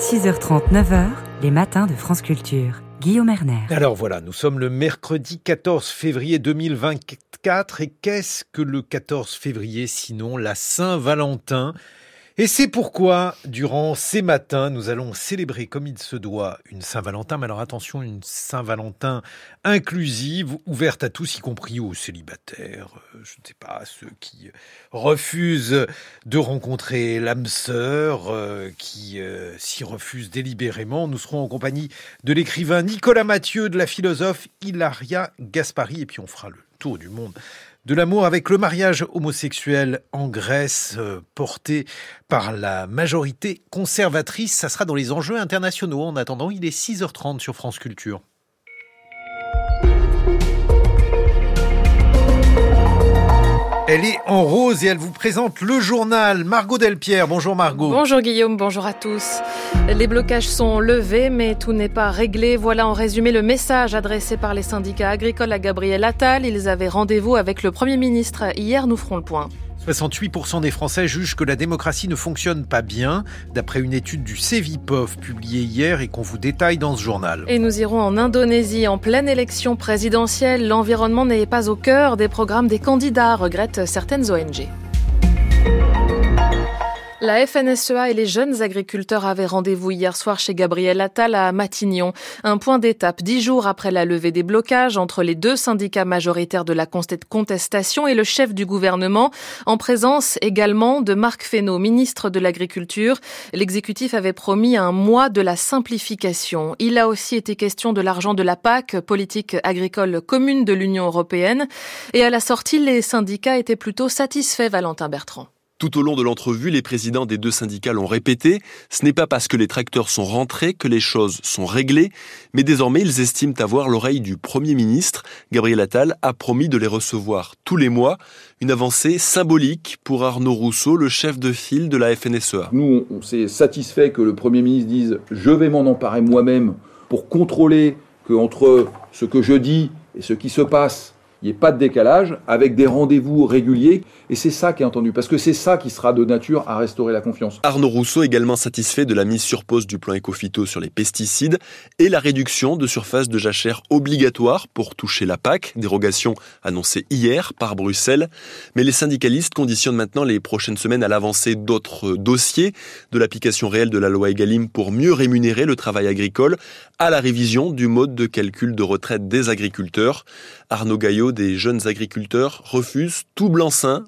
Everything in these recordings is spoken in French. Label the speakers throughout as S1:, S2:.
S1: 6h30, 9h, les matins de France Culture. Guillaume Erner.
S2: Alors voilà, nous sommes le mercredi 14 février 2024 et qu'est-ce que le 14 février sinon la Saint-Valentin? Et c'est pourquoi, durant ces matins, nous allons célébrer comme il se doit une Saint-Valentin. Mais alors attention, une Saint-Valentin inclusive, ouverte à tous, y compris aux célibataires, euh, je ne sais pas, ceux qui refusent de rencontrer l'âme sœur, euh, qui euh, s'y refusent délibérément. Nous serons en compagnie de l'écrivain Nicolas Mathieu, de la philosophe Hilaria Gaspari, et puis on fera le tour du monde de l'amour avec le mariage homosexuel en Grèce euh, porté par la majorité conservatrice. Ça sera dans les enjeux internationaux. En attendant, il est 6h30 sur France Culture. Elle est en rose et elle vous présente le journal. Margot Delpierre, bonjour Margot.
S3: Bonjour Guillaume, bonjour à tous. Les blocages sont levés, mais tout n'est pas réglé. Voilà en résumé le message adressé par les syndicats agricoles à Gabriel Attal. Ils avaient rendez-vous avec le Premier ministre. Hier, nous ferons le point.
S2: 68% des Français jugent que la démocratie ne fonctionne pas bien, d'après une étude du Cevipof publiée hier et qu'on vous détaille dans ce journal.
S3: Et nous irons en Indonésie en pleine élection présidentielle. L'environnement n'est pas au cœur des programmes des candidats, regrettent certaines ONG. La FNSEA et les jeunes agriculteurs avaient rendez-vous hier soir chez Gabriel Attal à Matignon. Un point d'étape dix jours après la levée des blocages entre les deux syndicats majoritaires de la contestation et le chef du gouvernement, en présence également de Marc Fesneau, ministre de l'Agriculture. L'exécutif avait promis un mois de la simplification. Il a aussi été question de l'argent de la PAC, politique agricole commune de l'Union européenne. Et à la sortie, les syndicats étaient plutôt satisfaits, Valentin Bertrand.
S4: Tout au long de l'entrevue, les présidents des deux syndicats l'ont répété, ce n'est pas parce que les tracteurs sont rentrés que les choses sont réglées, mais désormais ils estiment avoir l'oreille du Premier ministre. Gabriel Attal a promis de les recevoir tous les mois, une avancée symbolique pour Arnaud Rousseau, le chef de file de la FNSEA.
S5: Nous, on s'est satisfait que le Premier ministre dise « je vais m'en emparer moi-même pour contrôler que entre ce que je dis et ce qui se passe, il n'y ait pas de décalage, avec des rendez-vous réguliers. Et c'est ça qui est entendu, parce que c'est ça qui sera de nature à restaurer la confiance.
S4: Arnaud Rousseau également satisfait de la mise sur pause du plan Ecofito sur les pesticides et la réduction de surface de jachère obligatoire pour toucher la PAC, dérogation annoncée hier par Bruxelles. Mais les syndicalistes conditionnent maintenant les prochaines semaines à l'avancée d'autres dossiers, de l'application réelle de la loi Egalim pour mieux rémunérer le travail agricole, à la révision du mode de calcul de retraite des agriculteurs. Arnaud Gaillot des jeunes agriculteurs refusent tout blanc-seing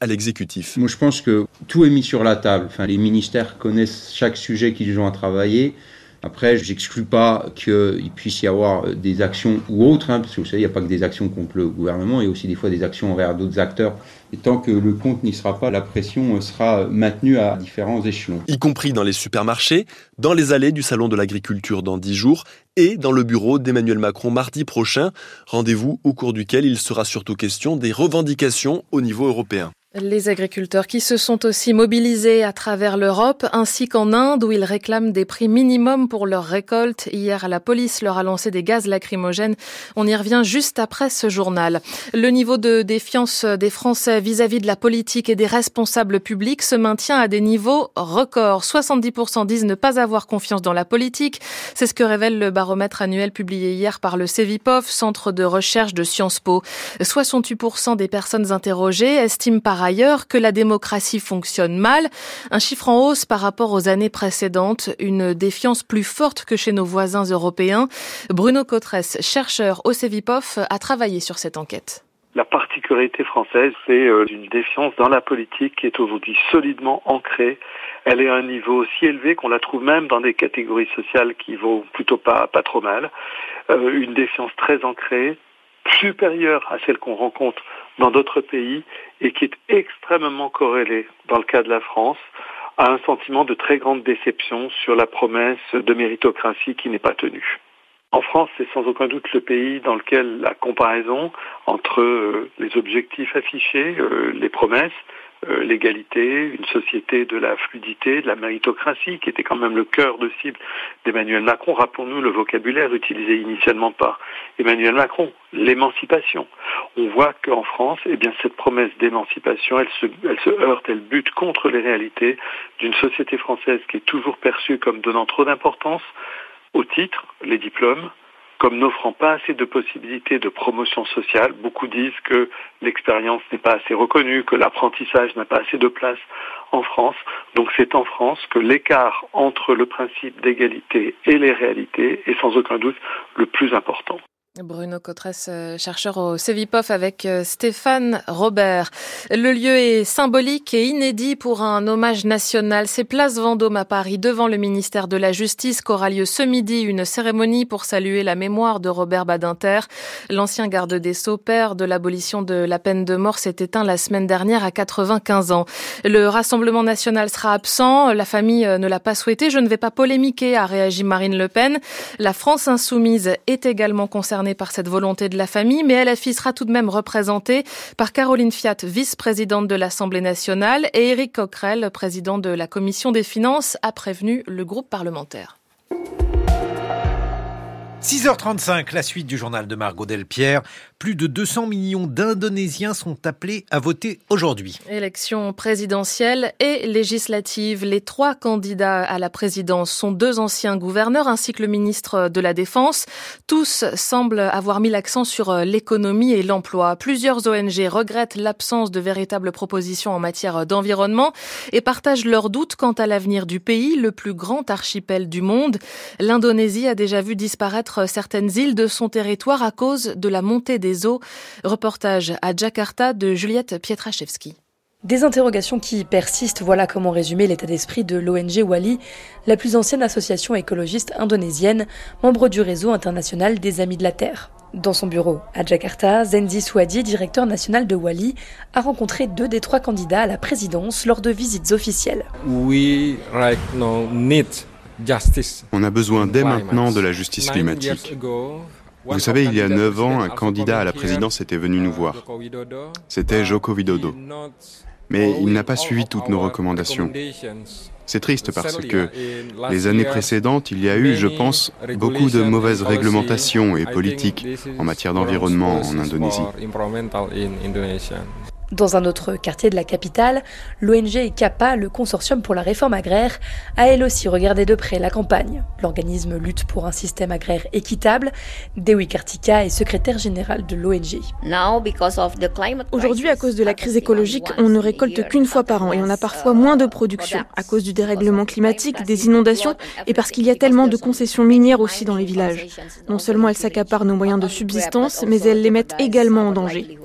S4: à l'exécutif.
S6: Moi, je pense que tout est mis sur la table. Les ministères connaissent chaque sujet qu'ils ont à travailler. Après, je n'exclus pas qu'il puisse y avoir des actions ou autres, hein, parce que vous savez, il n'y a pas que des actions contre le gouvernement, il y a aussi des fois des actions envers d'autres acteurs. Et tant que le compte n'y sera pas, la pression sera maintenue à différents échelons.
S4: Y compris dans les supermarchés, dans les allées du Salon de l'agriculture dans dix jours et dans le bureau d'Emmanuel Macron mardi prochain. Rendez-vous au cours duquel il sera surtout question des revendications au niveau européen.
S3: Les agriculteurs qui se sont aussi mobilisés à travers l'Europe ainsi qu'en Inde où ils réclament des prix minimums pour leurs récoltes. Hier, la police leur a lancé des gaz lacrymogènes. On y revient juste après ce journal. Le niveau de défiance des Français vis-à-vis de la politique et des responsables publics se maintient à des niveaux records. 70% disent ne pas avoir confiance dans la politique. C'est ce que révèle le baromètre annuel publié hier par le Cevipof, centre de recherche de Sciences Po. 68% des personnes interrogées estiment par ailleurs que la démocratie fonctionne mal, un chiffre en hausse par rapport aux années précédentes, une défiance plus forte que chez nos voisins européens. Bruno Cotresse, chercheur au CEVIPOF, a travaillé sur cette enquête.
S7: La particularité française, c'est euh, une défiance dans la politique qui est aujourd'hui solidement ancrée. Elle est à un niveau si élevé qu'on la trouve même dans des catégories sociales qui vont plutôt pas, pas trop mal. Euh, une défiance très ancrée, supérieure à celle qu'on rencontre dans d'autres pays et qui est extrêmement corrélée, dans le cas de la France, à un sentiment de très grande déception sur la promesse de méritocratie qui n'est pas tenue. En France, c'est sans aucun doute le pays dans lequel la comparaison entre euh, les objectifs affichés, euh, les promesses, euh, l'égalité, une société de la fluidité, de la méritocratie, qui était quand même le cœur de cible d'Emmanuel Macron. Rappelons-nous le vocabulaire utilisé initialement par Emmanuel Macron, l'émancipation. On voit qu'en France, eh bien, cette promesse d'émancipation, elle se, elle se heurte, elle bute contre les réalités d'une société française qui est toujours perçue comme donnant trop d'importance au titre, les diplômes, comme n'offrant pas assez de possibilités de promotion sociale. Beaucoup disent que l'expérience n'est pas assez reconnue, que l'apprentissage n'a pas assez de place en France. Donc c'est en France que l'écart entre le principe d'égalité et les réalités est sans aucun doute le plus important.
S3: Bruno Cotresse, euh, chercheur au CEVIPOF avec euh, Stéphane Robert. Le lieu est symbolique et inédit pour un hommage national. C'est Place Vendôme à Paris, devant le ministère de la Justice, qu'aura lieu ce midi une cérémonie pour saluer la mémoire de Robert Badinter. L'ancien garde des Sceaux, père de l'abolition de la peine de mort, s'est éteint la semaine dernière à 95 ans. Le Rassemblement national sera absent. La famille euh, ne l'a pas souhaité. Je ne vais pas polémiquer, a réagi Marine Le Pen. La France insoumise est également concernée par cette volonté de la famille, mais LFI sera tout de même représentée par Caroline Fiat, vice-présidente de l'Assemblée nationale, et Éric Coquerel, président de la Commission des finances, a prévenu le groupe parlementaire.
S2: 6h35, la suite du journal de Margot Delpierre. Plus de 200 millions d'Indonésiens sont appelés à voter aujourd'hui.
S3: Élection présidentielle et législative. Les trois candidats à la présidence sont deux anciens gouverneurs ainsi que le ministre de la Défense. Tous semblent avoir mis l'accent sur l'économie et l'emploi. Plusieurs ONG regrettent l'absence de véritables propositions en matière d'environnement et partagent leurs doutes quant à l'avenir du pays, le plus grand archipel du monde. L'Indonésie a déjà vu disparaître certaines îles de son territoire à cause de la montée des eaux. Reportage à Jakarta de Juliette Pietraszewski.
S8: Des interrogations qui persistent, voilà comment résumer l'état d'esprit de l'ONG Wali, la plus ancienne association écologiste indonésienne, membre du réseau international des Amis de la Terre. Dans son bureau à Jakarta, Zendi Swadi, directeur national de Wali, a rencontré deux des trois candidats à la présidence lors de visites officielles.
S9: We right now need
S10: on a besoin dès maintenant de la justice climatique. Vous savez, il y a neuf ans, un candidat à la présidence était venu nous voir. C'était Joko Widodo. Mais il n'a pas suivi toutes nos recommandations. C'est triste parce que les années précédentes, il y a eu, je pense, beaucoup de mauvaises réglementations et politiques en matière d'environnement en Indonésie.
S8: Dans un autre quartier de la capitale, l'ONG CAPA, le consortium pour la réforme agraire, a elle aussi regardé de près la campagne. L'organisme lutte pour un système agraire équitable. Dewi Kartika est secrétaire générale de l'ONG.
S11: Aujourd'hui, à cause de la crise écologique, on ne récolte qu'une fois par an et on a parfois moins de production à cause du dérèglement climatique, des inondations et parce qu'il y a tellement de concessions minières aussi dans les villages. Non seulement elles s'accaparent nos moyens de subsistance, mais elles les mettent également en danger.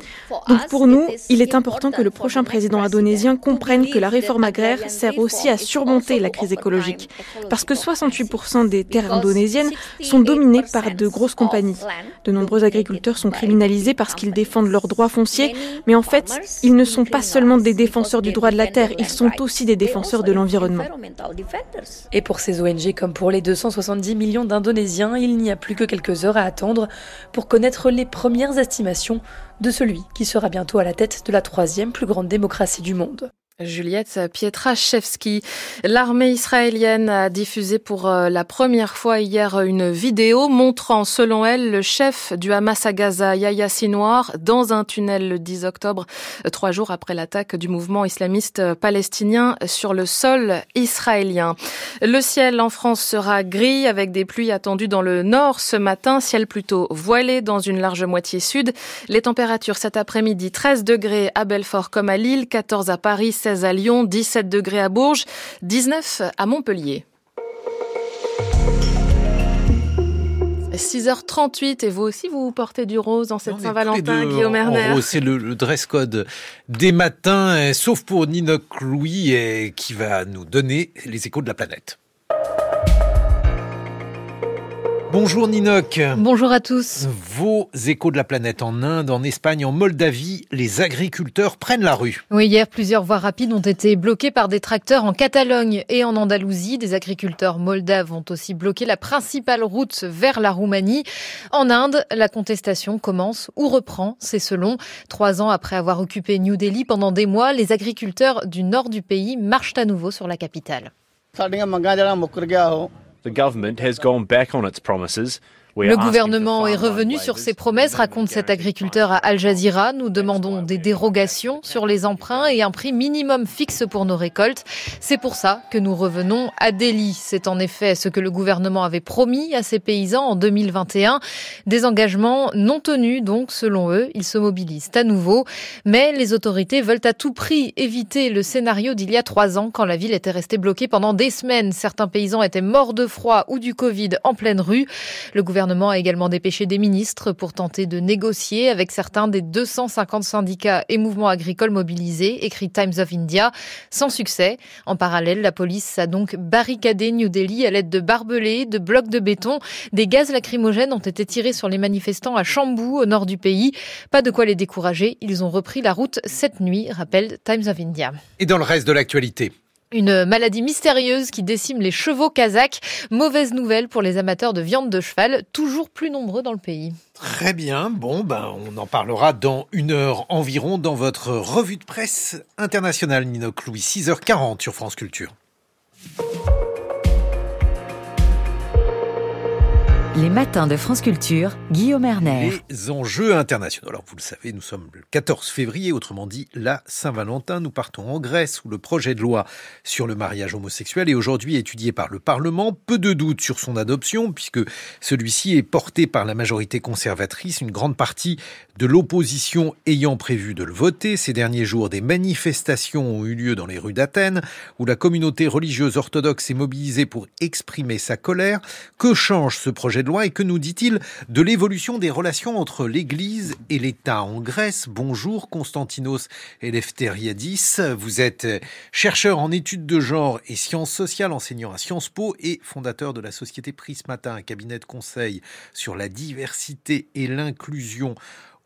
S11: Donc pour nous, il est important que le prochain président indonésien comprenne que la réforme agraire sert aussi à surmonter la crise écologique. Parce que 68% des terres indonésiennes sont dominées par de grosses compagnies. De nombreux agriculteurs sont criminalisés parce qu'ils défendent leurs droits fonciers, mais en fait, ils ne sont pas seulement des défenseurs du droit de la terre, ils sont aussi des défenseurs de l'environnement.
S8: Et pour ces ONG comme pour les 270 millions d'Indonésiens, il n'y a plus que quelques heures à attendre pour connaître les premières estimations de celui qui sera bientôt à la tête de la troisième plus grande démocratie du monde.
S3: Juliette Pietraszewski. L'armée israélienne a diffusé pour euh, la première fois hier une vidéo montrant, selon elle, le chef du Hamas à Gaza, Yahya Sinwar, dans un tunnel le 10 octobre, trois jours après l'attaque du mouvement islamiste palestinien sur le sol israélien. Le ciel en France sera gris avec des pluies attendues dans le nord ce matin, ciel plutôt voilé dans une large moitié sud. Les températures cet après-midi 13 degrés à Belfort comme à Lille, 14 à Paris, 16 à Lyon, 17 degrés à Bourges, 19 à Montpellier. 6h38 et vous aussi vous portez du rose en cette Saint-Valentin, Guillaume Erner.
S2: C'est le, dress code des matins, sauf pour Ninoc Louis qui va nous donner les échos de la planète. Bonjour Ninoc.
S12: Bonjour à tous.
S2: Vos échos de la planète en Inde, en Espagne, en Moldavie, les agriculteurs prennent la rue.
S12: Oui, hier, plusieurs voies rapides ont été bloquées par des tracteurs en Catalogne et en Andalousie. Des agriculteurs moldaves ont aussi bloqué la principale route vers la Roumanie. En Inde, la contestation commence ou reprend, c'est selon. Trois ans après avoir occupé New Delhi pendant des mois, les agriculteurs du nord du pays marchent à nouveau sur la capitale.
S13: The government has gone back on its promises
S12: Le gouvernement est revenu sur ses promesses, raconte cet agriculteur à Al Jazeera. Nous demandons des dérogations sur les emprunts et un prix minimum fixe pour nos récoltes. C'est pour ça que nous revenons à Delhi. C'est en effet ce que le gouvernement avait promis à ses paysans en 2021. Des engagements non tenus, donc, selon eux. Ils se mobilisent à nouveau. Mais les autorités veulent à tout prix éviter le scénario d'il y a trois ans quand la ville était restée bloquée pendant des semaines. Certains paysans étaient morts de froid ou du Covid en pleine rue. Le gouvernement gouvernement a également dépêché des ministres pour tenter de négocier avec certains des 250 syndicats et mouvements agricoles mobilisés, écrit Times of India, sans succès. En parallèle, la police a donc barricadé New Delhi à l'aide de barbelés, de blocs de béton. Des gaz lacrymogènes ont été tirés sur les manifestants à Chambou, au nord du pays. Pas de quoi les décourager. Ils ont repris la route cette nuit, rappelle Times of India.
S2: Et dans le reste de l'actualité
S12: une maladie mystérieuse qui décime les chevaux kazakhs. Mauvaise nouvelle pour les amateurs de viande de cheval, toujours plus nombreux dans le pays.
S2: Très bien, bon, ben, on en parlera dans une heure environ dans votre revue de presse internationale, Nino Louis, 6h40 sur France Culture.
S1: Les matins de France Culture, Guillaume Erner.
S2: Les enjeux internationaux. Alors vous le savez, nous sommes le 14 février, autrement dit la Saint-Valentin. Nous partons en Grèce où le projet de loi sur le mariage homosexuel est aujourd'hui étudié par le Parlement. Peu de doutes sur son adoption puisque celui-ci est porté par la majorité conservatrice, une grande partie de l'opposition ayant prévu de le voter. Ces derniers jours, des manifestations ont eu lieu dans les rues d'Athènes où la communauté religieuse orthodoxe est mobilisée pour exprimer sa colère. Que change ce projet loi et que nous dit-il de l'évolution des relations entre l'Église et l'État en Grèce? Bonjour Constantinos Eleftheriadis, vous êtes chercheur en études de genre et sciences sociales, enseignant à Sciences Po et fondateur de la société Prismata, un cabinet de conseil sur la diversité et l'inclusion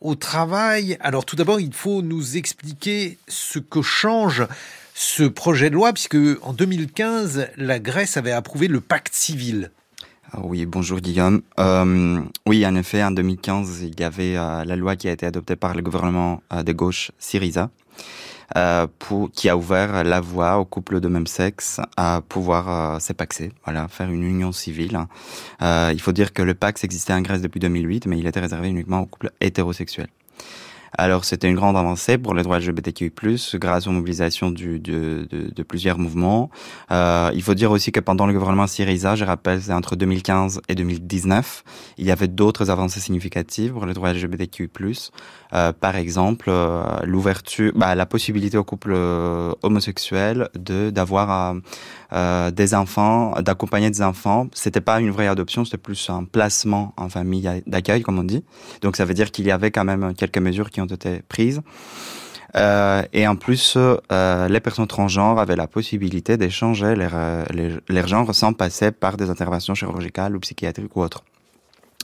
S2: au travail. Alors tout d'abord, il faut nous expliquer ce que change ce projet de loi, puisque en 2015, la Grèce avait approuvé le pacte civil.
S14: Ah oui, bonjour Guillaume. Euh, oui, en effet, en 2015, il y avait euh, la loi qui a été adoptée par le gouvernement euh, de gauche Syriza, pour, qui a ouvert la voie aux couples de même sexe à pouvoir s'épaxer, voilà, faire une union civile. il faut dire que le Pax existait en Grèce depuis 2008, mais il était réservé uniquement aux couples hétérosexuels. Alors c'était une grande avancée pour les droits LGBTQI+, grâce aux mobilisations de, de, plusieurs mouvements. Euh, il faut dire aussi que pendant le gouvernement Syriza, je rappelle, c'est entre 2015 et 2019, il y avait d'autres avancées significatives pour les droits LGBTQI+. Euh, par exemple, euh, l'ouverture, bah, la possibilité aux couples euh, homosexuels de d'avoir euh, des enfants, d'accompagner des enfants. C'était pas une vraie adoption, c'était plus un placement en famille d'accueil, comme on dit. Donc ça veut dire qu'il y avait quand même quelques mesures qui ont été prises. Et en plus, les personnes transgenres avaient la possibilité d'échanger leur, leur, leur, genre sans passer par des interventions chirurgicales ou psychiatriques ou autres.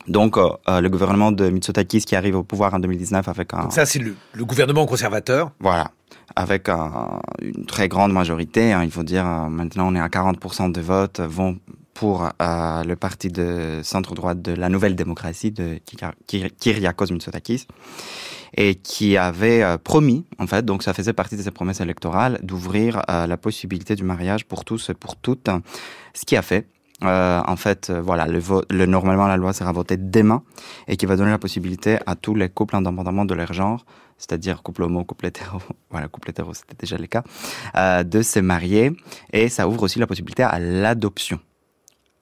S14: Donc, euh, le gouvernement de Mitsotakis qui arrive au pouvoir en 2019 avec un...
S2: Donc ça, c'est le, le, gouvernement conservateur
S14: Voilà avec un, une très grande majorité. Hein, il faut dire, euh, maintenant on est à 40% de votes vont pour euh, le parti de centre-droite de la Nouvelle Démocratie de Kyriakos Mitsotakis et qui avait euh, promis, en fait, donc ça faisait partie de ses promesses électorales, d'ouvrir euh, la possibilité du mariage pour tous et pour toutes, ce qui a fait. Euh, en fait, voilà, le, le, normalement la loi sera votée demain et qui va donner la possibilité à tous les couples, indépendamment de leur genre, c'est-à-dire couple homo, couple hétéro, voilà, couple hétéro, c'était déjà le cas, euh, de se marier. Et ça ouvre aussi la possibilité à l'adoption.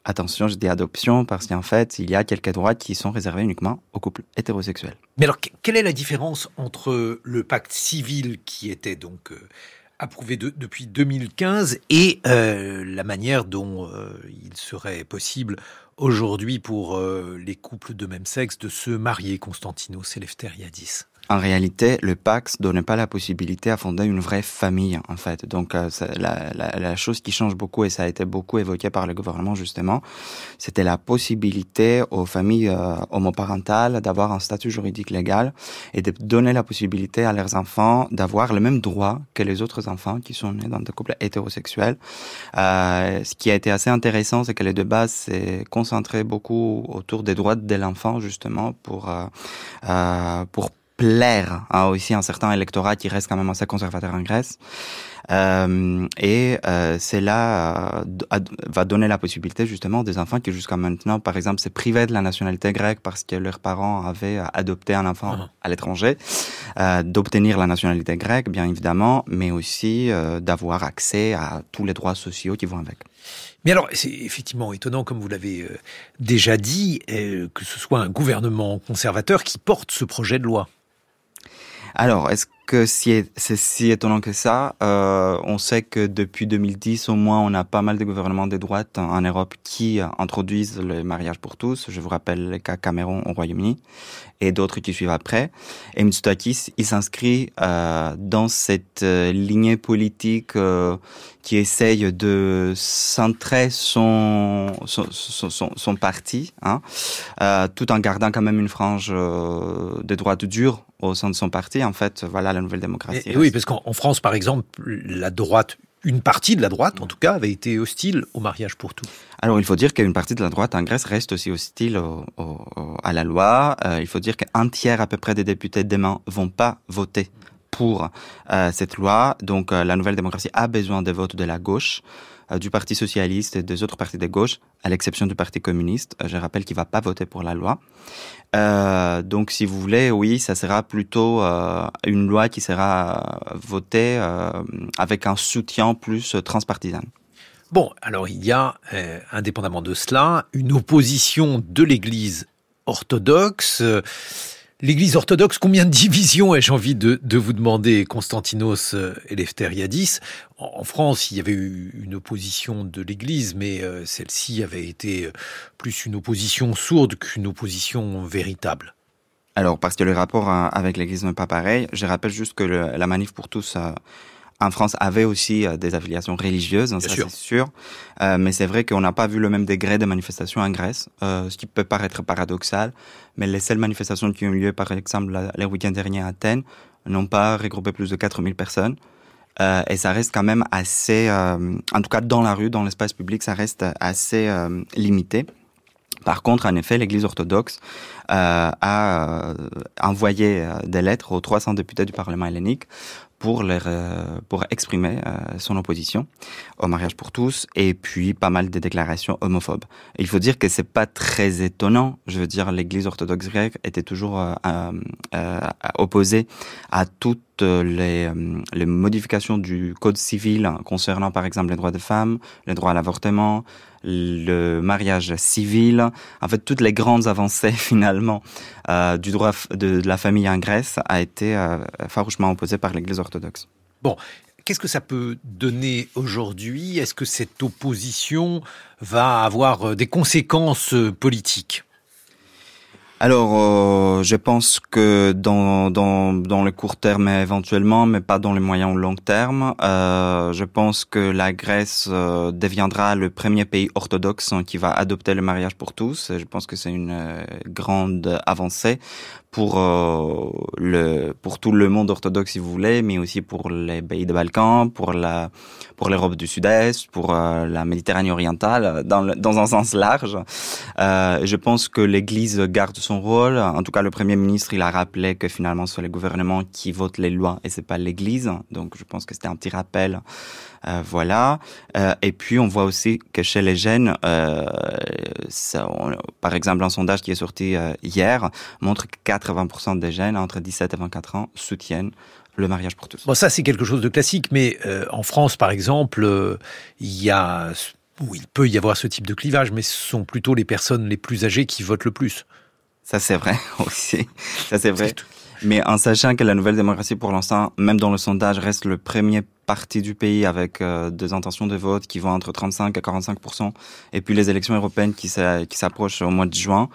S14: Attention, je dis adoption parce qu'en fait, il y a quelques droits qui sont réservés uniquement aux couples hétérosexuels.
S2: Mais alors, quelle est la différence entre le pacte civil qui était donc euh, approuvé de, depuis 2015 et euh, la manière dont euh, il serait possible aujourd'hui pour euh, les couples de même sexe de se marier, Constantino Eleftheriadis
S14: en réalité, le Pax donnait pas la possibilité à fonder une vraie famille, en fait. Donc, euh, la, chose qui change beaucoup, et ça a été beaucoup évoqué par le gouvernement, justement, c'était la possibilité aux familles euh, homoparentales d'avoir un statut juridique légal et de donner la possibilité à leurs enfants d'avoir le même droit que les autres enfants qui sont nés dans des couples hétérosexuels. Euh, ce qui a été assez intéressant, c'est que les débats s'est concentré beaucoup autour des droits de l'enfant, justement, pour, pour plaire à aussi un certain électorat qui reste quand même assez conservateur en Grèce. Euh, et euh, cela euh, va donner la possibilité justement des enfants qui jusqu'à maintenant, par exemple, se privaient de la nationalité grecque parce que leurs parents avaient adopté un enfant ah. à l'étranger, euh, d'obtenir la nationalité grecque, bien évidemment, mais aussi d'avoir accès à tous les droits sociaux qui vont avec.
S2: Mais alors, c'est effectivement étonnant, comme vous l'avez déjà dit, que ce soit un gouvernement conservateur qui porte ce projet de loi.
S14: Alors, est-ce que c'est si étonnant que ça euh, On sait que depuis 2010, au moins, on a pas mal de gouvernements de droite en Europe qui introduisent le mariage pour tous. Je vous rappelle le cas Cameroun au Royaume-Uni et d'autres qui suivent après. Et Mitsotakis, il s'inscrit euh, dans cette euh, lignée politique euh, qui essaye de centrer son son, parti, hein, tout en gardant quand même une frange de droite dure au sein de son parti. En fait, voilà la nouvelle démocratie.
S2: Et, oui, parce qu'en France, par exemple, la droite une partie de la droite, en tout cas, avait été hostile au mariage pour tous.
S14: Alors, il faut dire qu'une partie de la droite en Grèce reste aussi hostile au, au, à la loi. Euh, il faut dire qu'un tiers à peu près des députés demain vont pas voter pour euh, cette loi. Donc, euh, la nouvelle démocratie a besoin des votes de la gauche. Euh, du Parti socialiste et des autres partis de gauche, à l'exception du Parti communiste. Euh, je rappelle qu'il va pas voter pour la loi. Euh, donc, si vous voulez, oui, ça sera plutôt une loi qui sera votée avec un soutien plus transpartisan.
S2: Bon, alors il y a, indépendamment de cela, une opposition de l'Église orthodoxe. L'Église orthodoxe, combien de divisions ai-je envie de, vous demander, Constantinos Eleftheriadis En France, il y avait eu une opposition de l'Église, mais euh, celle-ci avait été euh, plus une opposition sourde qu'une opposition véritable.
S14: Alors, parce que le rapport avec l'Église n'est pas pareil, je rappelle juste que la manif pour tous en France avait aussi euh, des affiliations religieuses, hein, ça c'est sûr. Euh, mais c'est vrai qu'on n'a pas vu le même degré de manifestations en Grèce, euh, ce qui peut paraître paradoxal. Mais les seules manifestations qui ont eu lieu, par exemple, les week-ends derniers à Athènes, n'ont pas regroupé plus de 4000 personnes. Euh, et ça reste quand même assez, en tout cas dans la rue, dans l'espace public, ça reste assez limité. Par contre, en effet, l'Église orthodoxe euh, a envoyé des lettres aux 300 députés du Parlement hellénique pour, euh, pour exprimer euh, son opposition au mariage pour tous et puis pas mal de déclarations homophobes. Il faut dire que c'est pas très étonnant. Je veux dire, l'Église orthodoxe grecque était toujours euh, euh, opposée à toutes les, les, modifications du code civil concernant par exemple les droits des femmes, les droits à l'avortement, le mariage civil, en fait toutes les grandes avancées finalement euh, du droit de, la famille en Grèce a été euh, farouchement opposée par l'Église orthodoxe.
S2: Bon, qu'est-ce que ça peut donner aujourd'hui? Est-ce que cette opposition va avoir euh, des conséquences politiques?
S14: Alors, euh, je pense que dans, dans, dans le court terme éventuellement, mais pas dans le moyen ou long terme, euh, je pense que la Grèce euh, deviendra le premier pays orthodoxe qui va adopter le mariage pour tous. Je pense que c'est une grande avancée pour euh, le pour tout le monde orthodoxe si vous voulez, mais aussi pour les pays des Balkans, pour la pour l'Europe du Sud-Est, pour euh, la Méditerranée orientale, dans le, dans un sens large. Euh, je pense que l'Église garde son rôle. En tout cas, le Premier ministre il a rappelé que finalement ce sont les gouvernements qui votent les lois et c'est pas l'Église. Donc je pense que c'était un petit rappel voilà. Euh, et puis on voit aussi que chez les jeunes, euh, ça, on, par exemple, un sondage qui est sorti euh, hier montre que 80% des jeunes entre 17 et 24 ans soutiennent le mariage pour tous.
S2: Bon, ça c'est quelque chose de classique, mais euh, en France, par exemple, euh, il y a où il peut y avoir ce type de clivage, mais ce sont plutôt les personnes les plus âgées qui votent le plus.
S14: Ça c'est vrai aussi. Ça c'est vrai. Mais en sachant que la nouvelle démocratie, pour l'instant, même dans le sondage, reste le premier parti du pays avec euh, des intentions de vote qui vont entre 35 et 45 et puis les élections européennes qui s'approchent au mois de juin,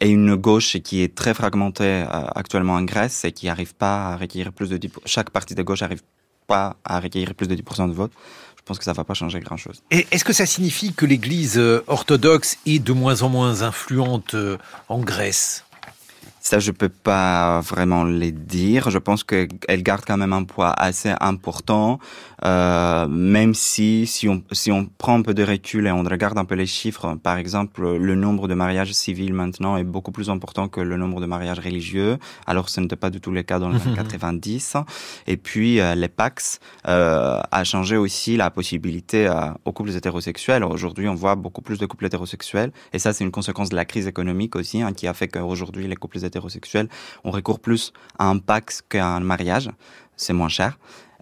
S14: et une gauche qui est très fragmentée actuellement en Grèce et qui n'arrive pas à recueillir plus de 10%, chaque parti de gauche n'arrive pas à recueillir plus de 10% de vote, je pense que ça va pas changer grand-chose.
S2: Est-ce que ça signifie que l'Église orthodoxe est de moins en moins influente en Grèce?
S14: Ça, je peux pas vraiment les dire. Je pense qu'elle garde quand même un poids assez important, euh, même si si on si on prend un peu de recul et on regarde un peu les chiffres, par exemple, le nombre de mariages civils maintenant est beaucoup plus important que le nombre de mariages religieux. Alors, ce n'était pas du tout le cas dans les années 90. Et puis, euh, les Pax euh, a changé aussi la possibilité euh, aux couples hétérosexuels. Aujourd'hui, on voit beaucoup plus de couples hétérosexuels, et ça, c'est une conséquence de la crise économique aussi, hein, qui a fait qu'aujourd'hui les couples hétérosexuels hétérosexuels, on recourt plus à un pax qu'à un mariage. C'est moins cher.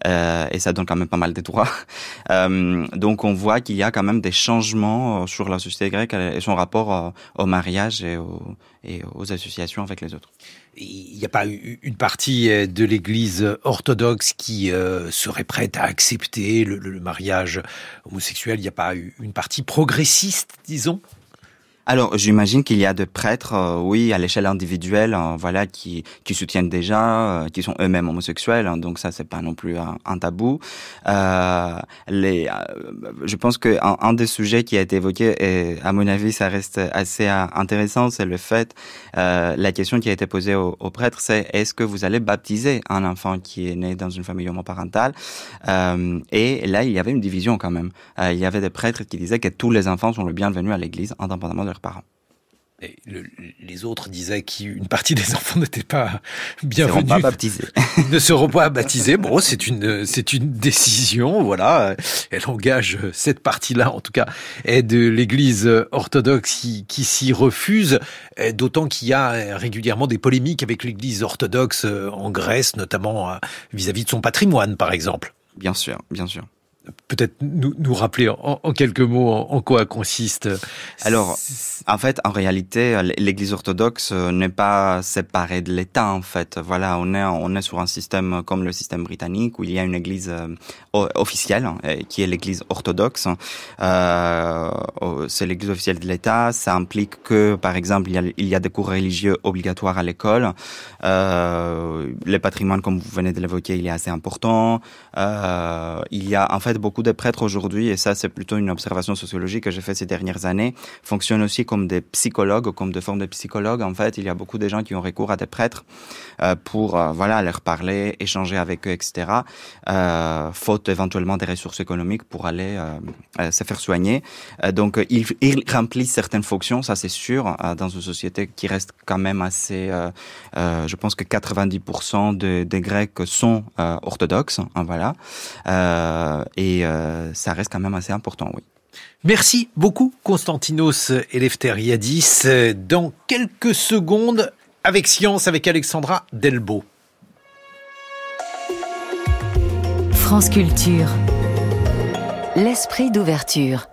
S14: Euh, et ça donne quand même pas mal de droits. Euh, donc on voit qu'il y a quand même des changements euh, sur la société grecque et son rapport au mariage et, aux associations avec les autres.
S2: Il n'y a pas une partie de l'Église orthodoxe qui serait prête à accepter le mariage homosexuel. Il n'y a pas une partie progressiste, disons?
S14: Alors, j'imagine qu'il y a des prêtres, euh, oui, à l'échelle individuelle, euh, voilà, qui qui soutiennent déjà, euh, qui sont eux-mêmes homosexuels. Hein, donc ça, c'est pas non plus un, tabou. les, je pense que un, des sujets qui a été évoqué, et à mon avis, ça reste assez intéressant, c'est le fait, la question qui a été posée aux, prêtres, c'est est-ce que vous allez baptiser un enfant qui est né dans une famille homoparentale? Et là, il y avait une division quand même. il y avait des prêtres qui disaient que tous les enfants sont le bienvenu à l'Église, indépendamment de parents.
S2: Et les autres disaient qu'une partie des enfants n'étaient pas bienvenus.
S14: Pas baptisés.
S2: ne seront pas baptisés. Bon, c'est une, c'est une décision, voilà. Elle engage cette partie-là, en tout cas, est de l'Église orthodoxe qui, qui s'y refuse. D'autant qu'il y a régulièrement des polémiques avec l'Église orthodoxe en Grèce, notamment vis-à-vis de son patrimoine, par exemple.
S14: Bien sûr, bien sûr
S2: peut-être nous, nous rappeler en, quelques mots en, quoi consiste
S14: Alors, en fait, en réalité, l'Église orthodoxe euh, n'est pas séparée de l'État. En fait, voilà, on est on est sur un système comme le système britannique où il y a une Église euh, officielle euh, qui est l'Église orthodoxe. C'est l'Église officielle de l'État. Ça implique que, par exemple, il y a, il y a des cours religieux obligatoires à l'école. Le patrimoine, comme vous venez de l'évoquer, il est assez important. Il y a en fait beaucoup de prêtres aujourd'hui, et ça c'est plutôt une observation sociologique que j'ai fait ces dernières années, fonctionnent aussi comme des psychologues, comme des formes de psychologues. En fait, il y a beaucoup de gens qui ont recours à des prêtres euh, pour euh, voilà leur parler, échanger avec eux, etc. Euh, faute éventuellement des ressources économiques pour aller se faire soigner. donc, ils, ils, remplissent certaines fonctions, ça c'est sûr, dans une société qui reste quand même assez. je pense que 90% des Grecs sont orthodoxes, hein, voilà. Et et euh, ça reste quand même assez important, oui.
S2: Merci beaucoup, Constantinos Eleftheriadis. Dans quelques secondes, avec Science, avec Alexandra Delbo.
S15: France Culture. L'esprit d'ouverture.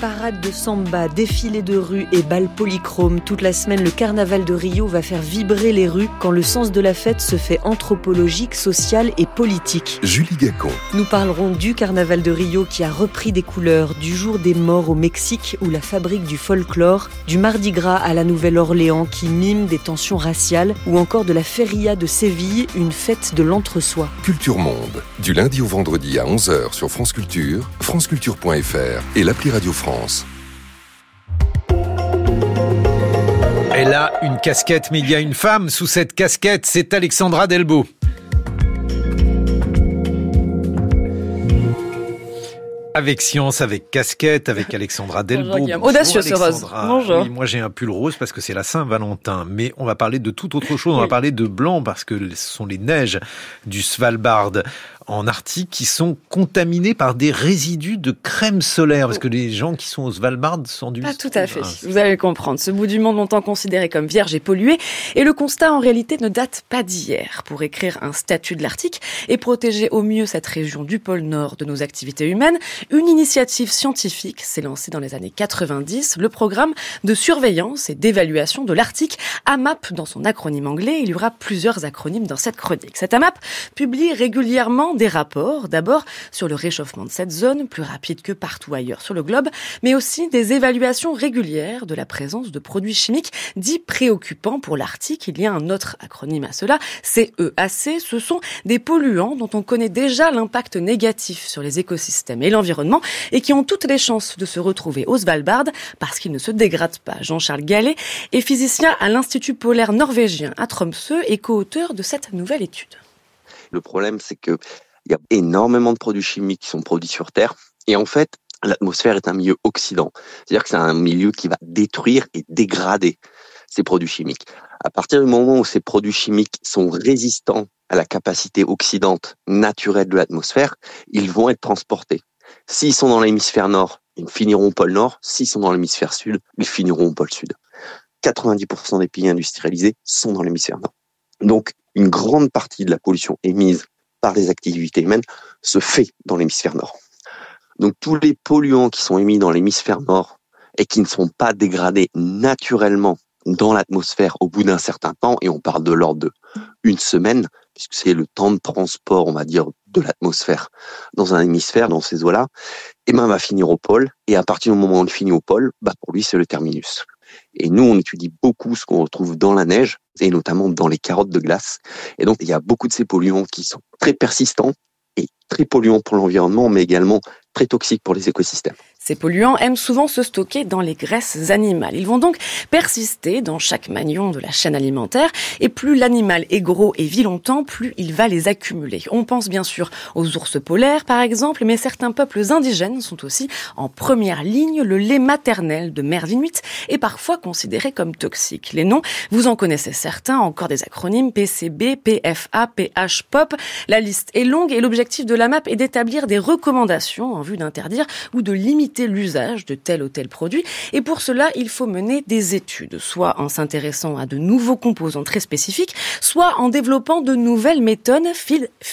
S1: Parade de samba, défilé de rue et bal polychrome, toute la semaine le carnaval de Rio va faire vibrer les rues quand le sens de la fête se fait anthropologique, social et politique.
S16: Julie Gacon.
S1: Nous parlerons du carnaval de Rio qui a repris des couleurs, du jour des morts au Mexique ou la fabrique du folklore, du Mardi Gras à la Nouvelle-Orléans qui mime des tensions raciales ou encore de la feria de Séville, une fête de l'entre-soi.
S16: Culture Monde, du lundi au vendredi à 11h sur France Culture, franceculture.fr et l'appli Radio France.
S2: Elle a une casquette, mais il y a une femme sous cette casquette, c'est Alexandra Delbo. Avec science, avec casquette, avec Alexandra Delbo.
S17: Audacieuse Rose. Bonjour.
S2: moi j'ai un pull rose parce que c'est la Saint-Valentin, mais on va parler de toute autre chose. On va parler de blanc parce que ce sont les neiges du Svalbard en Arctique qui sont contaminés par des résidus de crème solaire Parce que les gens qui sont au Svalbard sont du...
S17: Pas tout à fait. Vous allez comprendre. Ce bout du monde longtemps considéré comme vierge et pollué. Et le constat, en réalité, ne date pas d'hier. Pour écrire un statut de l'Arctique et protéger au mieux cette région du pôle Nord de nos activités humaines, une initiative scientifique s'est lancée dans les années 90, le programme de surveillance et d'évaluation de l'Arctique, AMAP dans son acronyme anglais. Il y aura plusieurs acronymes dans cette chronique. Cette AMAP publie régulièrement des rapports, d'abord sur le réchauffement de cette zone, plus rapide que partout ailleurs sur le globe, mais aussi des évaluations régulières de la présence de produits chimiques dits préoccupants pour l'Arctique. Il y a un autre acronyme à cela, CEAC. Ce sont des polluants dont on connaît déjà l'impact négatif sur les écosystèmes et l'environnement et qui ont toutes les chances de se retrouver au Svalbard parce qu'ils ne se dégradent pas. Jean-Charles Gallet est physicien à l'Institut polaire norvégien à Tromsø et co-auteur de cette nouvelle étude.
S18: Le problème, c'est qu'il y a énormément de produits chimiques qui sont produits sur Terre. Et en fait, l'atmosphère est un milieu oxydant. C'est-à-dire que c'est un milieu qui va détruire et dégrader ces produits chimiques. À partir du moment où ces produits chimiques sont résistants à la capacité oxydante naturelle de l'atmosphère, ils vont être transportés. S'ils sont dans l'hémisphère nord, ils finiront au pôle nord. S'ils sont dans l'hémisphère sud, ils finiront au pôle sud. 90% des pays industrialisés sont dans l'hémisphère nord. Donc, une grande partie de la pollution émise par les activités humaines se fait dans l'hémisphère nord. Donc, tous les polluants qui sont émis dans l'hémisphère nord et qui ne sont pas dégradés naturellement dans l'atmosphère au bout d'un certain temps, et on parle de l'ordre de une semaine, puisque c'est le temps de transport, on va dire, de l'atmosphère dans un hémisphère, dans ces eaux-là, et eh ben, va finir au pôle. Et à partir du moment où il finit au pôle, bah, pour lui, c'est le terminus. Et nous, on étudie beaucoup ce qu'on retrouve dans la neige, et notamment dans les carottes de glace. Et donc, il y a beaucoup de ces polluants qui sont très persistants et très polluants pour l'environnement, mais également très toxiques pour les écosystèmes.
S17: Ces polluants aiment souvent se stocker dans les graisses animales. Ils vont donc persister dans chaque magnon de la chaîne alimentaire et plus l'animal est gros et vit longtemps, plus il va les accumuler. On pense bien sûr aux ours polaires par exemple, mais certains peuples indigènes sont aussi en première ligne. Le lait maternel de mère inuit est parfois considéré comme toxique. Les noms, vous en connaissez certains, encore des acronymes PCB, PFA, PH, POP. La liste est longue et l'objectif de la MAP est d'établir des recommandations en vue d'interdire ou de limiter l'usage de tel ou tel produit. Et pour cela, il faut mener des études, soit en s'intéressant à de nouveaux composants très spécifiques, soit en développant de nouvelles méthodes,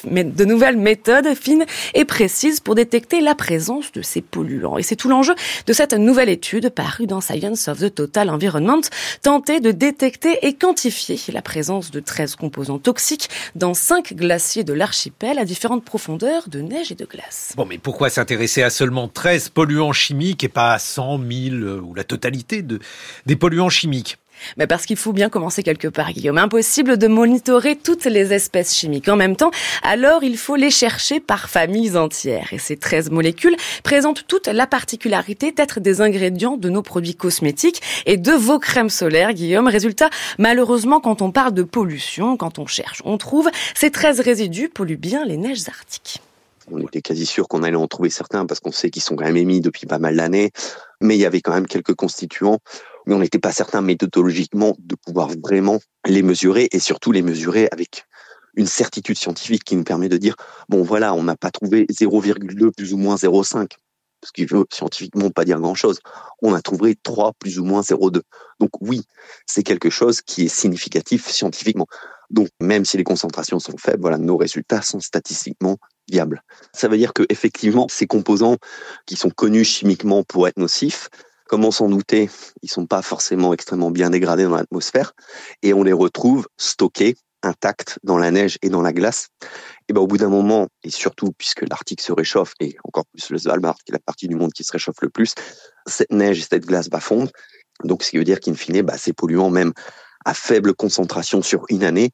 S17: de nouvelles méthodes fines et précises pour détecter la présence de ces polluants. Et c'est tout l'enjeu de cette nouvelle étude parue dans Science of the Total Environment, tenter de détecter et quantifier la présence de 13 composants toxiques dans 5 glaciers de l'archipel à différentes profondeurs de neige et de glace.
S2: Bon, mais pourquoi s'intéresser à seulement 13 polluants chimiques et pas à 100, 1000 euh, ou la totalité de, des polluants chimiques
S17: mais parce qu'il faut bien commencer quelque part, Guillaume. Impossible de monitorer toutes les espèces chimiques en même temps, alors il faut les chercher par familles entières. Et ces 13 molécules présentent toute la particularité d'être des ingrédients de nos produits cosmétiques et de vos crèmes solaires, Guillaume. Résultat, malheureusement, quand on parle de pollution, quand on cherche, on trouve, ces 13 résidus polluent bien les neiges arctiques.
S18: On était quasi sûr qu'on allait en trouver certains parce qu'on sait qu'ils sont quand même émis depuis pas mal d'années. Mais il y avait quand même quelques constituants. Mais on n'était pas certain méthodologiquement de pouvoir vraiment les mesurer et surtout les mesurer avec une certitude scientifique qui nous permet de dire, bon voilà, on n'a pas trouvé 0,2 plus ou moins 0,5 ce qui veut scientifiquement pas dire grand-chose. On a trouvé 3 plus ou moins 0,2. Donc oui, c'est quelque chose qui est significatif scientifiquement. Donc même si les concentrations sont faibles, voilà, nos résultats sont statistiquement viable. Ça veut dire que effectivement, ces composants qui sont connus chimiquement pour être nocifs, comme on s'en doutait, ils sont pas forcément extrêmement bien dégradés dans l'atmosphère et on les retrouve stockés intacts dans la neige et dans la glace. Et ben au bout d'un moment, et surtout puisque l'Arctique se réchauffe et encore plus le Svalbard, qui est la partie du monde qui se réchauffe le plus, cette neige et cette glace va fondre. Donc ce qui veut dire qu'in fine, bah, ces polluants même à faible concentration sur une année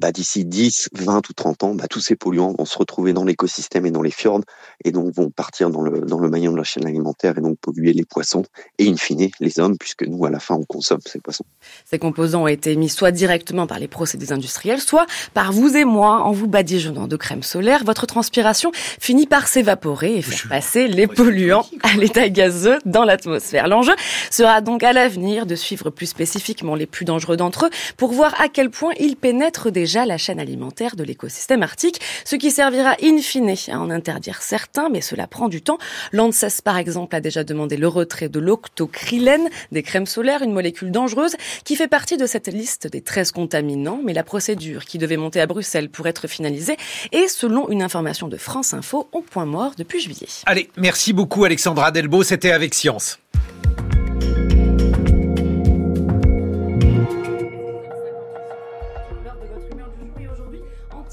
S18: bah, d'ici 10, 20 ou 30 ans, bah, tous ces polluants vont se retrouver dans l'écosystème et dans les fjords et donc vont partir dans le, dans le maillon de la chaîne alimentaire et donc polluer les poissons et in fine les hommes puisque nous à la fin on consomme ces poissons.
S17: Ces composants ont été mis soit directement par les procédés industriels, soit par vous et moi en vous badigeonnant de crème solaire. Votre transpiration finit par s'évaporer et faire passer les polluants à l'état gazeux dans l'atmosphère. L'enjeu sera donc à l'avenir de suivre plus spécifiquement les plus dangereux d'entre eux pour voir à quel point ils pénètrent la chaîne alimentaire de l'écosystème arctique, ce qui servira in fine à en interdire certains, mais cela prend du temps. L'ANSES, par exemple, a déjà demandé le retrait de l'octocrylène, des crèmes solaires, une molécule dangereuse qui fait partie de cette liste des 13 contaminants, mais la procédure qui devait monter à Bruxelles pour être finalisée est, selon une information de France Info, au point mort depuis juillet.
S2: Allez, merci beaucoup Alexandra Delbo, c'était avec Science.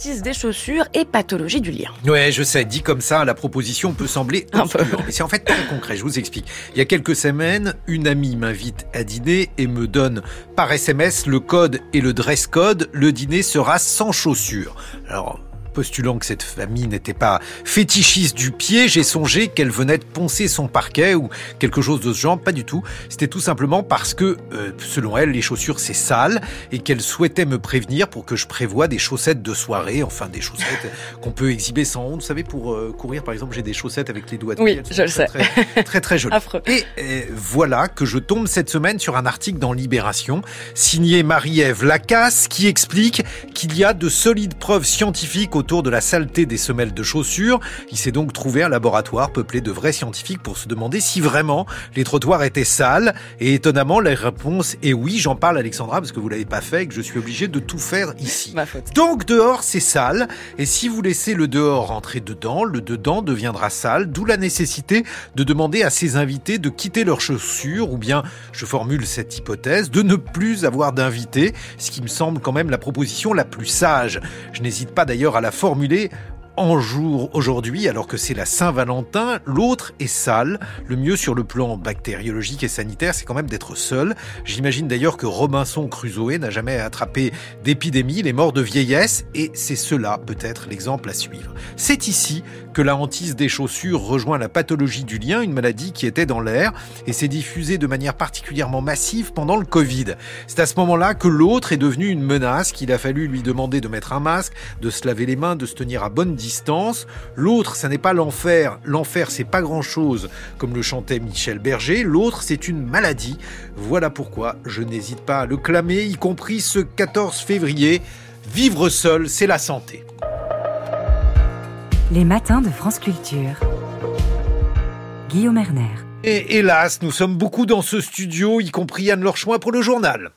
S17: Des des chaussures et pathologie du lien.
S2: Ouais, je sais, dit comme ça, la proposition peut sembler obscure, mais c'est en fait très concret, je vous explique. Il y a quelques semaines, une amie m'invite à dîner et me donne par SMS le code et le dress code, le dîner sera sans chaussures. Alors, postulant que cette famille n'était pas fétichiste du pied, j'ai songé qu'elle venait de poncer son parquet ou quelque chose de ce genre. Pas du tout. C'était tout simplement parce que, euh, selon elle, les chaussures c'est sale et qu'elle souhaitait me prévenir pour que je prévoie des chaussettes de soirée, enfin des chaussettes qu'on peut exhiber sans honte. Vous savez, pour euh, courir, par exemple, j'ai des chaussettes avec les doigts de
S17: oui, je le sais.
S2: Très, très, très, jolies. Et, et voilà que je tombe cette semaine sur un article dans Libération, signé Marie-Ève Lacasse, qui explique qu'il y a de solides preuves scientifiques au autour de la saleté des semelles de chaussures. Il s'est donc trouvé un laboratoire peuplé de vrais scientifiques pour se demander si vraiment les trottoirs étaient sales. Et étonnamment, la réponse est oui. J'en parle, Alexandra, parce que vous l'avez pas fait et que je suis obligé de tout faire ici. Donc dehors, c'est sale. Et si vous laissez le dehors rentrer dedans, le dedans deviendra sale. D'où la nécessité de demander à ses invités de quitter leurs chaussures, ou bien, je formule cette hypothèse, de ne plus avoir d'invités, ce qui me semble quand même la proposition la plus sage. Je n'hésite pas d'ailleurs à la formuler en jour aujourd'hui, alors que c'est la Saint-Valentin, l'autre est sale. Le mieux sur le plan bactériologique et sanitaire, c'est quand même d'être seul. J'imagine d'ailleurs que Robinson Crusoe n'a jamais attrapé d'épidémie, il est mort de vieillesse, et c'est cela peut-être l'exemple à suivre. C'est ici que la hantise des chaussures rejoint la pathologie du lien, une maladie qui était dans l'air et s'est diffusée de manière particulièrement massive pendant le Covid. C'est à ce moment-là que l'autre est devenu une menace, qu'il a fallu lui demander de mettre un masque, de se laver les mains, de se tenir à bonne distance. L'autre, ça n'est pas l'enfer. L'enfer, c'est pas grand-chose, comme le chantait Michel Berger. L'autre, c'est une maladie. Voilà pourquoi je n'hésite pas à le clamer, y compris ce 14 février. Vivre seul, c'est la santé.
S1: Les matins de France Culture. Guillaume Erner.
S2: Et hélas, nous sommes beaucoup dans ce studio, y compris Anne Lorchoin pour le journal.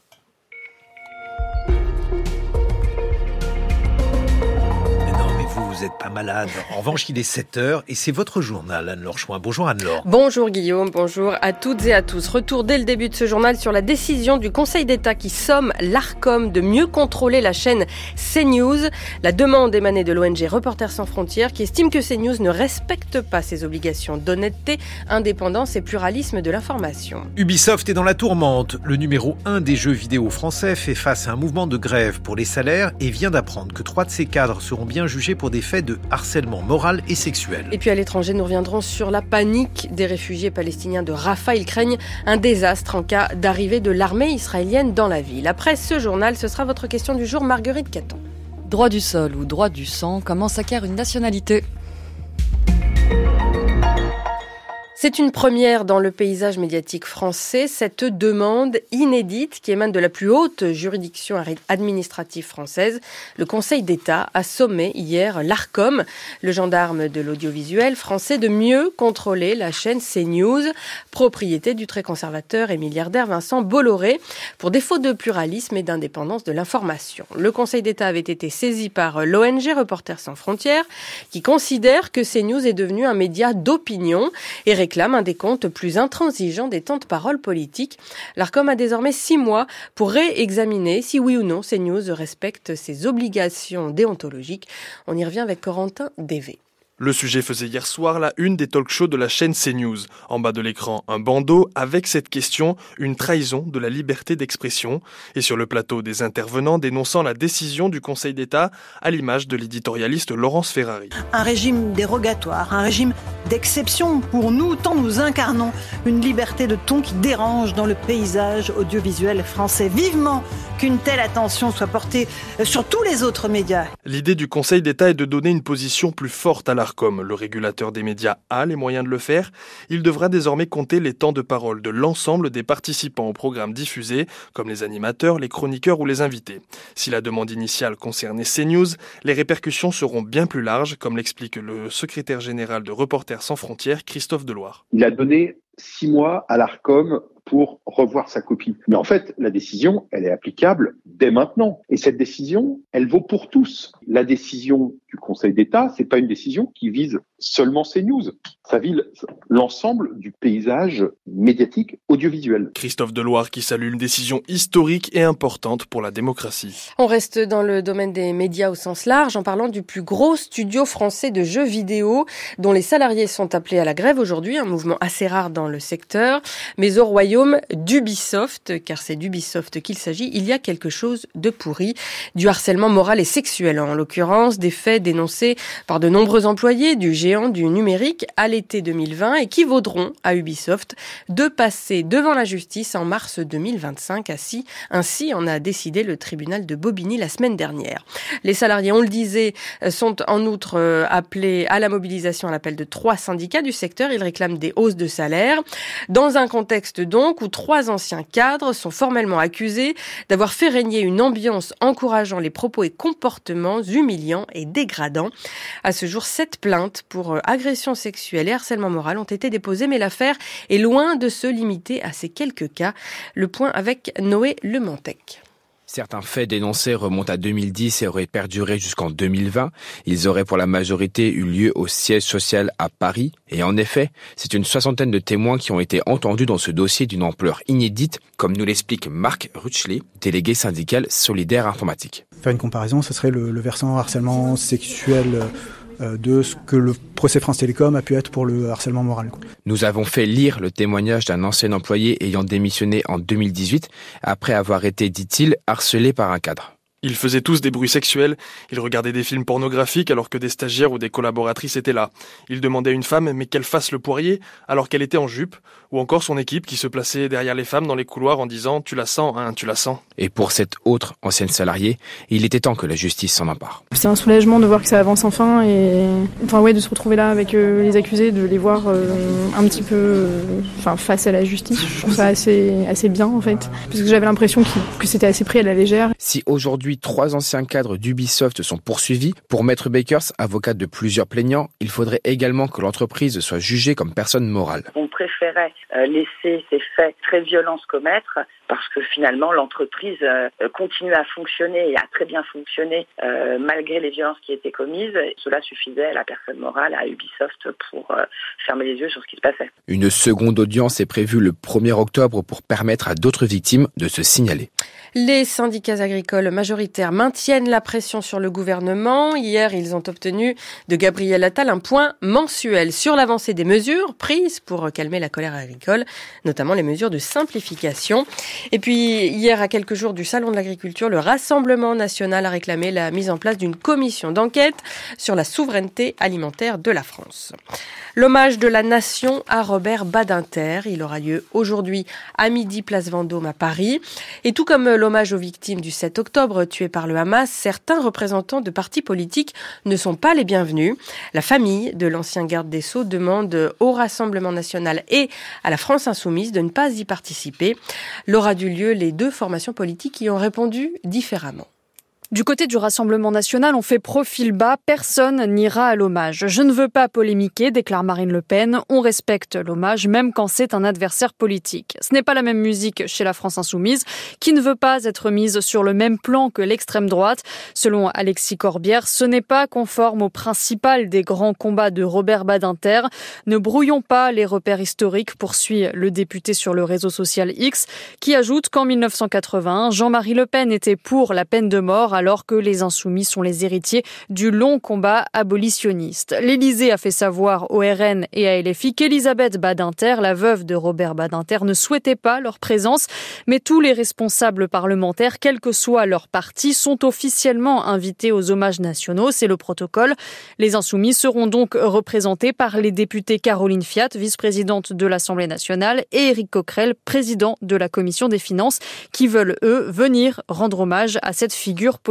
S2: Vous n'êtes pas malade. En revanche, il est 7 heures et c'est votre journal, Anne-Laure Chouin. Bonjour Anne-Laure.
S19: Bonjour Guillaume, bonjour à toutes et à tous. Retour dès le début de ce journal sur la décision du Conseil d'État qui somme l'ARCOM de mieux contrôler la chaîne CNews. La demande émanée de l'ONG Reporters sans frontières qui estime que CNews ne respecte pas ses obligations d'honnêteté, indépendance et pluralisme de l'information.
S2: Ubisoft est dans la tourmente. Le numéro 1 des jeux vidéo français fait face à un mouvement de grève pour les salaires et vient d'apprendre que trois de ses cadres seront bien jugés pour des de harcèlement moral et sexuel.
S19: Et puis à l'étranger, nous reviendrons sur la panique des réfugiés palestiniens de Rafah. Ils craignent un désastre en cas d'arrivée de l'armée israélienne dans la ville. Après ce journal, ce sera votre question du jour, Marguerite Caton.
S20: Droit du sol ou droit du sang, comment s'acquiert une nationalité?
S19: C'est une première dans le paysage médiatique français, cette demande inédite qui émane de la plus haute juridiction administrative française. Le Conseil d'État a sommé hier l'ARCOM, le gendarme de l'audiovisuel français, de mieux contrôler la chaîne CNews, propriété du très conservateur et milliardaire Vincent Bolloré, pour défaut de pluralisme et d'indépendance de l'information. Le Conseil d'État avait été saisi par l'ONG Reporters sans frontières, qui considère que CNews est devenu un média d'opinion et réclame un décompte plus intransigeant des temps de parole politiques. L'ARCOM a désormais six mois pour réexaminer si oui ou non CNews respecte ses obligations déontologiques. On y revient avec Corentin Dévé.
S21: Le sujet faisait hier soir la une des talk shows de la chaîne CNews. En bas de l'écran, un bandeau avec cette question, une trahison de la liberté d'expression. Et sur le plateau, des intervenants dénonçant la décision du Conseil d'État, à l'image de l'éditorialiste Laurence Ferrari.
S22: Un régime dérogatoire, un régime d'exception pour nous, tant nous incarnons une liberté de ton qui dérange dans le paysage audiovisuel français. Vivement qu'une telle attention soit portée sur tous les autres médias.
S21: L'idée du Conseil d'État est de donner une position plus forte à l'ARCOM. Le régulateur des médias a les moyens de le faire. Il devra désormais compter les temps de parole de l'ensemble des participants au programme diffusé, comme les animateurs, les chroniqueurs ou les invités. Si la demande initiale concernait CNews, les répercussions seront bien plus larges, comme l'explique le secrétaire général de Reporters sans frontières, Christophe Deloire.
S23: Il a donné six mois à l'ARCOM
S24: pour revoir sa copie. Mais en fait, la décision, elle est applicable dès maintenant. Et cette décision, elle vaut pour tous. La décision du Conseil d'État, c'est pas une décision qui vise seulement CNews. Ça vise l'ensemble du paysage médiatique audiovisuel.
S21: Christophe Deloire qui salue une décision historique et importante pour la démocratie.
S19: On reste dans le domaine des médias au sens large en parlant du plus gros studio français de jeux vidéo dont les salariés sont appelés à la grève aujourd'hui, un mouvement assez rare dans le secteur, mais au royaume d'Ubisoft, car c'est d'Ubisoft qu'il s'agit, il y a quelque chose de pourri, du harcèlement moral et sexuel en l'occurrence, des faits dénoncés par de nombreux employés du géant du numérique à l'été 2020 et qui vaudront à Ubisoft de passer devant la justice en mars 2025. Ainsi, ainsi en a décidé le tribunal de Bobigny la semaine dernière. Les salariés, on le disait, sont en outre euh, appelés à la mobilisation à l'appel de trois syndicats du secteur. Ils réclament des hausses de salaire. Dans un contexte donc où trois anciens cadres sont formellement accusés d'avoir fait régner une ambiance encourageant les propos et comportements humiliants et dégradants. À ce jour, sept plaintes pour euh, agression sexuelle et harcèlement moral ont été déposées, mais l'affaire est loin de se limiter à ces quelques cas. Le point avec Noé Lemantec.
S23: Certains faits dénoncés remontent à 2010 et auraient perduré jusqu'en 2020. Ils auraient pour la majorité eu lieu au siège social à Paris. Et en effet, c'est une soixantaine de témoins qui ont été entendus dans ce dossier d'une ampleur inédite, comme nous l'explique Marc Rutschley, délégué syndical solidaire informatique.
S25: Faire une comparaison, ce serait le, versant harcèlement sexuel euh, de ce que le procès France Télécom a pu être pour le harcèlement moral.
S23: Nous avons fait lire le témoignage d'un ancien employé ayant démissionné en 2018 après avoir été, dit-il, harcelé par un cadre.
S21: Ils faisaient tous des bruits sexuels, ils regardaient des films pornographiques alors que des stagiaires ou des collaboratrices étaient là. Ils demandaient à une femme mais qu'elle fasse le poirier alors qu'elle était en jupe, ou encore son équipe qui se plaçait derrière les femmes dans les couloirs en disant Tu la sens, hein, tu la sens.
S23: Et pour cette autre ancienne salariée, il était temps que la justice s'en empare.
S26: C'est un soulagement de voir que ça avance enfin et enfin ouais de se retrouver là avec euh, les accusés, de les voir euh, un petit peu euh, enfin face à la justice. Je trouve ça assez assez bien en fait parce que j'avais l'impression que c'était assez pris à la légère.
S23: Si aujourd'hui trois anciens cadres d'Ubisoft sont poursuivis. Pour Maître Bakers, avocat de plusieurs plaignants, il faudrait également que l'entreprise soit jugée comme personne morale.
S27: On préférait laisser ces faits très violents se commettre parce que finalement l'entreprise euh, continue à fonctionner et a très bien fonctionné euh, malgré les violences qui étaient commises. Cela suffisait à la personne morale, à Ubisoft, pour fermer les yeux sur ce qui se passait.
S23: Une seconde audience est prévue le 1er octobre pour permettre à d'autres victimes de se signaler.
S19: Les syndicats agricoles majoritaires maintiennent la pression sur le gouvernement. Hier, ils ont obtenu de Gabriel Attal un point mensuel sur l'avancée des mesures prises pour calmer la colère notamment les mesures de simplification. Et puis, hier, à quelques jours du Salon de l'agriculture, le Rassemblement national a réclamé la mise en place d'une commission d'enquête sur la souveraineté alimentaire de la France. L'hommage de la nation à Robert Badinter, il aura lieu aujourd'hui à midi place Vendôme à Paris. Et tout comme l'hommage aux victimes du 7 octobre tuées par le Hamas, certains représentants de partis politiques ne sont pas les bienvenus. La famille de l'ancien garde des Sceaux demande au Rassemblement national et à la France insoumise de ne pas y participer. L'aura du lieu les deux formations politiques y ont répondu différemment.
S28: Du côté du Rassemblement national, on fait profil bas, personne n'ira à l'hommage. Je ne veux pas polémiquer, déclare Marine Le Pen. On respecte l'hommage, même quand c'est un adversaire politique. Ce n'est pas la même musique chez la France insoumise, qui ne veut pas être mise sur le même plan que l'extrême droite. Selon Alexis Corbière, ce n'est pas conforme au principal des grands combats de Robert Badinter. Ne brouillons pas les repères historiques, poursuit le député sur le réseau social X, qui ajoute qu'en 1980, Jean-Marie Le Pen était pour la peine de mort alors que les insoumis sont les héritiers du long combat abolitionniste. L'Élysée a fait savoir au RN et à LFI qu'Elisabeth Badinter, la veuve de Robert Badinter, ne souhaitait pas leur présence, mais tous les responsables parlementaires, quel que soit leur parti, sont officiellement invités aux hommages nationaux. C'est le protocole. Les insoumis seront donc représentés par les députés Caroline Fiat, vice-présidente de l'Assemblée nationale, et Éric Coquerel, président de la Commission des finances, qui veulent, eux, venir rendre hommage à cette figure politique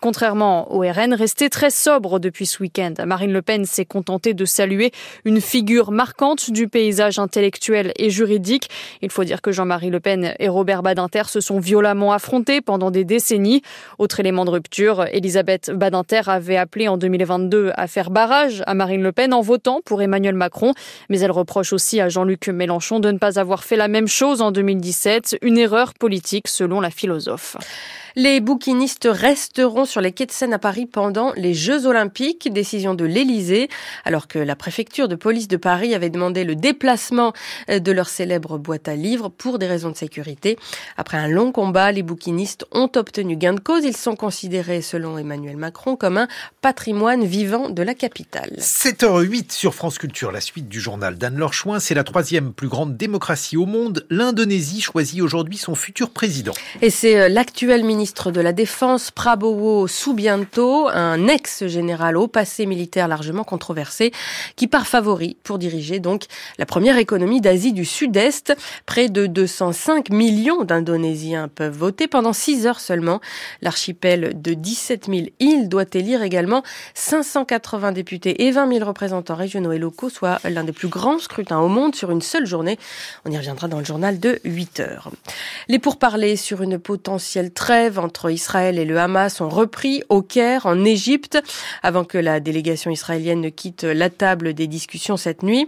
S28: Contrairement au RN, resté très sobre depuis ce week-end. Marine Le Pen s'est contentée de saluer une figure marquante du paysage intellectuel et juridique. Il faut dire que Jean-Marie Le Pen et Robert Badinter se sont violemment affrontés pendant des décennies. Autre élément de rupture, Elisabeth Badinter avait appelé en 2022 à faire barrage à Marine Le Pen en votant pour Emmanuel Macron, mais elle reproche aussi à Jean-Luc Mélenchon de ne pas avoir fait la même chose en 2017, une erreur politique selon la philosophe.
S19: Les bouquinistes resteront sur les quais de Seine à Paris pendant les Jeux Olympiques, décision de l'Élysée, alors que la préfecture de police de Paris avait demandé le déplacement euh, de leur célèbre boîte à livres pour des raisons de sécurité. Après un long combat, les bouquinistes ont obtenu gain de cause. Ils sont considérés, selon Emmanuel Macron, comme un patrimoine vivant de la capitale.
S2: 7h08 sur France Culture, la suite du journal d'Anne-Laure Chouin. C'est la troisième plus grande démocratie au monde. L'Indonésie choisit aujourd'hui son futur président.
S19: Et c'est euh, l'actuel ministre ministre de la Défense Prabowo Subianto, un ex-général au passé militaire largement controversé, qui part favori pour diriger donc la première économie d'Asie du Sud-Est. Près de 205 millions d'Indonésiens peuvent voter pendant 6 heures seulement. L'archipel de 17 000 îles doit élire également 580 députés et 20 000 représentants régionaux et locaux, soit l'un des plus grands scrutins au monde sur une seule journée. On y reviendra dans le journal de 8 heures. Les pourparlers sur une potentielle trêve entre Israël et le Hamas ont repris au Caire, en Égypte, avant que la délégation israélienne ne quitte la table des discussions cette nuit.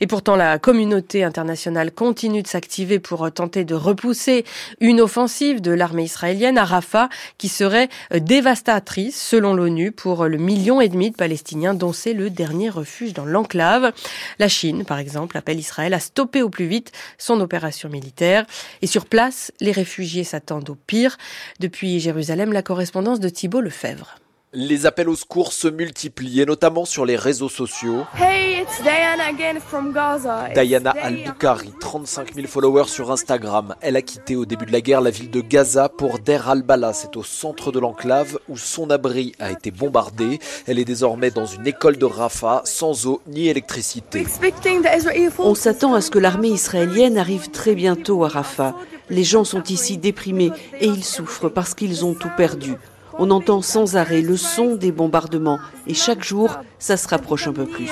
S19: Et pourtant, la communauté internationale continue de s'activer pour tenter de repousser une offensive de l'armée israélienne à Rafah qui serait dévastatrice, selon l'ONU, pour le million et demi de Palestiniens dont c'est le dernier refuge dans l'enclave. La Chine, par exemple, appelle Israël à stopper au plus vite son opération militaire. Et sur place, les réfugiés s'attendent au pire. Depuis Jérusalem, la correspondance de Thibault Lefebvre.
S29: Les appels au secours se multiplient, notamment sur les réseaux sociaux.
S30: Hey, it's Diana again from Gaza.
S29: Diana Al-Bukhari, 35 000 followers sur Instagram. Elle a quitté au début de la guerre la ville de Gaza pour Der al-Bala. C'est au centre de l'enclave où son abri a été bombardé. Elle est désormais dans une école de Rafah, sans eau ni électricité.
S31: On s'attend à ce que l'armée israélienne arrive très bientôt à Rafah. Les gens sont ici déprimés et ils souffrent parce qu'ils ont tout perdu. On entend sans arrêt le son des bombardements et chaque jour, ça se rapproche un peu plus.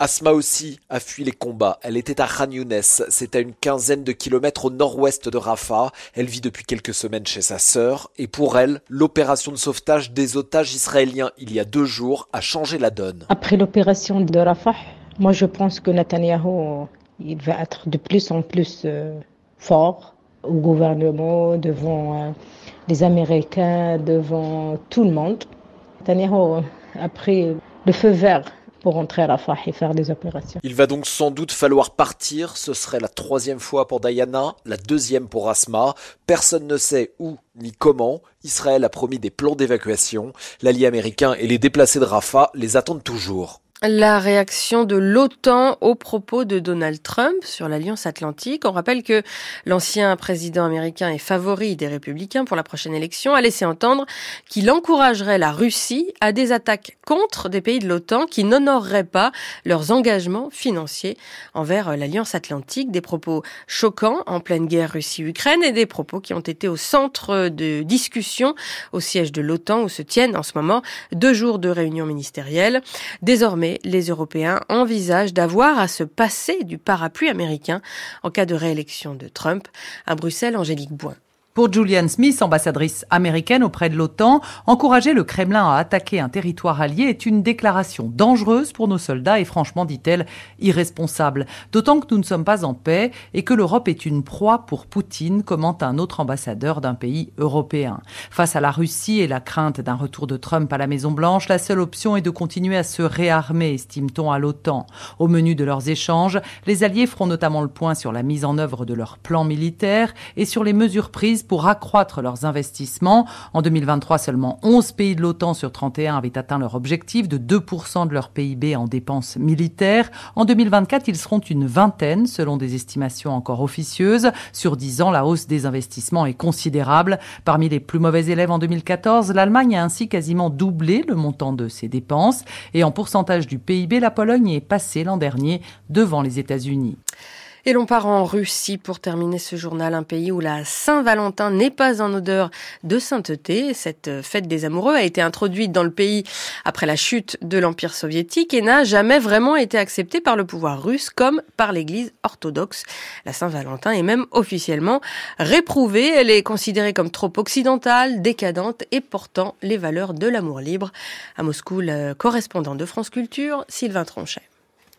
S29: Asma aussi a fui les combats. Elle était à Khan Younes, c'est à une quinzaine de kilomètres au nord-ouest de Rafah. Elle vit depuis quelques semaines chez sa sœur et pour elle, l'opération de sauvetage des otages israéliens il y a deux jours a changé la donne.
S32: Après l'opération de Rafah, moi je pense que Netanyahu, il va être de plus en plus euh, fort au gouvernement, devant euh, les Américains, devant tout le monde. Netanyahu a pris le feu vert pour entrer à Rafah et faire des opérations.
S29: Il va donc sans doute falloir partir. Ce serait la troisième fois pour Diana, la deuxième pour Asma. Personne ne sait où ni comment. Israël a promis des plans d'évacuation. L'allié américain et les déplacés de Rafah les attendent toujours.
S19: La réaction de l'OTAN aux propos de Donald Trump sur l'Alliance Atlantique. On rappelle que l'ancien président américain est favori des républicains pour la prochaine élection, a laissé entendre qu'il encouragerait la Russie à des attaques contre des pays de l'OTAN qui n'honoreraient pas leurs engagements financiers envers l'Alliance Atlantique. Des propos choquants en pleine guerre Russie-Ukraine et des propos qui ont été au centre de discussions au siège de l'OTAN où se tiennent en ce moment deux jours de réunions ministérielles. Désormais, les Européens envisagent d'avoir à se passer du parapluie américain en cas de réélection de Trump. À Bruxelles, Angélique Boin.
S33: Pour Julian Smith, ambassadrice américaine auprès de l'OTAN, encourager le Kremlin à attaquer un territoire allié est une déclaration dangereuse pour nos soldats et franchement, dit-elle, irresponsable. D'autant que nous ne sommes pas en paix et que l'Europe est une proie pour Poutine, commente un autre ambassadeur d'un pays européen. Face à la Russie et la crainte d'un retour de Trump à la Maison-Blanche, la seule option est de continuer à se réarmer, estime-t-on à l'OTAN. Au menu de leurs échanges, les alliés feront notamment le point sur la mise en œuvre de leur plan militaire et sur les mesures prises pour accroître leurs investissements. En 2023, seulement 11 pays de l'OTAN sur 31 avaient atteint leur objectif de 2% de leur PIB en dépenses militaires. En 2024, ils seront une vingtaine, selon des estimations encore officieuses. Sur 10 ans, la hausse des investissements est considérable. Parmi les plus mauvais élèves en 2014, l'Allemagne a ainsi quasiment doublé le montant de ses dépenses. Et en pourcentage du PIB, la Pologne est passée l'an dernier devant les États-Unis.
S19: Et l'on part en Russie pour terminer ce journal, un pays où la Saint-Valentin n'est pas en odeur de sainteté. Cette fête des amoureux a été introduite dans le pays après la chute de l'Empire soviétique et n'a jamais vraiment été acceptée par le pouvoir russe comme par l'Église orthodoxe. La Saint-Valentin est même officiellement réprouvée. Elle est considérée comme trop occidentale, décadente et portant les valeurs de l'amour libre. À Moscou, le correspondant de France Culture, Sylvain Tronchet.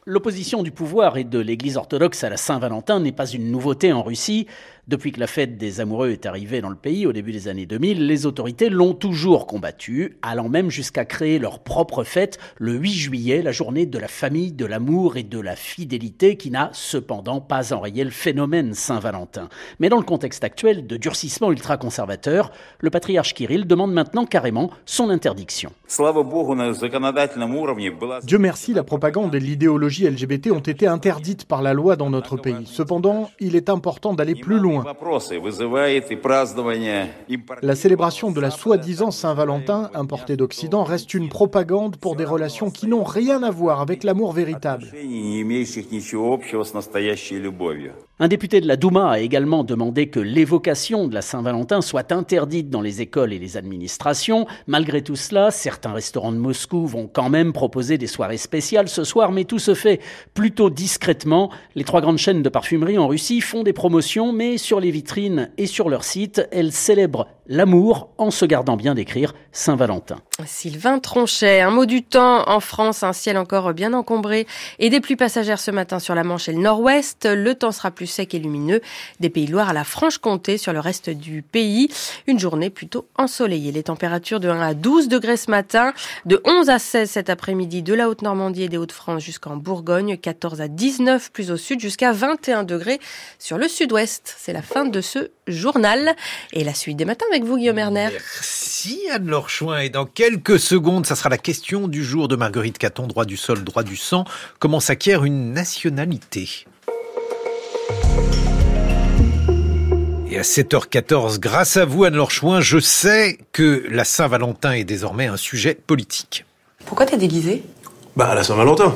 S34: L'opposition du pouvoir et de l'Église orthodoxe à la Saint-Valentin n'est pas une nouveauté en Russie. Depuis que la fête des amoureux est arrivée dans le pays au début des années 2000, les autorités l'ont toujours combattue, allant même jusqu'à créer leur propre fête le 8 juillet, la journée de la famille, de l'amour et de la fidélité, qui n'a cependant pas enrayé le phénomène Saint-Valentin. Mais dans le contexte actuel de durcissement ultra-conservateur, le patriarche Kirill demande maintenant carrément son interdiction.
S35: Dieu merci, la propagande et l'idéologie LGBT ont été interdites par la loi dans notre pays. Cependant, il est important d'aller plus loin la célébration de la soi-disant Saint-Valentin importée d'Occident reste une propagande pour des relations qui n'ont rien à voir avec l'amour véritable.
S34: Un député de la Douma a également demandé que l'évocation de la Saint-Valentin soit interdite dans les écoles et les administrations. Malgré tout cela, certains restaurants de Moscou vont quand même proposer des soirées spéciales ce soir, mais tout se fait plutôt discrètement. Les trois grandes chaînes de parfumerie en Russie font des promotions, mais sur les vitrines et sur leur site, elles célèbrent l'amour en se gardant bien d'écrire Saint-Valentin.
S19: Sylvain Tronchet, un mot du temps en France, un ciel encore bien encombré et des pluies passagères ce matin sur la Manche et le Nord-Ouest. Le temps sera plus sec et lumineux des Pays de Loire à la Franche-Comté sur le reste du pays. Une journée plutôt ensoleillée. Les températures de 1 à 12 degrés ce matin, de 11 à 16 cet après-midi de la Haute-Normandie et des Hauts-de-France jusqu'en Bourgogne, 14 à 19 plus au sud jusqu'à 21 degrés sur le sud-ouest. C'est la fin de ce journal et la suite des matins avec vous Guillaume Erner.
S2: Merci Anne-Laure et quelques secondes, ça sera la question du jour de Marguerite Caton, droit du sol, droit du sang. Comment s'acquiert une nationalité? Et à 7h14, grâce à vous, Anne-Laure Chouin, je sais que la Saint-Valentin est désormais un sujet politique.
S36: Pourquoi t'es déguisé
S37: Bah, à la Saint-Valentin.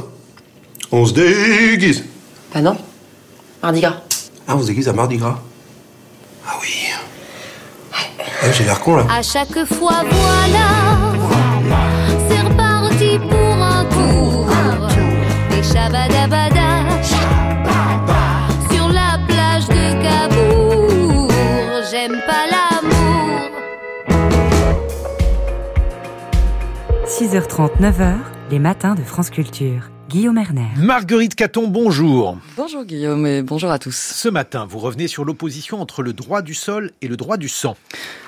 S37: On se déguise.
S36: Bah non. Mardi Gras.
S37: Ah, on se déguise à Mardi Gras Ah oui. Ah, j'ai l'air con là.
S38: À chaque fois, voilà. C'est reparti pour un tour. Et shabadabada. j'aime pas l'amour.
S1: 6h30, 9h, les matins de France Culture. Guillaume Erner.
S2: Marguerite Caton, bonjour.
S20: Bonjour Guillaume et bonjour à tous.
S2: Ce matin, vous revenez sur l'opposition entre le droit du sol et le droit du sang.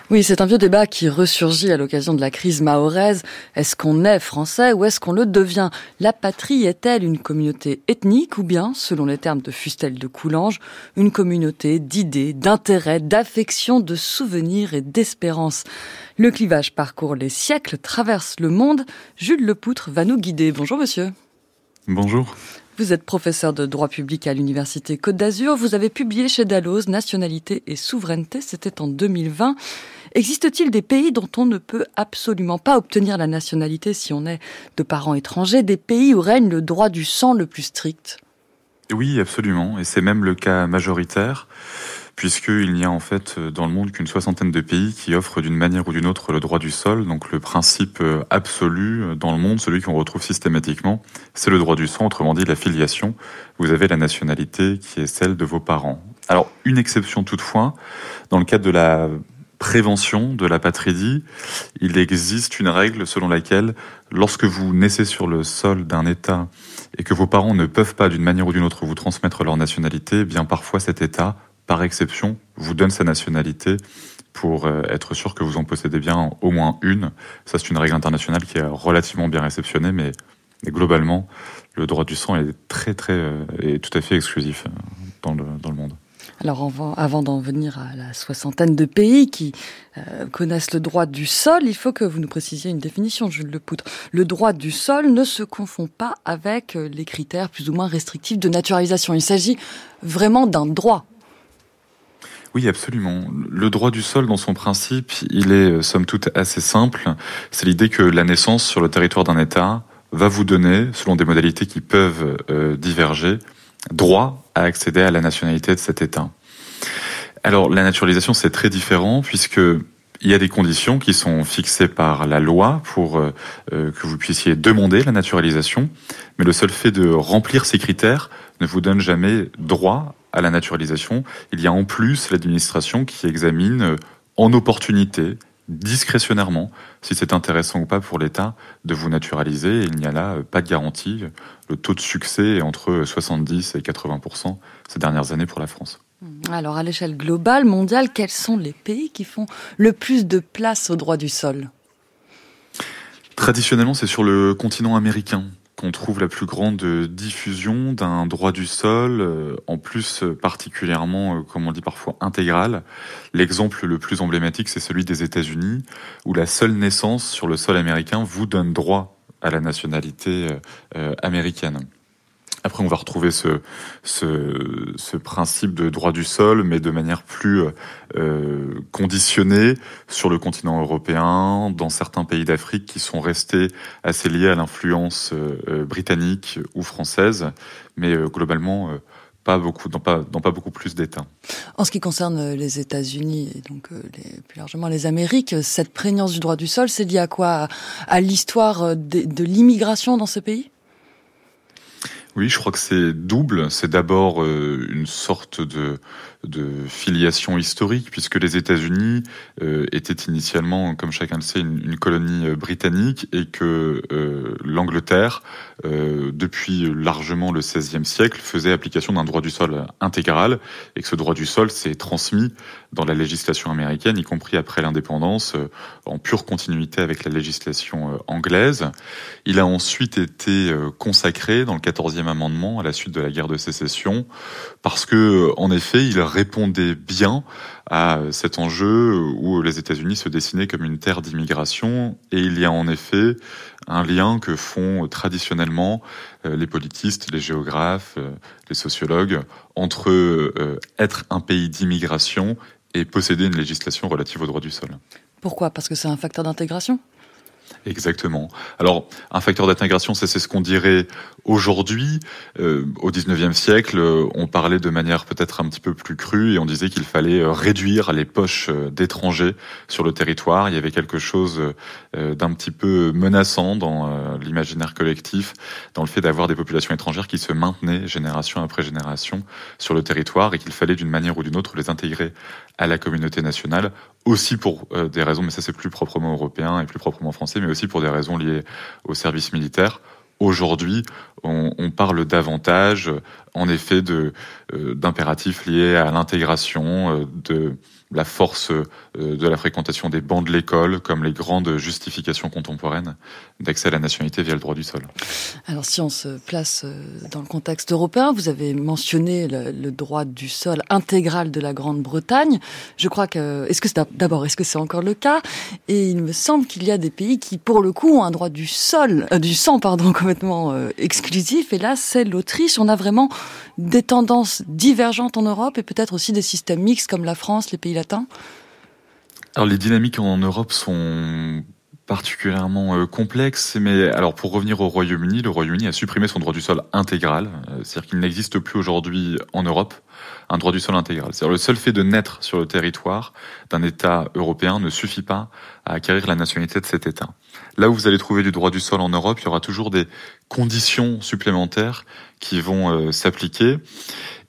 S20: Oui, c'est un vieux débat qui ressurgit à l'occasion de la crise mahoraise. Est-ce qu'on est français ou est-ce qu'on le devient? La patrie est-elle une communauté ethnique ou bien, selon les termes de Fustel de Coulanges, une communauté d'idées, d'intérêts, d'affections, de souvenirs et d'espérances? Le clivage parcourt les siècles, traverse le monde. Jules Lepoutre va nous guider. Bonjour monsieur.
S39: Bonjour.
S20: Vous êtes professeur de droit public à l'Université Côte d'Azur. Vous avez publié chez Dalloz Nationalité et souveraineté. C'était en 2020. Existe-t-il des pays dont on ne peut absolument pas obtenir la nationalité si on est de parents étrangers, des pays où règne le droit du sang le plus strict?
S39: Oui, absolument. Et c'est même le cas majoritaire puisqu'il n'y a en fait euh, dans le monde qu'une soixantaine de pays qui offrent d'une manière ou d'une autre le droit du sol. Donc le principe euh, absolu euh, dans le monde, celui qu'on retrouve systématiquement, c'est le droit du sang, autrement dit la filiation. Vous avez la nationalité qui est celle de vos parents. Alors une exception toutefois, dans le cadre de la prévention de la patridie, il existe une règle selon laquelle lorsque vous naissez sur le sol d'un État et que vos parents ne peuvent pas d'une manière ou d'une autre vous transmettre leur nationalité, eh bien parfois cet État par exception, vous donne sa nationalité pour euh, être sûr que vous en possédez bien au moins une. Ça, c'est une règle internationale qui est relativement bien réceptionnée, mais globalement, le droit du sang est très, très, euh, tout à fait exclusif euh, dans le, dans le monde.
S20: Alors avant, d'en venir à la soixantaine de pays qui connaissent le droit du sol, il faut que vous nous précisiez une définition, Jules Lepoutre. Le droit du sol ne se confond pas avec les critères plus ou moins restrictifs de naturalisation. Il s'agit vraiment d'un droit
S39: oui, absolument. Le droit du sol, dans son principe, il est euh, somme toute assez simple. C'est l'idée que la naissance sur le territoire d'un État va vous donner, selon des modalités qui peuvent euh, diverger, droit à accéder à la nationalité de cet État. Alors la naturalisation c'est très différent puisque il y a des conditions qui sont fixées par la loi pour euh, que vous puissiez demander la naturalisation, mais le seul fait de remplir ces critères ne vous donne jamais droit à la naturalisation. Il y a en plus l'administration qui examine euh, en opportunité, discrétionnairement, si c'est intéressant ou pas pour l'État de vous naturaliser. il n'y a là pas de garantie. Le taux de succès est entre 70 et 80 ces dernières années pour la France.
S20: Mmh. Alors à l'échelle globale, mondiale, quels sont les pays qui font le plus de place au droit du sol?
S39: Traditionnellement, c'est sur le continent américain qu'on trouve la plus grande diffusion d'un droit du sol, euh, en plus particulièrement, euh, comme on dit parfois, intégral. L'exemple le plus emblématique, c'est celui des États-Unis, où la seule naissance sur le sol américain vous donne droit à la nationalité euh, américaine. Après, on va retrouver ce, ce, ce, principe de droit du sol, mais de manière plus euh, conditionnée sur le continent européen, dans certains pays d'Afrique qui sont restés assez liés à l'influence euh, britannique ou française, mais euh, globalement euh, pas beaucoup, dans pas, dans pas beaucoup plus d'États.
S20: En ce qui concerne les États-Unis et donc les, plus largement les Amériques, cette prégnance du droit du sol, c'est lié à quoi? À l'histoire de, de l'immigration dans ce pays?
S39: Oui, je crois que c'est double. C'est d'abord euh, une sorte de, de filiation historique, puisque les États-Unis euh, étaient initialement, comme chacun le sait, une, colonie euh, britannique, et que l'Angleterre, depuis largement le XVIe siècle, faisait application d'un droit du sol intégral, et que ce droit du sol s'est transmis dans la législation américaine, y compris après l'indépendance, en pure continuité avec la législation anglaise. Il a ensuite été consacré dans le 14e amendement à la suite de la guerre de sécession, parce que, en effet, il répondait bien à cet enjeu où les États-Unis se dessinaient comme une terre d'immigration, et il y a en effet un lien que font traditionnellement euh, les politistes, les géographes, euh, les sociologues, entre euh, être un pays d'immigration et posséder une législation relative au droit du sol.
S20: Pourquoi? Parce que c'est un facteur d'intégration?
S39: Exactement. Alors, un facteur d'intégration, c'est ce qu'on dirait aujourd'hui. Euh, au 19e siècle, euh, on parlait de manière peut-être un petit peu plus crue et on disait qu'il fallait euh, réduire les poches d'étrangers sur le territoire. Il y avait quelque chose d'un petit peu menaçant dans l'imaginaire collectif, dans le fait d'avoir des populations étrangères qui se maintenaient génération après génération sur le territoire et qu'il fallait d'une manière ou d'une autre les intégrer à la communauté nationale, aussi pour des raisons, mais ça c'est plus proprement européen et plus proprement français, mais aussi pour des raisons liées au service militaire. Aujourd'hui, on, parle davantage, en effet, euh, d'impératifs liés à l'intégration, euh, de la force de la fréquentation des bancs de l'école comme les grandes justifications contemporaines d'accès à la nationalité via le droit du sol.
S20: Alors si on se place euh, dans le contexte européen, vous avez mentionné le, droit du sol intégral de la Grande-Bretagne. Je crois que est-ce que c'est d'abord est-ce que c'est encore le cas? Et il me semble qu'il y a des pays qui pour le coup ont un droit du sol euh, du sang pardon complètement exclusif et là c'est l'Autriche. On a vraiment des tendances divergentes en Europe et peut-être aussi des systèmes mixtes comme la France, les pays
S39: alors les dynamiques en Europe sont particulièrement euh, complexes, mais alors pour revenir au Royaume-Uni, le Royaume-Uni a supprimé son droit du sol intégral, euh, c'est-à-dire qu'il n'existe plus aujourd'hui en Europe un droit du sol intégral. C'est-à-dire le seul fait de naître sur le territoire d'un État européen ne suffit pas à acquérir la nationalité de cet État. Là où vous allez trouver du droit du sol en Europe, il y aura toujours des conditions supplémentaires qui vont euh, s'appliquer.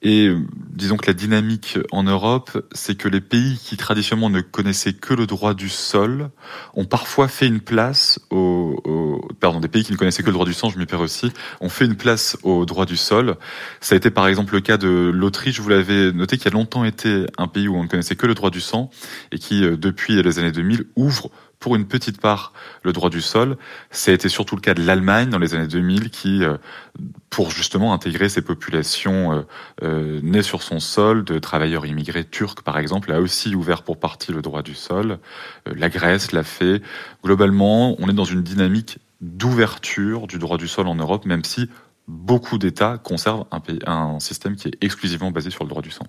S39: Et disons que la dynamique en Europe, c'est que les pays qui traditionnellement ne connaissaient que le droit du sol ont parfois fait une place au, pardon, des pays qui ne connaissaient que le droit du sang, je m'y perds aussi, ont fait une place au droit du sol. Ça a été par exemple le cas de l'Autriche, vous l'avez noté, qui a longtemps été un pays où on ne connaissait que le droit du sang et qui, euh, depuis les années 2000, ouvre pour une petite part le droit du sol. Ça a été surtout le cas de l'Allemagne dans les années 2000 qui, euh, pour justement intégrer ces populations euh, euh, nées sur son sol, de travailleurs immigrés turcs par exemple, a aussi ouvert pour partie le droit du sol. la Grèce l'a fait. Globalement, on est dans une dynamique d'ouverture du droit du sol en Europe, même si beaucoup d'États conservent un, un système qui est exclusivement basé sur le droit du sang.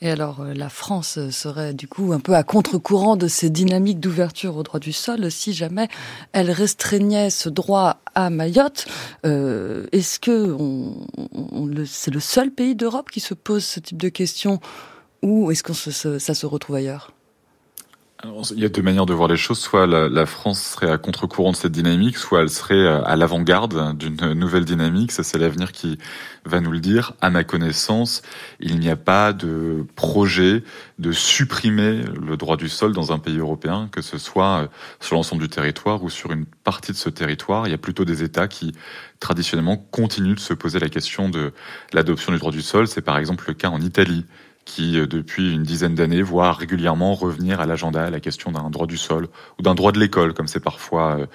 S20: Et alors, euh, la France serait du coup un peu à contre-courant de ces dynamiques d'ouverture au droit du sol si jamais elle restreignait ce droit à Mayotte. Euh, est-ce que c'est le seul pays d'Europe qui se pose ce type de questions ou est-ce que ça se retrouve ailleurs?
S39: Il y a deux manières de voir les choses. Soit la, France serait à contre-courant de cette dynamique, soit elle serait à l'avant-garde d'une nouvelle dynamique. Ça, c'est l'avenir qui va nous le dire. À ma connaissance, il n'y a pas de projet de supprimer le droit du sol dans un pays européen, que ce soit sur l'ensemble du territoire ou sur une partie de ce territoire. Il y a plutôt des États qui, traditionnellement, continuent de se poser la question de l'adoption du droit du sol. C'est par exemple le cas en Italie qui, euh, depuis une dizaine d'années, voit régulièrement revenir à l'agenda la question d'un droit du sol ou d'un droit de l'école, comme c'est parfois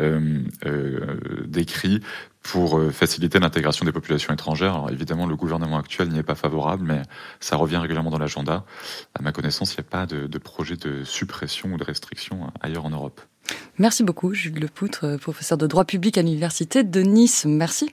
S39: euh, euh, décrit, pour faciliter l'intégration des populations étrangères. Alors évidemment, le gouvernement actuel n'y est pas favorable, mais ça revient régulièrement dans l'agenda. À ma connaissance, il n'y a pas de, de, projet de suppression ou de restriction ailleurs en Europe.
S20: Merci beaucoup, Jules Lepoutre, professeur de droit public à l'Université de Nice. Merci.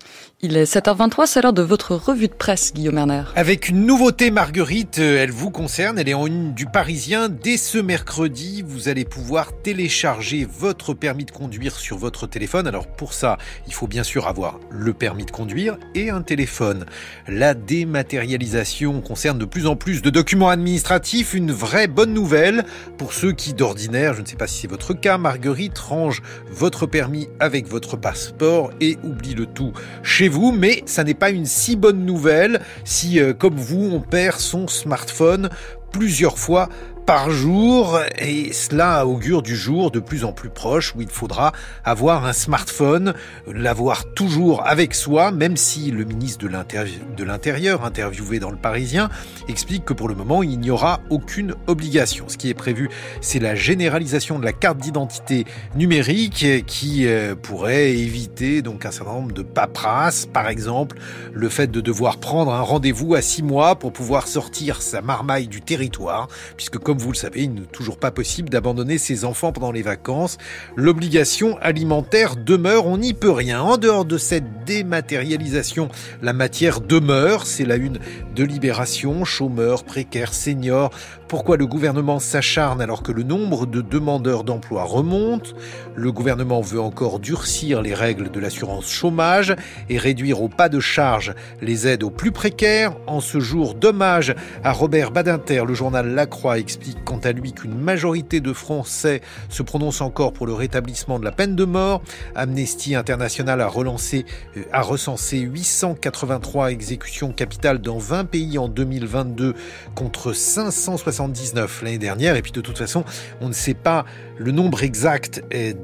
S20: Il est 7h23, c'est l'heure de votre revue de presse, Guillaume Erner.
S2: Avec une nouveauté, Marguerite, euh, elle vous concerne, elle est en une du Parisien. Dès ce mercredi, vous allez pouvoir télécharger votre permis de conduire sur votre téléphone. Alors pour ça, il faut bien sûr avoir le permis de conduire et un téléphone. La dématérialisation concerne de plus en plus de documents administratifs, une vraie bonne nouvelle pour ceux qui d'ordinaire, je ne sais pas si c'est votre cas, Marguerite, rangent votre permis avec votre passeport et oublient le tout chez vous, mais ça n'est pas une si bonne nouvelle si, euh, comme vous, on perd son smartphone plusieurs fois par jour et cela augure du jour de plus en plus proche où il faudra avoir un smartphone, l'avoir toujours avec soi, même si le ministre de l'Intérieur, interviewé dans le Parisien, explique que pour le moment il n'y aura aucune obligation. Ce qui est prévu, c'est la généralisation de la carte d'identité numérique qui euh, pourrait éviter donc un certain nombre de paperasses, par exemple le fait de devoir prendre un rendez-vous à six mois pour pouvoir sortir sa marmaille du territoire, puisque comme vous le savez, il n'est toujours pas possible d'abandonner ses enfants pendant les vacances. L'obligation alimentaire demeure, on n'y peut rien. En dehors de cette dématérialisation, la matière demeure, c'est la une de Libération, chômeurs, précaires, seniors. Pourquoi le gouvernement s'acharne alors que le nombre de demandeurs d'emploi remonte? Le gouvernement veut encore durcir les règles de l'assurance chômage et réduire au pas de charge les aides aux plus précaires. En ce jour d'hommage à Robert Badinter, le journal La Croix explique quant à lui qu'une majorité de Français se prononce encore pour le rétablissement de la peine de mort. Amnesty International a relancé, euh, a recensé 883 exécutions capitales dans 20 pays en 2022 contre 579 l'année dernière. Et puis de toute façon, on ne sait pas le nombre exact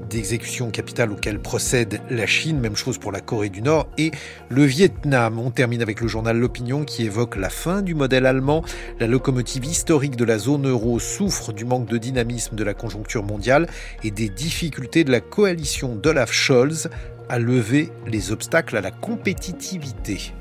S2: d'exécutions capitales auxquelles procède la Chine. Même chose pour la Corée du Nord et le Vietnam. On termine avec le journal L'Opinion qui évoque la fin du modèle allemand. La locomotive historique de la zone euro souffre du manque de dynamisme de la conjoncture mondiale et des difficultés de la coalition d'Olaf Scholz à lever les obstacles à la compétitivité.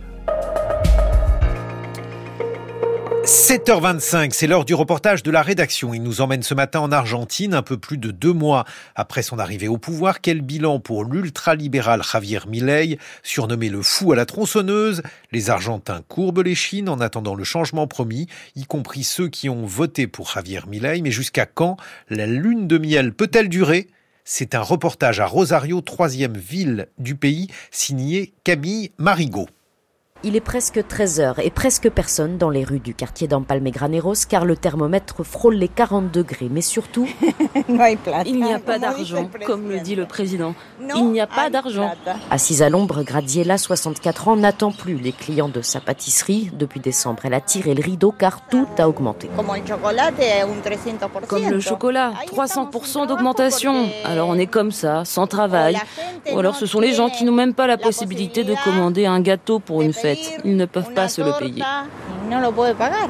S2: 7h25, c'est l'heure du reportage de la rédaction. Il nous emmène ce matin en Argentine, un peu plus de deux mois après son arrivée au pouvoir. Quel bilan pour l'ultralibéral Javier Milei, surnommé le fou à la tronçonneuse? Les Argentins courbent les chines en attendant le changement promis, y compris ceux qui ont voté pour Javier Milei. Mais jusqu'à quand la lune de miel peut-elle durer? C'est un reportage à Rosario, troisième ville du pays, signé Camille Marigot.
S40: Il est presque 13 heures et presque personne dans les rues du quartier d'Ampalme-Graneros car le thermomètre frôle les 40 degrés. Mais surtout,
S41: il n'y a pas d'argent, comme le dit le président. Il n'y a pas d'argent.
S40: Assise à l'ombre, Graziella, 64 ans, n'attend plus les clients de sa pâtisserie. Depuis décembre, elle a tiré le rideau car tout a augmenté.
S41: Comme le chocolat, 300% d'augmentation. Alors on est comme ça, sans travail. Ou alors ce sont les gens qui n'ont même pas la possibilité de commander un gâteau pour une fête. Ils ne peuvent pas se le payer.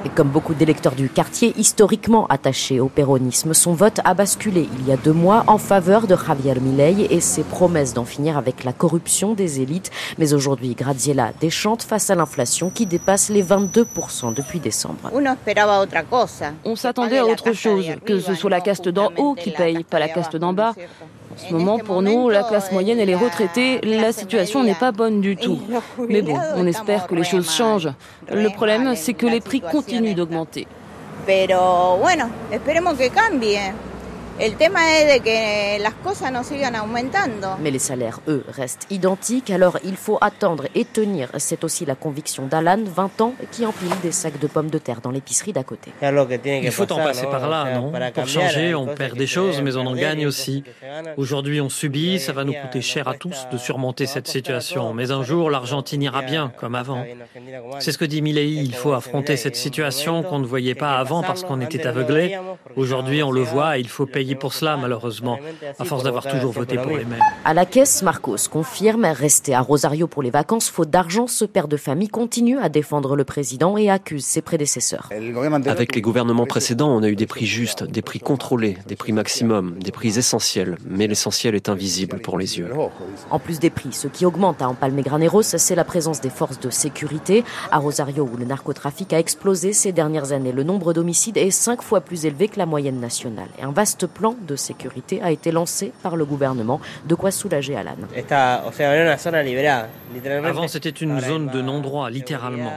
S40: Et comme beaucoup d'électeurs du quartier, historiquement attachés au péronisme, son vote a basculé il y a deux mois en faveur de Javier Milei et ses promesses d'en finir avec la corruption des élites. Mais aujourd'hui, Graziella déchante face à l'inflation qui dépasse les 22% depuis décembre.
S41: On s'attendait à autre chose, que ce soit la caste d'en haut qui paye, pas la caste d'en bas. En ce moment, pour nous, la classe moyenne et les retraités, la situation n'est pas bonne du tout. Mais bon, on espère que les choses changent. Le problème, c'est que les prix continuent d'augmenter.
S42: Que cambie. El tema es de que las cosas no sigan aumentando.
S40: Mais les salaires, eux, restent identiques, alors il faut attendre et tenir. C'est aussi la conviction d'Alan, 20 ans, qui empile des sacs de pommes de terre dans l'épicerie d'à côté.
S43: Il faut en passer par là, non? Pour changer, on perd des choses, mais on en gagne aussi. Aujourd'hui, on subit, ça va nous coûter cher à tous de surmonter cette situation. Mais un jour, l'Argentine ira bien, comme avant. C'est ce que dit Milei, il faut affronter cette situation qu'on ne voyait pas avant parce qu'on était aveuglé. Aujourd'hui, on le voit, il faut payer pour cela, malheureusement, à force d'avoir toujours voté pour les mêmes.
S40: À la caisse, Marcos confirme rester à Rosario pour les vacances, faute d'argent. Ce père de famille continue à défendre le président et accuse ses prédécesseurs.
S44: Avec les gouvernements précédents, on a eu des prix justes, des prix contrôlés, des prix maximum, des prix essentiels. Mais l'essentiel est invisible pour les yeux.
S40: En plus des prix, ce qui augmente à Empalme-Graneros, c'est la présence des forces de sécurité. À Rosario, où le narcotrafic a explosé ces dernières années, le nombre d'homicides est cinq fois plus élevé que la moyenne nationale. Et un vaste plan de sécurité a été lancé par le gouvernement, de quoi soulager Alan.
S43: Avant, c'était une zone de non-droit, littéralement.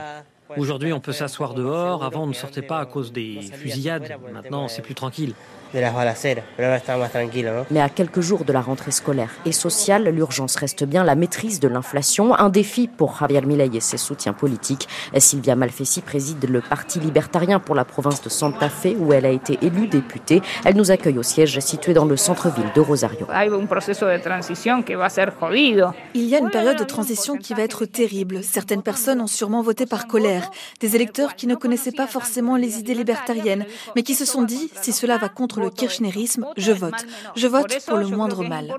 S43: Aujourd'hui, on peut s'asseoir dehors. Avant, on ne sortait pas à cause des fusillades. Maintenant, c'est plus tranquille.
S40: Mais à quelques jours de la rentrée scolaire et sociale, l'urgence reste bien la maîtrise de l'inflation, un défi pour Javier Milei et ses soutiens politiques. Sylvia Malfessi préside le Parti libertarien pour la province de Santa Fe où elle a été élue députée. Elle nous accueille au siège situé dans le centre-ville de Rosario.
S11: Il y a une période de transition qui va être terrible. Certaines personnes ont sûrement voté par colère. Des électeurs qui ne connaissaient pas forcément les idées libertariennes, mais qui se sont dit, si cela va contre le kirchnerisme, je vote. Je vote pour le moindre mal.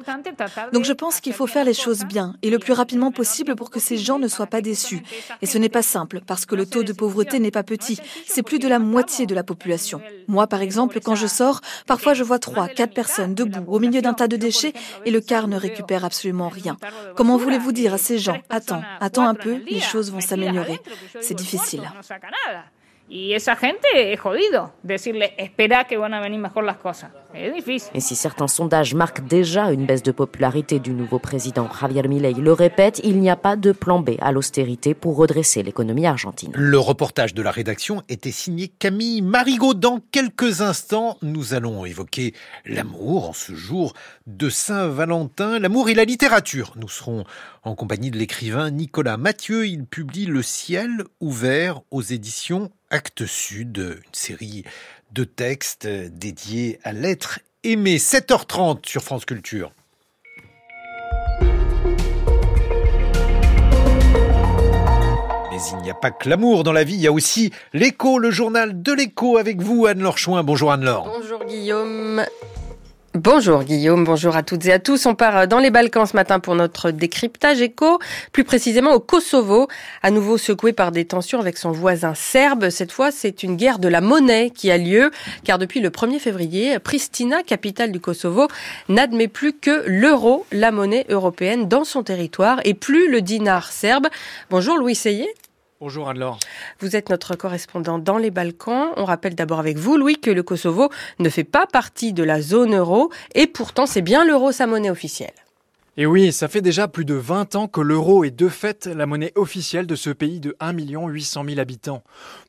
S11: Donc je pense qu'il faut faire les choses bien et le plus rapidement possible pour que ces gens ne soient pas déçus. Et ce n'est pas simple parce que le taux de pauvreté n'est pas petit. C'est plus de la moitié de la population. Moi, par exemple, quand je sors, parfois je vois trois, quatre personnes debout au milieu d'un tas de déchets et le car ne récupère absolument rien. Comment voulez-vous dire à ces gens, attends, attends un peu, les choses vont s'améliorer. C'est difficile.
S45: Y esa gente es jodido decirle espera que van a venir mejor las cosas. Es difícil.
S40: Et si certains sondages marquent déjà une baisse de popularité du nouveau président Javier Milei le répète, il n'y a pas de plan B à l'austérité pour redresser l'économie argentine.
S2: Le reportage de la rédaction était signé Camille Marigot. Dans quelques instants, nous allons évoquer l'amour en ce jour de Saint-Valentin, l'amour et la littérature. Nous serons en compagnie de l'écrivain Nicolas Mathieu. Il publie Le ciel ouvert aux éditions Actes Sud, une série de textes dédiés à l'être aimé. 7h30 sur France Culture. Mais il n'y a pas que l'amour dans la vie, il y a aussi l'écho, le journal de l'écho avec vous, Anne-Laure Chouin. Bonjour Anne-Laure.
S19: Bonjour Guillaume. Bonjour Guillaume, bonjour à toutes et à tous. On part dans les Balkans ce matin pour notre décryptage éco, plus précisément au Kosovo, à nouveau secoué par des tensions avec son voisin serbe. Cette fois, c'est une guerre de la monnaie qui a lieu, car depuis le 1er février, Pristina, capitale du Kosovo, n'admet plus que l'euro, la monnaie européenne, dans son territoire, et plus le dinar serbe. Bonjour Louis Seyé.
S46: Bonjour Anne-Laure.
S19: Vous êtes notre correspondant dans les Balkans. On rappelle d'abord avec vous, Louis, que le Kosovo ne fait pas partie de la zone euro et pourtant c'est bien l'euro sa monnaie officielle.
S46: Et oui, ça fait déjà plus de 20 ans que l'euro est de fait la monnaie officielle de ce pays de 1 800 000 habitants.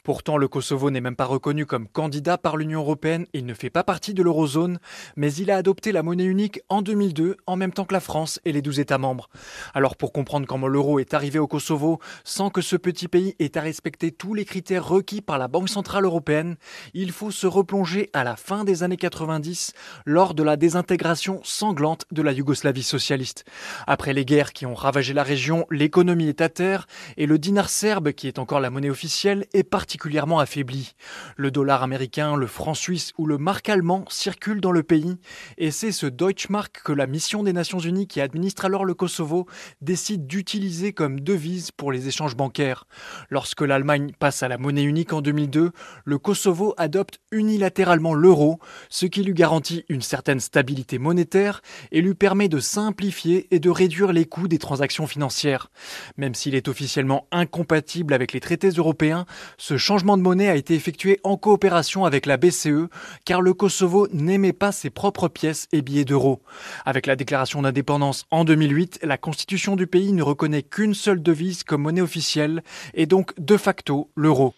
S46: Pourtant, le Kosovo n'est même pas reconnu comme candidat par l'Union européenne, il ne fait pas partie de l'eurozone, mais il a adopté la monnaie unique en 2002, en même temps que la France et les 12 États membres. Alors pour comprendre comment l'euro est arrivé au Kosovo, sans que ce petit pays ait à respecter tous les critères requis par la Banque Centrale Européenne, il faut se replonger à la fin des années 90, lors de la désintégration sanglante de la Yougoslavie socialiste. Après les guerres qui ont ravagé la région, l'économie est à terre et le dinar serbe, qui est encore la monnaie officielle, est particulièrement affaibli. Le dollar américain, le franc suisse ou le mark allemand circulent dans le pays et c'est ce Deutschmark que la mission des Nations Unies qui administre alors le Kosovo décide d'utiliser comme devise pour les échanges bancaires. Lorsque l'Allemagne passe à la monnaie unique en 2002, le Kosovo adopte unilatéralement l'euro, ce qui lui garantit une certaine stabilité monétaire et lui permet de simplifier et de réduire les coûts des transactions financières. Même s'il est officiellement incompatible avec les traités européens, ce changement de monnaie a été effectué en coopération avec la BCE, car le Kosovo n'aimait pas ses propres pièces et billets d'euros. Avec la déclaration d'indépendance en 2008, la constitution du pays ne reconnaît qu'une seule devise comme monnaie officielle, et donc de facto l'euro.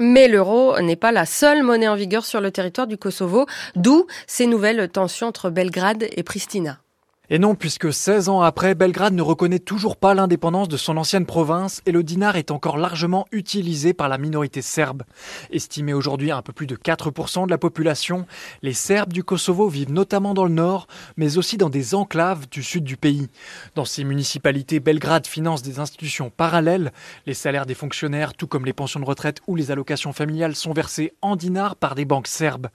S19: Mais l'euro n'est pas la seule monnaie en vigueur sur le territoire du Kosovo, d'où ces nouvelles tensions entre Belgrade et Pristina.
S46: Et non, puisque 16 ans après, Belgrade ne reconnaît toujours pas l'indépendance de son ancienne province et le dinar est encore largement utilisé par la minorité serbe. Estimé aujourd'hui à un peu plus de 4% de la population, les Serbes du Kosovo vivent notamment dans le nord, mais aussi dans des enclaves du sud du pays. Dans ces municipalités, Belgrade finance des institutions parallèles. Les salaires des fonctionnaires, tout comme les pensions de retraite ou les allocations familiales, sont versés en dinars par des banques serbes.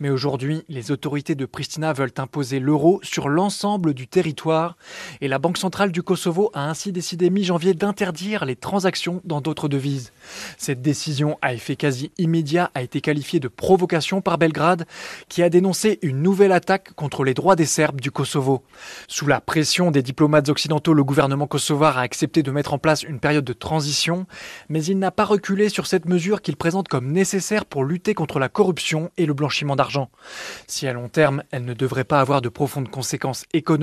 S46: Mais aujourd'hui, les autorités de Pristina veulent imposer l'euro sur l'ensemble du territoire et la Banque centrale du Kosovo a ainsi décidé mi-janvier d'interdire les transactions dans d'autres devises. Cette décision à effet quasi immédiat a été qualifiée de provocation par Belgrade qui a dénoncé une nouvelle attaque contre les droits des Serbes du Kosovo. Sous la pression des diplomates occidentaux, le gouvernement kosovar a accepté de mettre en place une période de transition, mais il n'a pas reculé sur cette mesure qu'il présente comme nécessaire pour lutter contre la corruption et le blanchiment d'argent. Si à long terme, elle ne devrait pas avoir de profondes conséquences économiques,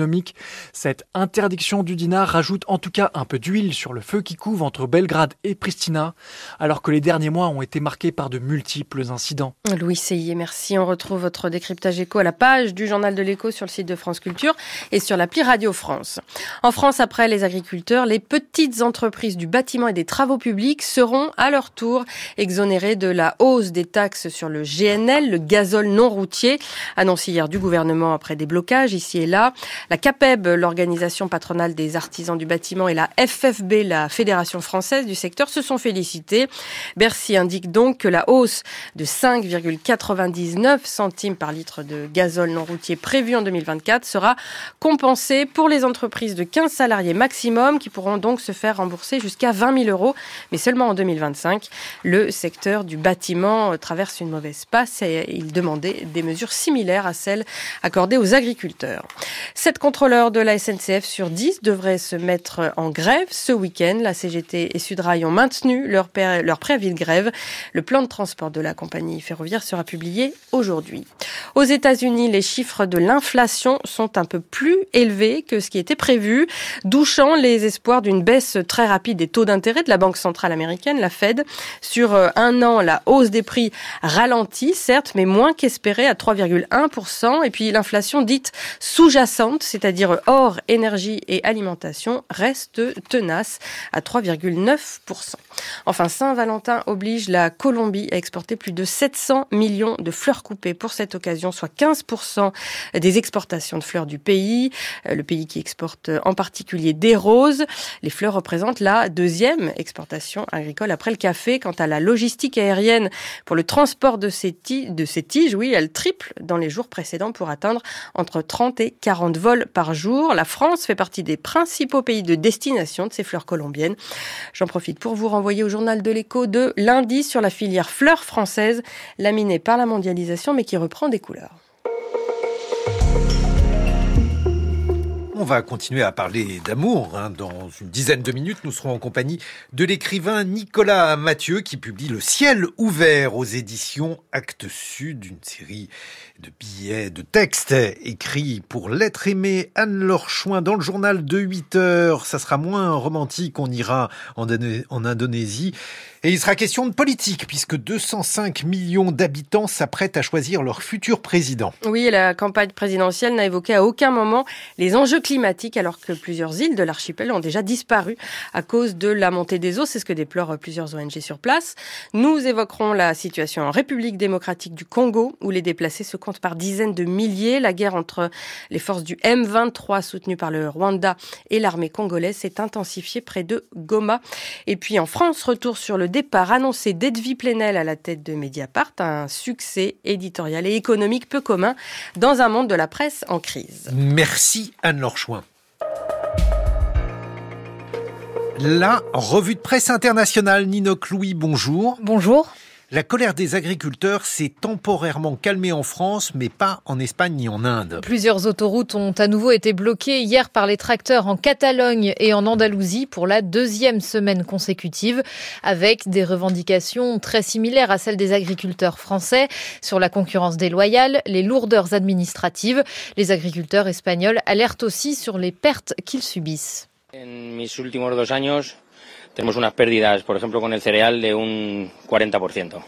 S46: cette interdiction du dinar rajoute en tout cas un peu d'huile sur le feu qui couve entre Belgrade et Pristina, alors que les derniers mois ont été marqués par de multiples incidents.
S19: Louis Seyé, merci. On retrouve votre décryptage écho à la page du journal de l'écho sur le site de France Culture et sur l'appli Radio France. En France, après les agriculteurs, les petites entreprises du bâtiment et des travaux publics seront à leur tour exonérées de la hausse des taxes sur le GNL, le gazole non routier, annoncé hier du gouvernement après des blocages ici et là. La CAPEB, l'organisation patronale des artisans du bâtiment, et la FFB, la Fédération française du secteur, se sont félicités. Bercy indique donc que la hausse de 5,99 centimes par litre de gazole non routier prévue en 2024 sera compensée pour les entreprises de 15 salariés maximum qui pourront donc se faire rembourser jusqu'à 20 000 euros, mais seulement en 2025. Le secteur du bâtiment traverse une mauvaise passe et il demandait des mesures similaires à celles accordées aux agriculteurs. Contrôleurs de la SNCF sur 10 devraient se mettre en grève ce week-end. La CGT et Sudrail ont maintenu leur, leur préavis de grève. Le plan de transport de la compagnie ferroviaire sera publié aujourd'hui. Aux États-Unis, les chiffres de l'inflation sont un peu plus élevés que ce qui était prévu, douchant les espoirs d'une baisse très rapide des taux d'intérêt de la Banque centrale américaine, la Fed. Sur euh, un an, la hausse des prix ralentit, certes, mais moins qu'espéré à 3,1%. Et puis l'inflation dite sous-jacente, c'est-à-dire hors énergie et alimentation, reste tenace à 3,9%. Enfin, Saint-Valentin oblige la Colombie à exporter plus de 700 millions de fleurs coupées pour cette occasion, soit 15% des exportations de fleurs du pays. Euh, le pays qui exporte en particulier des roses. Les fleurs représentent la deuxième exportation agricole après le café. Quant à la logistique aérienne pour le transport de ces, tiges, de ces tiges, oui, elle triple dans les jours précédents pour atteindre entre 30 et 40 vols par jour. La France fait partie des principaux pays de destination de ces fleurs colombiennes. J'en profite pour vous renvoyer au journal de l'écho de lundi sur la filière fleurs françaises, laminée par la mondialisation mais qui reprend des couleurs.
S2: On va continuer à parler d'amour. Hein. Dans une dizaine de minutes, nous serons en compagnie de l'écrivain Nicolas Mathieu qui publie Le ciel ouvert aux éditions Actes Sud, une série de billets, de textes écrits pour l'être aimé Anne-Laure Chouin dans le journal de 8 heures. Ça sera moins romantique, on ira en, en Indonésie. Et il sera question de politique, puisque 205 millions d'habitants s'apprêtent à choisir leur futur président.
S19: Oui, la campagne présidentielle n'a évoqué à aucun moment les enjeux climatiques, alors que plusieurs îles de l'archipel ont déjà disparu à cause de la montée des eaux. C'est ce que déplorent plusieurs ONG sur place. Nous évoquerons la situation en République démocratique du Congo, où les déplacés se comptent par dizaines de milliers. La guerre entre les forces du M23, soutenues par le Rwanda, et l'armée congolaise s'est intensifiée près de Goma. Et puis en France, retour sur le départ annoncé d'Edwy Plenel à la tête de Mediapart, un succès éditorial et économique peu commun dans un monde de la presse en crise.
S2: Merci Anne-Laure Chouin. La revue de presse internationale, Nino Louis, bonjour.
S12: Bonjour.
S2: La colère des agriculteurs s'est temporairement calmée en France, mais pas en Espagne ni en Inde.
S12: Plusieurs autoroutes ont à nouveau été bloquées hier par les tracteurs en Catalogne et en Andalousie pour la deuxième semaine consécutive, avec des revendications très similaires à celles des agriculteurs français sur la concurrence déloyale, les lourdeurs administratives. Les agriculteurs espagnols alertent aussi sur les pertes qu'ils subissent.
S47: Tenemos unas pérdidas, por ejemplo, con el cereal de un 40%.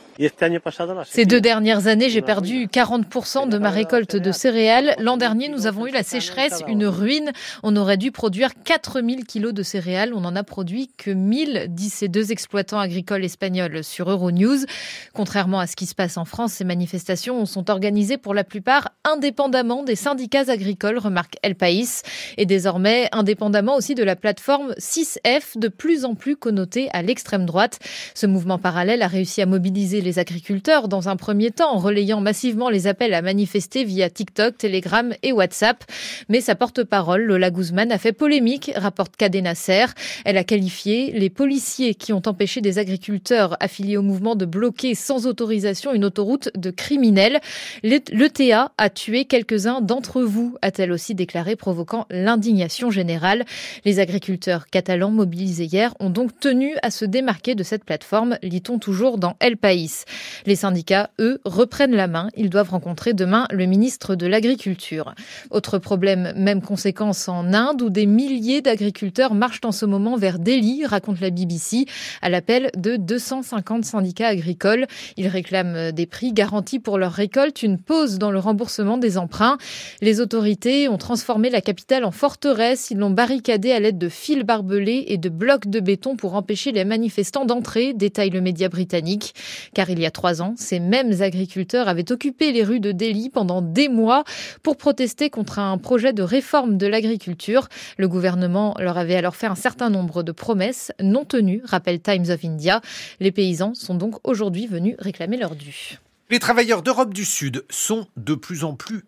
S12: Ces deux dernières années, j'ai perdu 40% de ma récolte de céréales. L'an dernier, nous avons eu la sécheresse, une ruine. On aurait dû produire 4000 kilos de céréales. On n'en a produit que 1000, disent ces deux exploitants agricoles espagnols sur Euronews. Contrairement à ce qui se passe en France, ces manifestations sont organisées pour la plupart indépendamment des syndicats agricoles, remarque El País, et désormais indépendamment aussi de la plateforme 6F, de plus en plus connotée à l'extrême droite. Ce mouvement parallèle a réussi à mobiliser les agriculteurs dans un premier temps en relayant massivement les appels à manifester via TikTok, Telegram et WhatsApp. Mais sa porte-parole, Lola Guzman, a fait polémique, rapporte Cadena Ser. Elle a qualifié les policiers qui ont empêché des agriculteurs affiliés au mouvement de bloquer sans autorisation une autoroute de criminels. L'ETA a tué quelques-uns d'entre vous, a-t-elle aussi déclaré, provoquant l'indignation générale. Les agriculteurs catalans mobilisés hier ont donc tenu à se démarquer de cette plateforme, lit-on toujours dans El País. Les syndicats, eux, reprennent la main. Ils doivent rencontrer demain le ministre de l'Agriculture. Autre problème, même conséquence en Inde, où des milliers d'agriculteurs marchent en ce moment vers Delhi, raconte la BBC, à l'appel de 250 syndicats agricoles. Ils réclament des prix garantis pour leur récolte, une pause dans le remboursement des emprunts. Les autorités ont transformé la capitale en forteresse. Ils l'ont barricadée à l'aide de fils barbelés et de blocs de béton pour empêcher les manifestants d'entrer, détaille le média britannique. Car il y a trois ans, ces mêmes agriculteurs avaient occupé les rues de Delhi pendant des mois pour protester contre un projet de réforme de l'agriculture. Le gouvernement leur avait alors fait un certain nombre de promesses non tenues, rappelle Times of India. Les paysans sont donc aujourd'hui venus réclamer leur dû.
S2: Les travailleurs d'Europe du Sud sont de plus en plus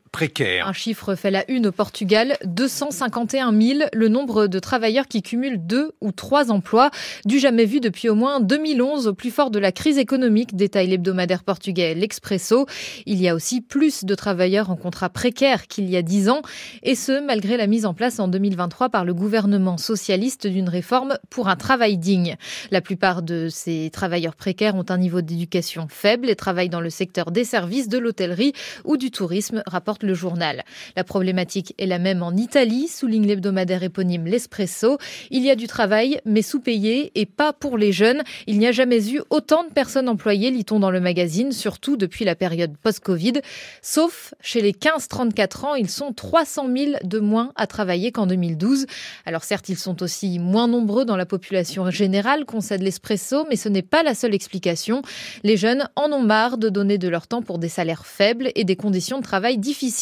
S12: Un chiffre fait la une au Portugal, 251 000, le nombre de travailleurs qui cumulent deux ou trois emplois, du jamais vu depuis au moins 2011 au plus fort de la crise économique, détaille l'hebdomadaire portugais L'Expresso. Il y a aussi plus de travailleurs en contrat précaire qu'il y a dix ans, et ce, malgré la mise en place en 2023 par le gouvernement socialiste d'une réforme pour un travail digne. La plupart de ces travailleurs précaires ont un niveau d'éducation faible et travaillent dans le secteur des services, de l'hôtellerie ou du tourisme, rapporte le journal. La problématique est la même en Italie, souligne l'hebdomadaire éponyme L'Espresso. Il y a du travail, mais sous-payé et pas pour les jeunes. Il n'y a jamais eu autant de personnes employées, lit-on dans le magazine, surtout depuis la période post-Covid. Sauf chez les 15-34 ans, ils sont 300 000 de moins à travailler qu'en 2012. Alors certes, ils sont aussi moins nombreux dans la population générale, concède l'Espresso, mais ce n'est pas la seule explication. Les jeunes en ont marre de donner de leur temps pour des salaires faibles et des conditions de travail difficiles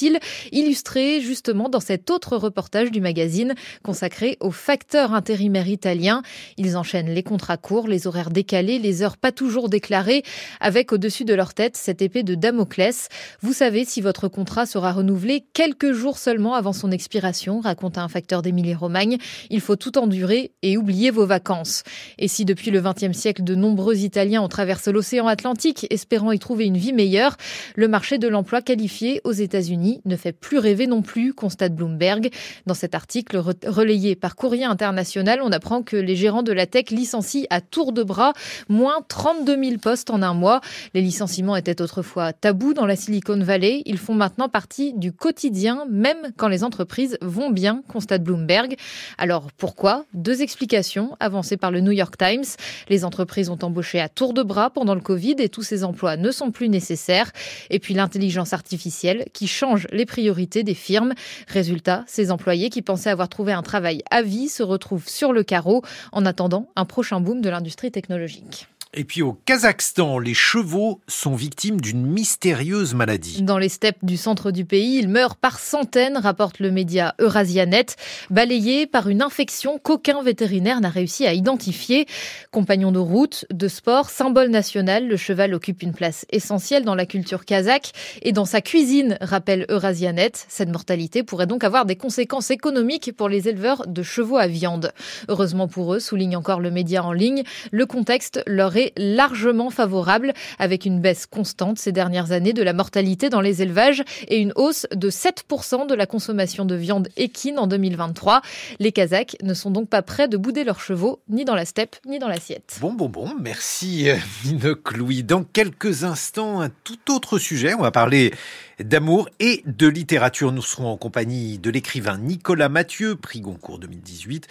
S12: illustré justement dans cet autre reportage du magazine consacré aux facteurs intérimaires italiens. Ils enchaînent les contrats courts, les horaires décalés, les heures pas toujours déclarées, avec au-dessus de leur tête cette épée de Damoclès. Vous savez si votre contrat sera renouvelé quelques jours seulement avant son expiration, raconte un facteur d'Émilie-Romagne. Il faut tout endurer et oublier vos vacances. Et si depuis le XXe siècle, de nombreux Italiens ont traversé l'océan Atlantique espérant y trouver une vie meilleure, le marché de l'emploi qualifié aux États-Unis ne fait plus rêver non plus, constate Bloomberg. Dans cet article relayé par Courrier International, on apprend que les gérants de la tech licencient à tour de bras moins 32 000 postes en un mois. Les licenciements étaient autrefois tabous dans la Silicon Valley. Ils font maintenant partie du quotidien, même quand les entreprises vont bien, constate Bloomberg. Alors pourquoi? Deux explications avancées par le New York Times. Les entreprises ont embauché à tour de bras pendant le Covid et tous ces emplois ne sont plus nécessaires. Et puis l'intelligence artificielle qui change les priorités des firmes. Résultat, ces employés qui pensaient avoir trouvé un travail à vie se retrouvent sur le carreau en attendant un prochain boom de l'industrie technologique.
S2: Et puis au Kazakhstan, les chevaux sont victimes d'une mystérieuse maladie.
S12: Dans les steppes du centre du pays, ils meurent par centaines, rapporte le média Eurasianet, balayés par une infection qu'aucun vétérinaire n'a réussi à identifier. Compagnon de route, de sport, symbole national, le cheval occupe une place essentielle dans la culture kazakh et dans sa cuisine, rappelle Eurasianet. Cette mortalité pourrait donc avoir des conséquences économiques pour les éleveurs de chevaux à viande. Heureusement pour eux, souligne encore le média en ligne, le contexte leur est largement favorable, avec une baisse constante ces dernières années de la mortalité dans les élevages et une hausse de 7% de la consommation de viande équine en 2023. Les Kazakhs ne sont donc pas prêts de bouder leurs chevaux, ni dans la steppe, ni dans l'assiette.
S2: Bon, bon, bon, merci Minoc Louis. Dans quelques instants, un tout autre sujet. On va parler d'amour et de littérature. Nous serons en compagnie de l'écrivain Nicolas Mathieu, prix Goncourt 2018.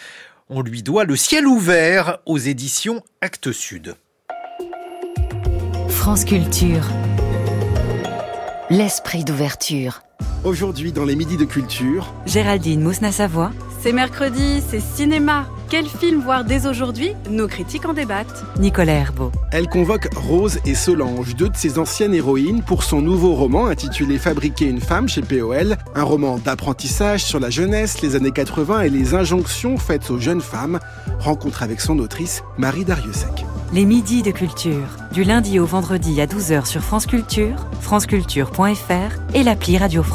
S2: On lui doit Le ciel ouvert aux éditions Actes Sud.
S1: France Culture. L'esprit d'ouverture.
S48: Aujourd'hui, dans les Midis de Culture,
S1: Géraldine Mousna-Savoie.
S49: C'est mercredi, c'est cinéma. Quel film voir dès aujourd'hui Nos critiques en débattent.
S1: Nicolas Herbeau.
S48: Elle convoque Rose et Solange, deux de ses anciennes héroïnes, pour son nouveau roman intitulé Fabriquer une femme chez POL. Un roman d'apprentissage sur la jeunesse, les années 80 et les injonctions faites aux jeunes femmes. Rencontre avec son autrice, Marie Dariussec.
S1: Les midis de culture, du lundi au vendredi à 12h sur France Culture, franceculture.fr et l'appli Radio France.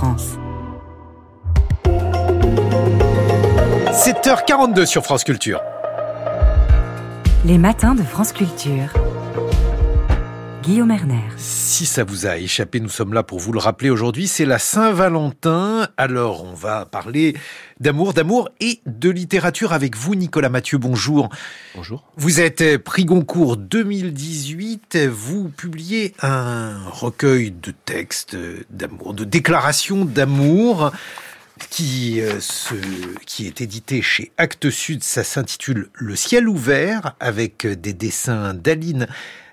S2: 7h42 sur France Culture.
S1: Les matins de France Culture. Guillaume Erner.
S2: Si ça vous a échappé, nous sommes là pour vous le rappeler aujourd'hui. C'est la Saint-Valentin. Alors, on va parler d'amour, d'amour et de littérature avec vous, Nicolas Mathieu. Bonjour.
S44: Bonjour.
S2: Vous êtes prix Goncourt 2018. Vous publiez un recueil de textes d'amour, de déclarations d'amour qui, euh, se, qui est édité chez Actes Sud. Ça s'intitule Le ciel ouvert avec des dessins d'Aline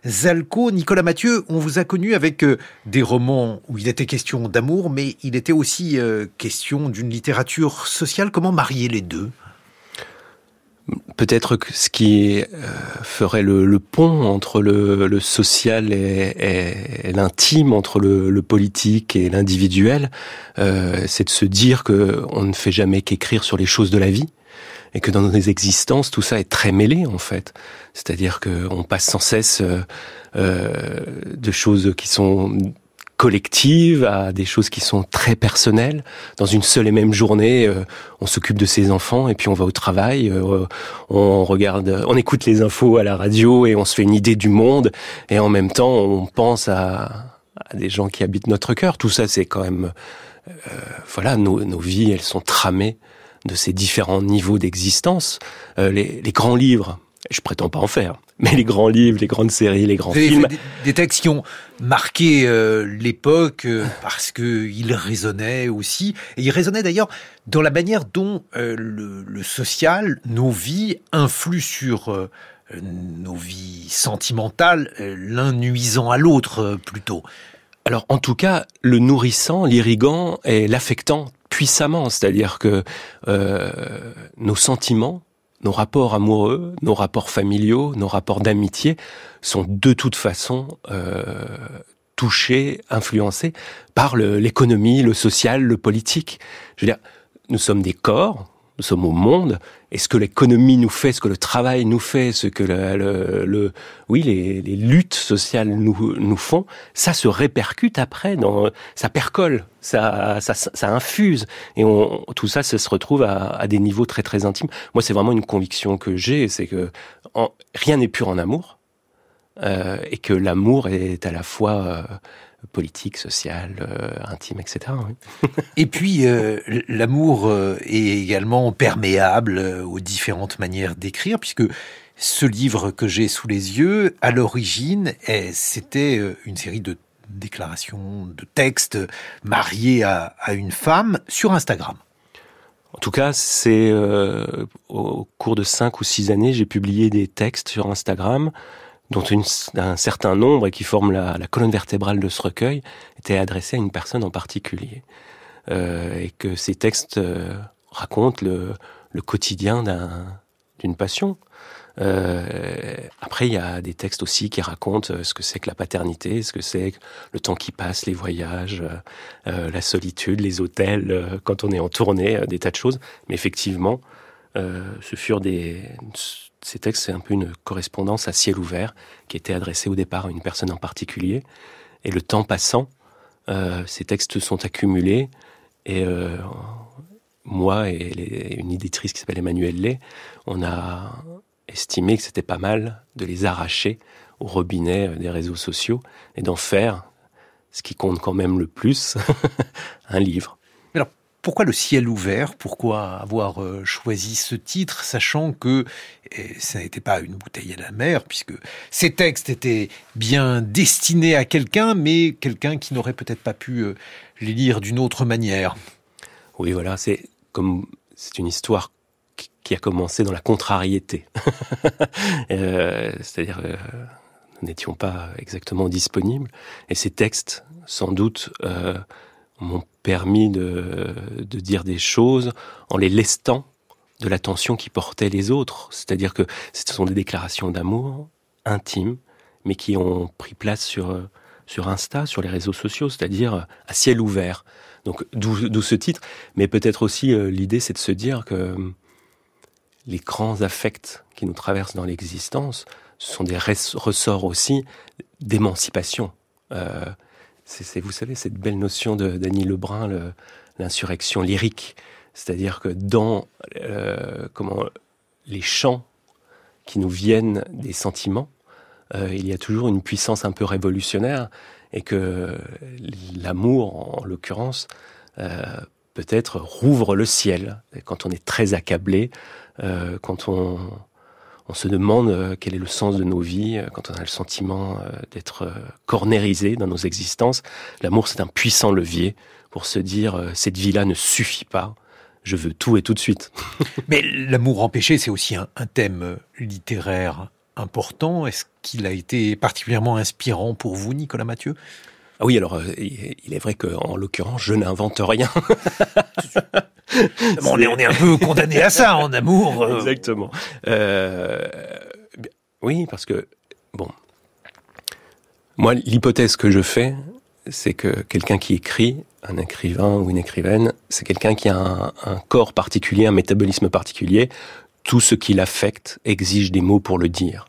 S2: Zalco. Nicolas Mathieu, on vous a connu avec euh, des romans où il était question d'amour, mais il était aussi euh, question d'une littérature sociale. Comment marier les deux?
S44: Peut-être que ce qui euh, ferait le, pont entre le, social et, l'intime, entre le, politique et l'individuel, c'est de se dire que on ne fait jamais qu'écrire sur les choses de la vie et que dans nos existences, tout ça est très mêlé en fait. C'est-à-dire qu'on passe sans cesse euh, euh, de choses qui sont collectives à des choses qui sont très personnelles. Dans une seule et même journée, euh, on s'occupe de ses enfants et puis on va au travail, euh, on regarde, on écoute les infos à la radio et on se fait une idée du monde et en même temps on pense à, à des gens qui habitent notre cœur. Tout ça, c'est quand même, euh, voilà, nos, nos, vies, elles sont tramées de ces différents niveaux d'existence. Euh, les, les grands livres, je prétends pas en faire. Mais les grands livres, les grandes séries, les grands films.
S2: Des, des, textes qui ont marqué euh, l'époque euh, parce que ils résonnaient aussi. Et ils résonnaient d'ailleurs dans la manière dont euh, le, le, social, nos vies, influent sur nos vies sentimentales, l'un nuisant à l'autre plutôt.
S44: Alors en tout cas, le nourrissant, l'irriguant et l'affectant puissamment, c'est-à-dire que nos sentiments nos rapports amoureux, nos rapports familiaux, nos rapports d'amitié sont de toute façon euh, touchés, influencés par l'économie, le, le, social, le politique. Je veux dire, nous sommes des corps, nous sommes au monde, et ce que l'économie nous fait, ce que le travail nous fait, ce que le, le, le oui, les, les, luttes sociales nous, nous font, ça se répercute après, dans, ça percole, ça, ça, ça infuse, et on, tout ça, se retrouve à, à des niveaux très très intimes. Moi, c'est vraiment une conviction que j'ai, c'est que en, rien n'est pur en amour, euh, et que l'amour est à la fois euh, politique, social, euh, intime, etc.
S2: Et puis, euh, l'amour euh, est également perméable aux différentes manières d'écrire, puisque ce livre que j'ai sous les yeux, à l'origine, c'était une série de déclarations, de textes mariés à, à une femme sur Instagram.
S44: En tout cas, c'est euh, au cours de cinq ou six années, j'ai publié des textes sur Instagram dont une, un certain nombre et qui forment la, la, colonne vertébrale de ce recueil, étaient adressés à une personne en particulier. Euh, et que ces textes euh, racontent le, le quotidien d'une passion. Euh, après, il y a des textes aussi qui racontent ce que c'est que la paternité, ce que c'est le temps qui passe, les voyages, euh, la solitude, les hôtels, euh, quand on est en tournée, des tas de choses. Mais effectivement, ce furent des ces textes, c'est un peu une correspondance à ciel ouvert qui était adressée au départ à une personne en particulier. Et le temps passant, euh, ces textes sont accumulés et euh, moi et une éditrice qui s'appelle Emmanuelle Lay, on a estimé que c'était pas mal de les arracher au robinet des réseaux sociaux et d'en faire ce qui compte quand même le plus, un livre.
S2: Pourquoi le ciel ouvert? Pourquoi avoir euh, choisi ce titre, sachant que ça n'était pas une bouteille à la mer, puisque ces textes étaient bien destinés à quelqu'un, mais quelqu'un qui n'aurait peut-être pas pu euh, les lire d'une autre manière?
S44: Oui, voilà, c'est comme c'est une histoire qui a commencé dans la contrariété. euh, C'est-à-dire, nous n'étions pas exactement disponibles. Et ces textes, sans doute, m'ont permis de, de, dire des choses en les lestant de l'attention qui portaient les autres. C'est-à-dire que ce sont des déclarations d'amour intimes, mais qui ont pris place sur, sur Insta, sur les réseaux sociaux, c'est-à-dire à ciel ouvert. Donc d'où ce titre, mais peut-être aussi euh, l'idée c'est de se dire que les grands affects qui nous traversent dans l'existence, ce sont des ressorts aussi d'émancipation. Euh, c'est, vous savez, cette belle notion de Dany Lebrun, l'insurrection lyrique. C'est-à-dire que dans euh, comment, les chants qui nous viennent des sentiments, euh, il y a toujours une puissance un peu révolutionnaire et que l'amour, en l'occurrence, euh, peut-être rouvre le ciel quand on est très accablé, quand on, on se demande euh, quel est le sens de nos vies, euh, quand on a le sentiment d'être cornérisé dans nos existences. L'amour, c'est un puissant levier pour se dire cette vie-là ne suffit pas. Je veux tout et tout de suite.
S2: Mais l'amour empêché, c'est aussi un, un thème littéraire important. Est-ce qu'il a été particulièrement inspirant pour vous, Nicolas Mathieu?
S44: Ah oui, alors il est vrai qu'en l'occurrence, je n'invente rien.
S2: on, est, on est un peu condamné à ça en amour.
S44: Euh. Exactement. Euh, oui, parce que, bon, moi, l'hypothèse que je fais, c'est que quelqu'un qui écrit, un écrivain ou une écrivaine, c'est quelqu'un qui a un, un, corps particulier, un métabolisme particulier. Tout ce qui l'affecte exige des mots pour le dire.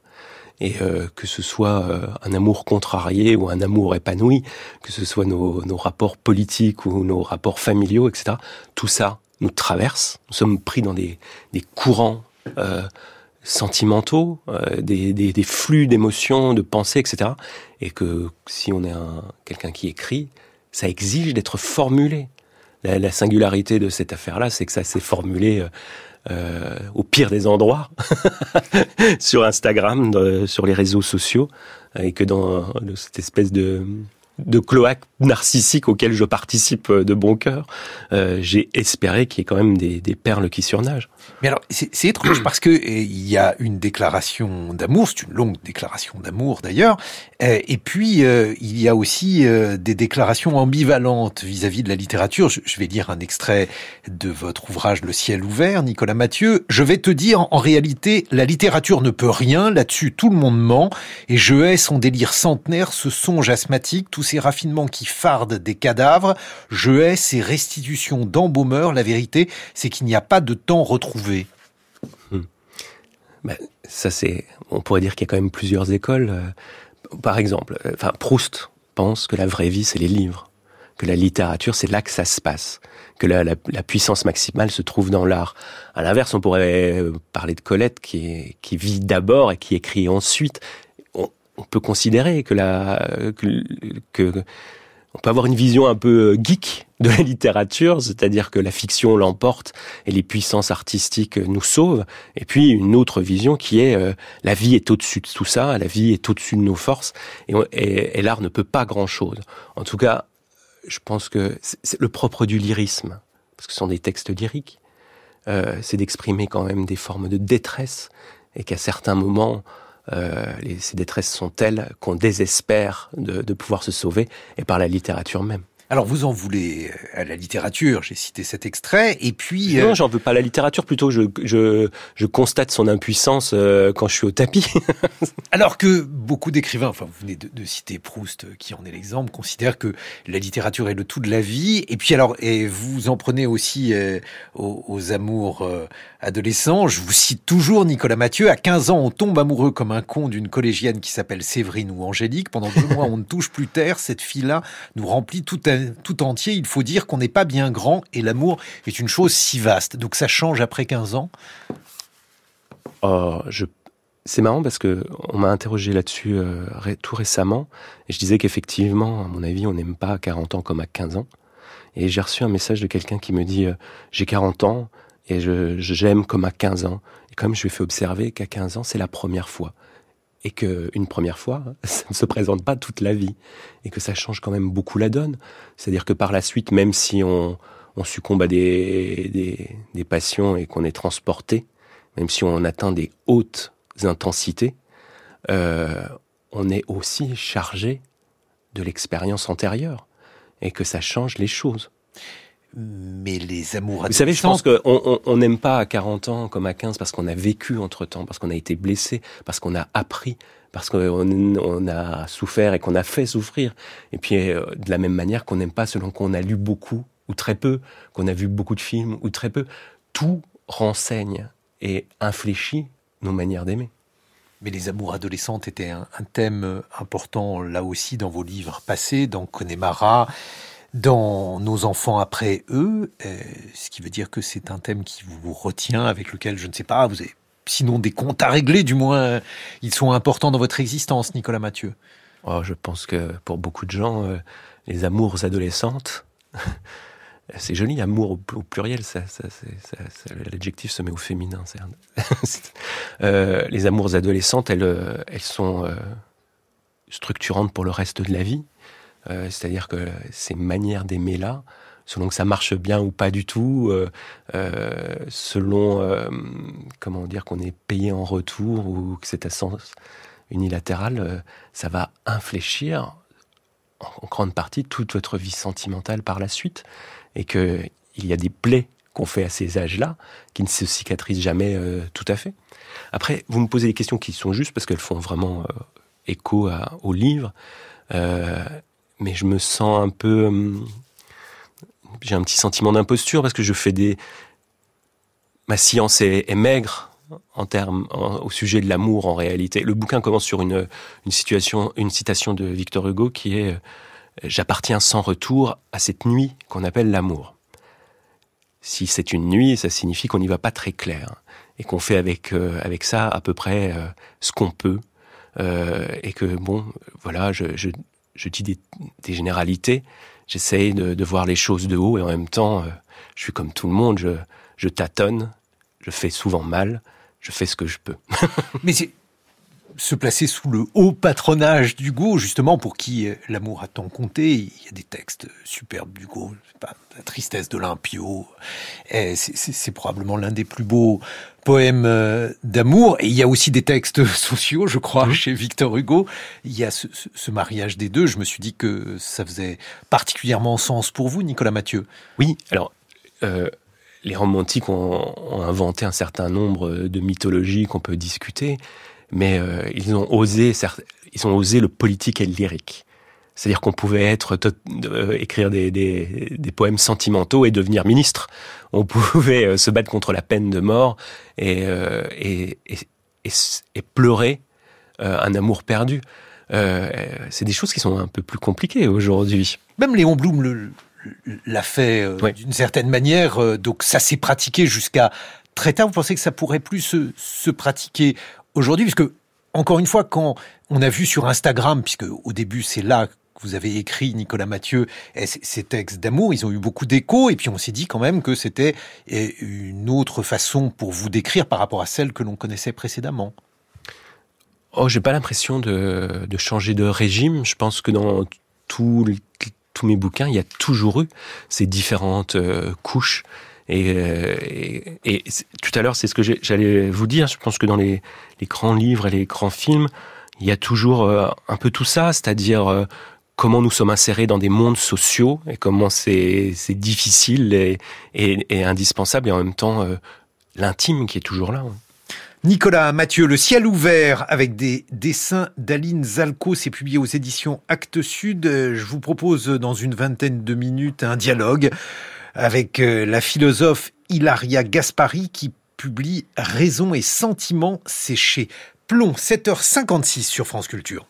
S44: Et euh, que ce soit euh, un amour contrarié ou un amour épanoui, que ce soit nos, nos rapports politiques ou nos rapports familiaux, etc., tout ça nous traverse. Nous sommes pris dans des, des courants euh, sentimentaux, euh, des, des, des, flux d'émotions, de pensées, etc. Et que si on est un, quelqu'un qui écrit, ça exige d'être formulé. La, la, singularité de cette affaire-là, c'est que ça s'est formulé euh, euh au pire des endroits, sur Instagram, sur les réseaux sociaux, et que dans cette espèce de cloaque narcissique auquel je participe euh, de bon cœur, euh, j'ai espéré qu'il y ait quand même des perles qui surnagent.
S2: Mais alors, c'est étrange parce que il y a une déclaration d'amour, c'est une longue déclaration d'amour d'ailleurs, eh, et puis euh, il y a aussi des déclarations ambivalentes vis-à-vis -vis de la littérature. Je, je, vais lire un extrait de votre ouvrage Le ciel ouvert, Nicolas Mathieu. Je vais te dire, en réalité, la littérature ne peut rien, là-dessus tout le monde ment, et je hais son délire centenaire, ce songe asthmatique, tout ces raffinements qui fardent des cadavres, je hais ces restitutions d'embaumeurs. La vérité, c'est qu'il n'y a pas de temps retrouvé.
S44: Hmm. Ben. On pourrait dire qu'il y a quand même plusieurs écoles. Euh, par exemple, euh, enfin, Proust pense que la vraie vie, c'est les livres, que la littérature, c'est là que ça se passe, que la, la, puissance maximale se trouve dans l'art. À l'inverse, on pourrait euh, parler de Colette qui, vit d'abord et qui écrit ensuite on peut considérer que la que, on peut avoir une vision un peu geek de la littérature, c'est-à-dire que la fiction l'emporte et les puissances artistiques nous sauvent, et puis une autre vision qui est euh, la vie est au-dessus de tout ça, la vie est au-dessus de nos forces, et l'art ne peut pas grand-chose. En tout cas, je pense que c'est le propre du lyrisme, parce que ce sont des textes lyriques, euh, c'est d'exprimer quand même des formes de détresse, et qu'à certains moments, euh, ces détresses sont telles qu'on désespère de pouvoir se sauver, et par la littérature même.
S2: Alors vous en voulez à la littérature, j'ai cité cet extrait, et puis...
S44: Non, euh... j'en veux pas à la littérature, plutôt je, je, je constate son impuissance euh, quand je suis au tapis.
S2: Alors que beaucoup d'écrivains, enfin vous venez de, de, citer Proust, qui en est l'exemple, considèrent que la littérature est le tout de la vie, et puis alors, et vous en prenez aussi euh, aux, aux, amours euh, adolescents, je vous cite toujours Nicolas Mathieu, à 15 ans on tombe amoureux comme un con d'une collégienne qui s'appelle Séverine ou Angélique, pendant deux mois on ne touche plus terre, cette fille-là nous remplit tout un tout entier, il faut dire qu'on n'est pas bien grand et l'amour est une chose si vaste. Donc ça change après 15 ans
S44: oh, c'est marrant parce que on m'a interrogé là-dessus euh, tout récemment et je disais qu'effectivement, à mon avis, on n'aime pas à 40 ans comme à 15 ans. Et j'ai reçu un message de quelqu'un qui me dit euh, j'ai 40 ans et j'aime comme à 15 ans. Et comme je lui ai fait observer qu'à 15 ans, c'est la première fois et que une première fois, ça ne se présente pas toute la vie et que ça change quand même beaucoup la donne. C'est-à-dire que par la suite, même si on, on succombe à des, des, des passions et qu'on est transporté, même si on atteint des hautes intensités, euh, on est aussi chargé de l'expérience antérieure et que ça change les choses.
S2: Mais les amours
S44: Vous savez, je pense qu'on n'aime pas à 40 ans comme à 15 parce qu'on a vécu entre-temps, parce qu'on a été blessé, parce qu'on a appris, parce qu'on a souffert et qu'on a fait souffrir. Et puis, euh, de la même manière qu'on n'aime pas selon qu'on a lu beaucoup ou très peu, qu'on a vu beaucoup de films ou très peu. Tout renseigne et infléchit nos manières d'aimer.
S2: Mais les amours adolescentes étaient un, thème important là aussi dans vos livres passés, dans Connemara, dans Nos enfants après eux, euh, ce qui veut dire que c'est un thème qui vous retient, avec lequel, je ne sais pas, vous avez sinon des comptes à régler, du moins ils sont importants dans votre existence, Nicolas Mathieu.
S44: Oh, je pense que pour beaucoup de gens, euh, les amours adolescentes, c'est joli, amour au, pluriel, l'adjectif se met au féminin. euh, les amours adolescentes, elles, euh, sont euh, structurantes pour le reste de la vie. Euh, c'est-à-dire que ces manières d'aimer là, selon que ça marche bien ou pas du tout, selon comment dire qu'on est payé en retour ou que c'est à sens unilatéral, ça va infléchir en grande partie toute votre vie sentimentale par la suite et qu'il y a des plaies qu'on fait à ces âges-là qui ne se cicatrisent jamais euh, tout à fait. Après, vous me posez des questions qui sont justes parce qu'elles font vraiment euh, écho au livre, euh, mais je me sens un peu... Hum, j'ai un petit sentiment d'imposture parce que je fais des... Ma science est, maigre en termes au sujet de l'amour en réalité. Le bouquin commence sur une, situation, une citation de Victor Hugo qui est j'appartiens sans retour à cette nuit qu'on appelle l'amour. Si c'est une nuit, ça signifie qu'on n'y va pas très clair et qu'on fait avec euh, avec ça à peu près euh, ce qu'on peut euh, et que bon, voilà, je, je, je dis des, des généralités, j'essaye de, de, voir les choses de haut et en même temps, je suis comme tout le monde, je, je tâtonne, je fais souvent mal, je fais ce que je peux.
S2: Mais se placer sous le haut patronage d'Hugo, justement pour qui euh, l'amour a tant compté. Il y a des textes superbes d'Hugo, la tristesse de l'impio. C'est probablement l'un des plus beaux poèmes euh, d'amour. Et il y a aussi des textes sociaux, je crois, chez Victor Hugo. Il y a ce, ce, mariage des deux. Je me suis dit que ça faisait particulièrement sens pour vous, Nicolas Mathieu.
S44: Oui, alors... Euh, les romantiques ont, ont, inventé un certain nombre de mythologies qu'on peut discuter mais euh, ils ont osé, ils ont osé le politique et le lyrique. C'est-à-dire qu'on pouvait être euh, écrire des, des, des, poèmes sentimentaux et devenir ministre. On pouvait euh, se battre contre la peine de mort et, et, et, et, pleurer un amour perdu. c'est des choses qui sont un peu plus compliquées aujourd'hui.
S2: Même Léon Blum l'a fait d'une certaine manière, donc ça s'est pratiqué jusqu'à très tard. Vous pensez que ça pourrait plus se, se pratiquer aujourd'hui, puisque encore une fois, quand on a vu sur Instagram, puisque au début c'est là que vous avez écrit, Nicolas Mathieu, ces textes d'amour, ils ont eu beaucoup d'écho, et puis on s'est dit quand même que c'était eh, une autre façon pour vous décrire par rapport à celle que l'on connaissait précédemment.
S44: Oh, j'ai pas l'impression de, changer de régime. Je pense que dans tous mes bouquins, il y a toujours eu ces différentes euh, couches euh, et, et, tout à l'heure, c'est ce que j'allais vous dire. Je pense que dans les, les, grands livres et les grands films, il y a toujours euh, un peu tout ça, c'est-à-dire euh, comment nous sommes insérés dans des mondes sociaux et comment c'est difficile et, et, et, indispensable et en même temps l'intime qui est toujours là.
S2: Nicolas Mathieu, Le ciel ouvert avec des dessins d'Aline Zalco, c'est publié aux éditions Actes Sud. Je vous propose dans une vingtaine de minutes un dialogue avec euh, la philosophe Hilaria Gaspari qui publie Raison et sentiments séchés. Plomb, 7h56 sur France Culture.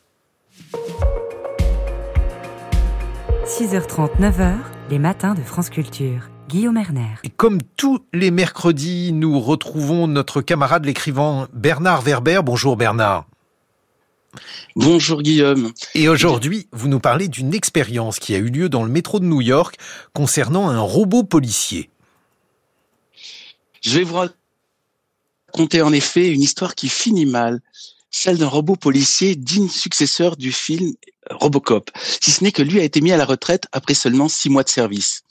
S1: 6h30, 9h, les matins de France Culture. Guillaume Erner.
S2: Et comme tous les mercredis, nous retrouvons notre camarade l'écrivain Bernard Werber. Bonjour Bernard.
S50: Bonjour Guillaume.
S2: Et aujourd'hui, vous nous parlez d'une expérience qui a eu lieu dans le métro de New York concernant un robot policier.
S50: Je vais vous raconter en effet une histoire qui finit mal, celle d'un robot policier digne successeur du film Robocop, si ce n'est que lui a été mis à la retraite après seulement six mois de service.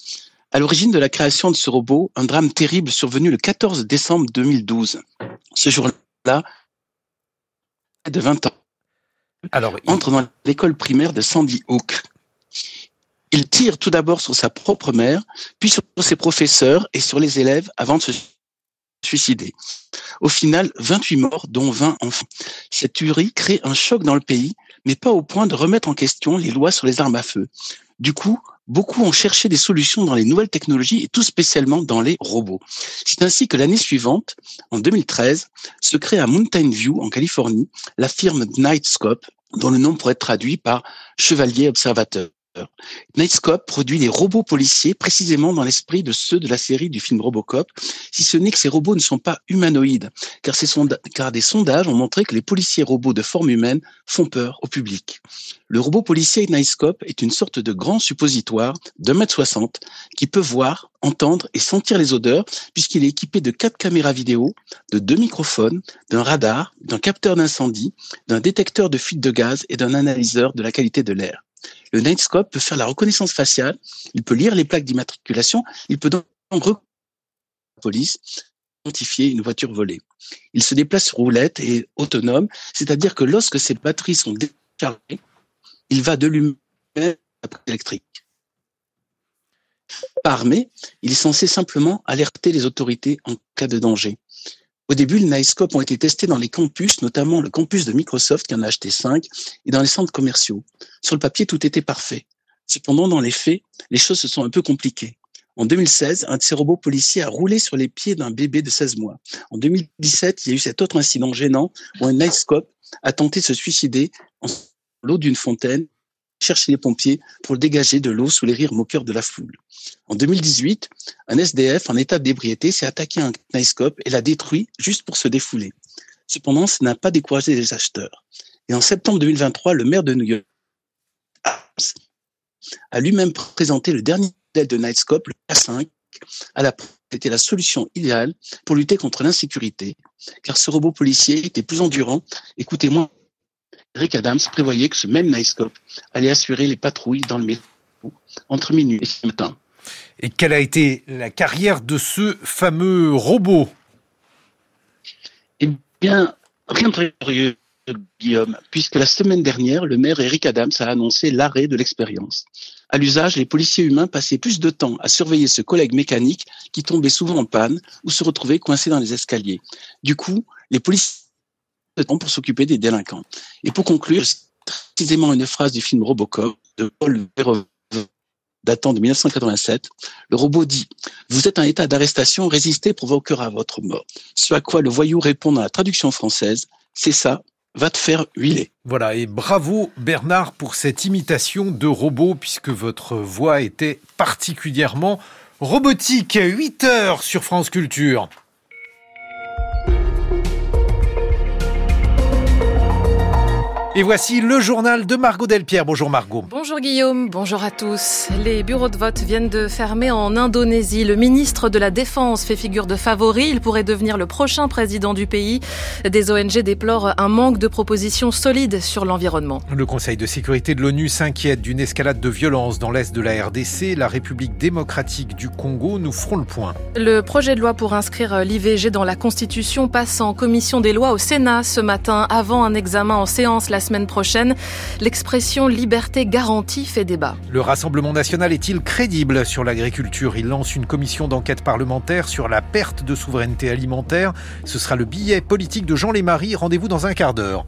S50: À l'origine de la création de ce robot, un drame terrible survenu le 14 décembre 2012. Ce jour-là, de 20 ans,
S2: Alors,
S50: entre dans l'école primaire de Sandy Hook. Il tire tout d'abord sur sa propre mère, puis sur ses professeurs et sur les élèves avant de se suicider. Au final, 28 morts, dont 20 enfants. Cette tuerie crée un choc dans le pays, mais pas au point de remettre en question les lois sur les armes à feu. Du coup, beaucoup ont cherché des solutions dans les nouvelles technologies et tout spécialement dans les robots. C'est ainsi que l'année suivante, en 2013, se crée à Mountain View, en Californie, la firme Nightscope, dont le nom pourrait être traduit par chevalier observateur. Nightscope produit des robots policiers précisément dans l'esprit de ceux de la série du film Robocop, si ce n'est que ces robots ne sont pas humanoïdes, car, des sondages ont montré que les policiers robots de forme humaine font peur au public. Le robot policier Nightscope est une sorte de grand suppositoire mètre soixante qui peut voir, entendre et sentir les odeurs puisqu'il est équipé de quatre caméras vidéo, de deux microphones, d'un radar, d'un capteur d'incendie, d'un détecteur de fuite de gaz et d'un analyseur de la qualité de l'air. Le Nightscope peut faire la reconnaissance faciale, il peut lire les plaques d'immatriculation, il peut donc reconnaître la police, identifier une voiture volée. Il se déplace sur roulette et autonome, c'est-à-dire que lorsque ses batteries sont déchargées, il va de lui-même à électrique. Pas armé, il est censé simplement alerter les autorités en cas de danger. Au début, les Nightscope ont été testés dans les campus, notamment le campus de Microsoft qui en a acheté cinq, et dans les centres commerciaux. Sur le papier, tout était parfait. Cependant, dans les faits, les choses se sont un peu compliquées. En 2016, un de ces robots policiers a roulé sur les pieds d'un bébé de 16 mois. En 2017, il y a eu cet autre incident gênant où un Nightscope a tenté de se suicider en l'eau d'une fontaine, chercher les pompiers pour le dégager de l'eau sous les rires moqueurs de la foule. En 2018, un SDF en état d'ébriété s'est attaqué à un Nightscope et l'a détruit juste pour se défouler. Cependant, ça n'a pas découragé les acheteurs. Et en septembre 2023, le maire de New York a lui-même présenté le dernier modèle de Nightscope, le K5, à la c'était la solution idéale pour lutter contre l'insécurité, car ce robot policier était plus endurant. Écoutez-moi, Eric Adams prévoyait que ce même Nightscope allait assurer les patrouilles dans le métro entre minuit et ce matin.
S2: Et quelle a été la carrière de ce fameux robot?
S50: Eh bien, rien de très curieux, Guillaume, puisque la semaine dernière, le maire Eric Adams a annoncé l'arrêt de l'expérience. À l'usage, les policiers humains passaient plus de temps à surveiller ce collègue mécanique qui tombait souvent en panne ou se retrouvait coincé dans les escaliers. Du coup, les policiers de temps pour s'occuper des délinquants. Et pour conclure, c'est précisément une phrase du film Robocop de Paul Verhoeven datant de 1987, le robot dit « Vous êtes en état d'arrestation, résister provoquera votre mort. » Ce à quoi le voyou répond dans la traduction française « C'est ça, va te faire huiler.
S2: Voilà, et bravo Bernard pour cette imitation de robot, puisque votre voix était particulièrement robotique. 8 heures sur France Culture. Et voici le journal de Margot Delpierre. Bonjour Margot.
S17: Bonjour Guillaume, bonjour à tous. Les bureaux de vote viennent de fermer en Indonésie. Le ministre de la Défense fait figure de favori. Il pourrait devenir le prochain président du pays. Des ONG déplorent un manque de propositions solides sur l'environnement.
S2: Le Conseil de sécurité de l'ONU s'inquiète d'une escalade de violence dans l'est de la RDC, la République démocratique du Congo. Nous ferons le point.
S17: Le projet de loi pour inscrire l'IVG dans la Constitution passe en commission des lois au Sénat ce matin avant un examen en séance la semaine prochaine. L'expression liberté garantie fait débat.
S2: Le Rassemblement national est-il crédible sur l'agriculture? Il lance une commission d'enquête parlementaire sur la perte de souveraineté alimentaire. Ce sera le billet politique de Jean Lémarie. Rendez-vous dans un quart d'heure.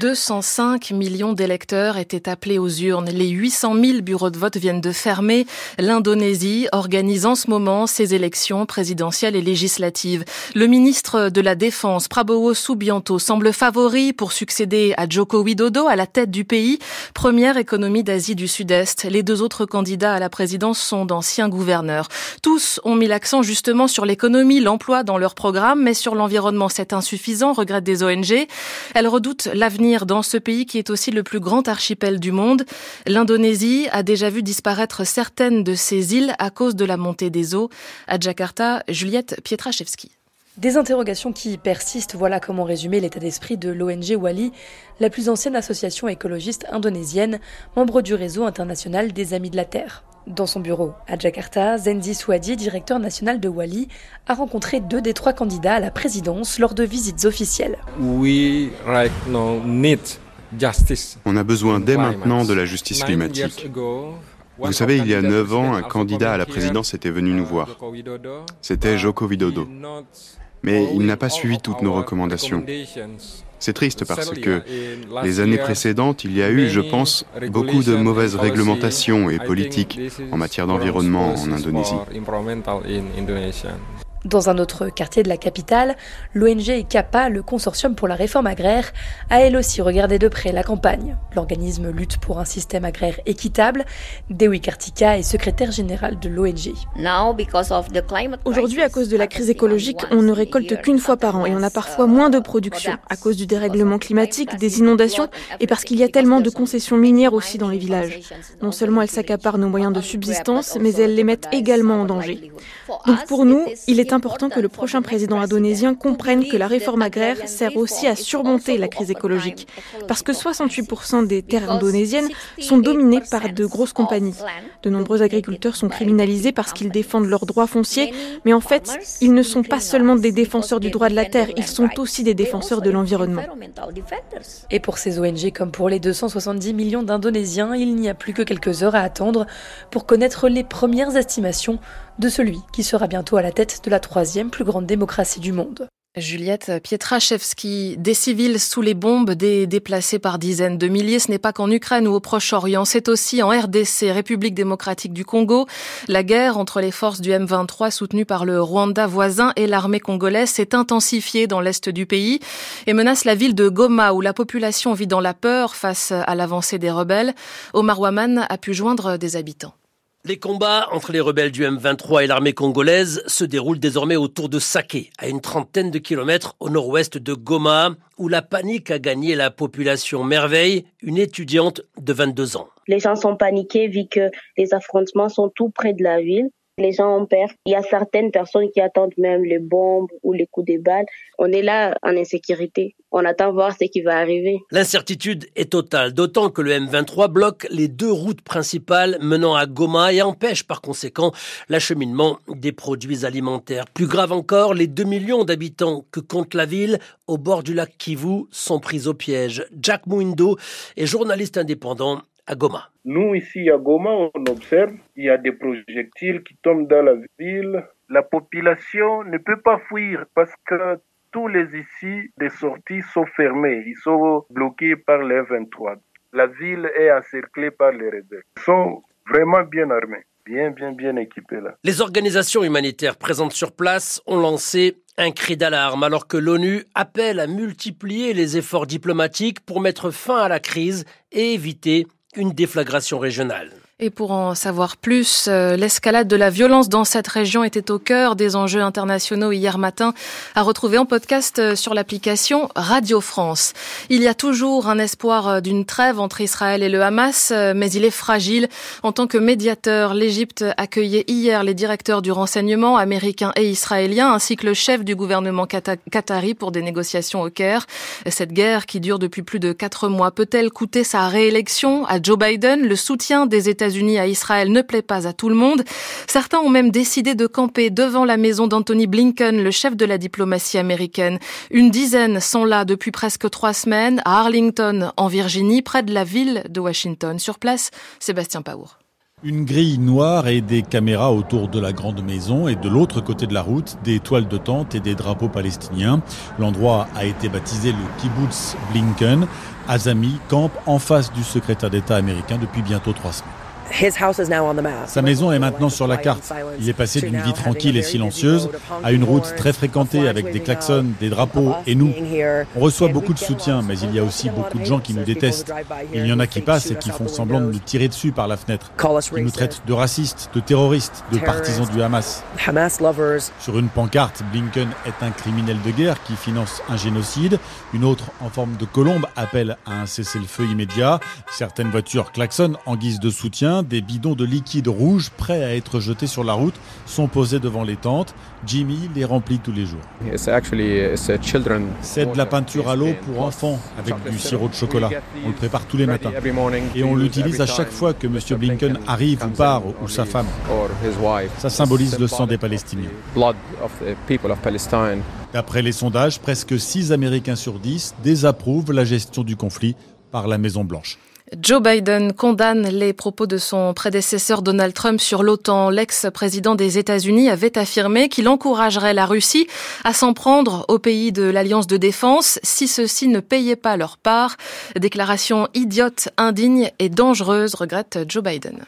S3: 205 millions d'électeurs étaient appelés aux urnes. Les 800 000 bureaux de vote viennent de fermer. L'Indonésie organise en ce moment ses élections présidentielles et législatives. Le ministre de la Défense, Prabowo Subianto, semble favori pour succéder à Joko Widodo à la tête du pays, première économie d'Asie du Sud-Est. Les deux autres candidats à la présidence sont d'anciens gouverneurs. Tous ont mis l'accent justement sur l'économie, l'emploi dans leur programme, mais sur l'environnement c'est insuffisant, regrettent des ONG. Elles redoutent l'avenir dans ce pays qui est aussi le plus grand archipel du monde. L'Indonésie a déjà vu disparaître certaines de ses îles à cause de la montée des eaux. À Jakarta, Juliette Pietraszewski.
S8: Des interrogations qui persistent, voilà comment résumer l'état d'esprit de l'ONG Wali, la plus ancienne association écologiste indonésienne, membre du réseau international des Amis de la Terre. Dans son bureau à Jakarta, Zendi Swadi, directeur national de Wali, a rencontré deux des trois candidats à la présidence lors de visites officielles.
S10: On a besoin dès maintenant de la justice climatique. Vous savez, il y a neuf ans, un candidat à la présidence était venu nous voir. C'était Joko Widodo. Mais il n'a pas suivi toutes nos recommandations. C'est triste parce que les années précédentes, il y a eu, je pense, beaucoup de mauvaises réglementations et politiques en matière d'environnement en Indonésie.
S8: Dans un autre quartier de la capitale, l'ONG CAPA, le Consortium pour la réforme agraire, a elle aussi regardé de près la campagne. L'organisme lutte pour un système agraire équitable. Dewi Kartika est secrétaire générale de l'ONG.
S11: Aujourd'hui, à cause de la crise écologique, on ne récolte qu'une fois par an et on a parfois moins de production à cause du dérèglement climatique, des inondations et parce qu'il y a tellement de concessions minières aussi dans les villages. Non seulement elles s'accaparent nos moyens de subsistance, mais elles les mettent également en danger. Donc pour nous, il est important que le prochain président indonésien comprenne que la réforme agraire sert aussi à surmonter la crise écologique. Parce que 68% des terres indonésiennes sont dominées par de grosses compagnies. De nombreux agriculteurs sont criminalisés parce qu'ils défendent leurs droits fonciers, mais en fait, ils ne sont pas seulement des défenseurs du droit de la terre, ils sont aussi des défenseurs de l'environnement.
S8: Et pour ces ONG comme pour les 270 millions d'Indonésiens, il n'y a plus que quelques heures à attendre pour connaître les premières estimations de celui qui sera bientôt à la tête de la troisième plus grande démocratie du monde.
S3: Juliette Pietraszewski, des civils sous les bombes, des déplacés par dizaines de milliers, ce n'est pas qu'en Ukraine ou au Proche-Orient, c'est aussi en RDC, République démocratique du Congo. La guerre entre les forces du M23 soutenues par le Rwanda voisin et l'armée congolaise s'est intensifiée dans l'est du pays et menace la ville de Goma où la population vit dans la peur face à l'avancée des rebelles. Omar Waman a pu joindre des habitants.
S51: Les combats entre les rebelles du M23 et l'armée congolaise se déroulent désormais autour de Saké, à une trentaine de kilomètres au nord-ouest de Goma, où la panique a gagné la population. Merveille, une étudiante de 22 ans.
S52: Les gens sont paniqués vu que les affrontements sont tout près de la ville les gens ont peur. Il y a certaines personnes qui attendent même les bombes ou les coups de balles. On est là en insécurité. On attend voir ce qui va arriver.
S51: L'incertitude est totale, d'autant que le M23 bloque les deux routes principales menant à Goma et empêche par conséquent l'acheminement des produits alimentaires. Plus grave encore, les 2 millions d'habitants que compte la ville au bord du lac Kivu sont pris au piège. Jack Mouindo est journaliste indépendant à Goma.
S53: Nous, ici à Goma, on observe, il y a des projectiles qui tombent dans la ville. La population ne peut pas fuir parce que tous les ici des sorties sont fermées. Ils sont bloqués par les 23. La ville est encerclée par les rebelles. Ils sont vraiment bien armés bien, bien, bien équipés là.
S51: Les organisations humanitaires présentes sur place ont lancé un cri d'alarme alors que l'ONU appelle à multiplier les efforts diplomatiques pour mettre fin à la crise et éviter une déflagration régionale.
S3: Et pour en savoir plus, euh, l'escalade de la violence dans cette région était au cœur des enjeux internationaux hier matin, à retrouver en podcast euh, sur l'application Radio France. Il y a toujours un espoir euh, d'une trêve entre Israël et le Hamas, mais il est fragile. En tant que médiateur, l'Égypte accueillait hier les directeurs du renseignement américain et israélien, ainsi que le chef du gouvernement qatari pour des négociations au Caire. Cette guerre, qui dure depuis plus de quatre mois, peut-elle coûter sa réélection à Joe Biden, le soutien des États unis à Israël ne plaît pas à tout le monde. Certains ont même décidé de camper devant la maison d'Anthony Blinken, le chef de la diplomatie américaine. Une dizaine sont là depuis presque trois semaines à Arlington, en Virginie, près de la ville de Washington. Sur place, Sébastien Paour.
S51: Une grille noire et des caméras autour de la grande maison et de l'autre côté de la route, des toiles de tente et des drapeaux palestiniens. L'endroit a été baptisé le kibbutz Blinken. Azami campe en face du secrétaire d'État américain depuis bientôt trois semaines. Sa maison est maintenant sur la carte. Il est passé d'une vie tranquille et silencieuse à une route très fréquentée avec des klaxons, des drapeaux et nous. On reçoit beaucoup de soutien, mais il y a aussi beaucoup de gens qui nous détestent. Il y en a qui passent et qui font semblant de nous tirer dessus par la fenêtre. Ils nous traitent de racistes, de terroristes, de partisans du Hamas. Sur une pancarte, Blinken est un criminel de guerre qui finance un génocide. Une autre, en forme de colombe, appelle à un cessez-le-feu immédiat. Certaines voitures klaxonnent en guise de soutien des bidons de liquide rouge prêts à être jetés sur la route sont posés devant les tentes. Jimmy les remplit tous les jours. C'est de la peinture à l'eau pour enfants avec du sirop de chocolat. On le prépare tous les matins. Et on l'utilise à chaque fois que M. Blinken arrive ou part, ou sa femme. Ça symbolise le sang des Palestiniens. D'après les sondages, presque 6 Américains sur 10 désapprouvent la gestion du conflit par la Maison-Blanche.
S3: Joe Biden condamne les propos de son prédécesseur Donald Trump sur l'OTAN. L'ex-président des États-Unis avait affirmé qu'il encouragerait la Russie à s'en prendre aux pays de l'Alliance de défense si ceux-ci ne payaient pas leur part. Déclaration idiote, indigne et dangereuse, regrette Joe Biden.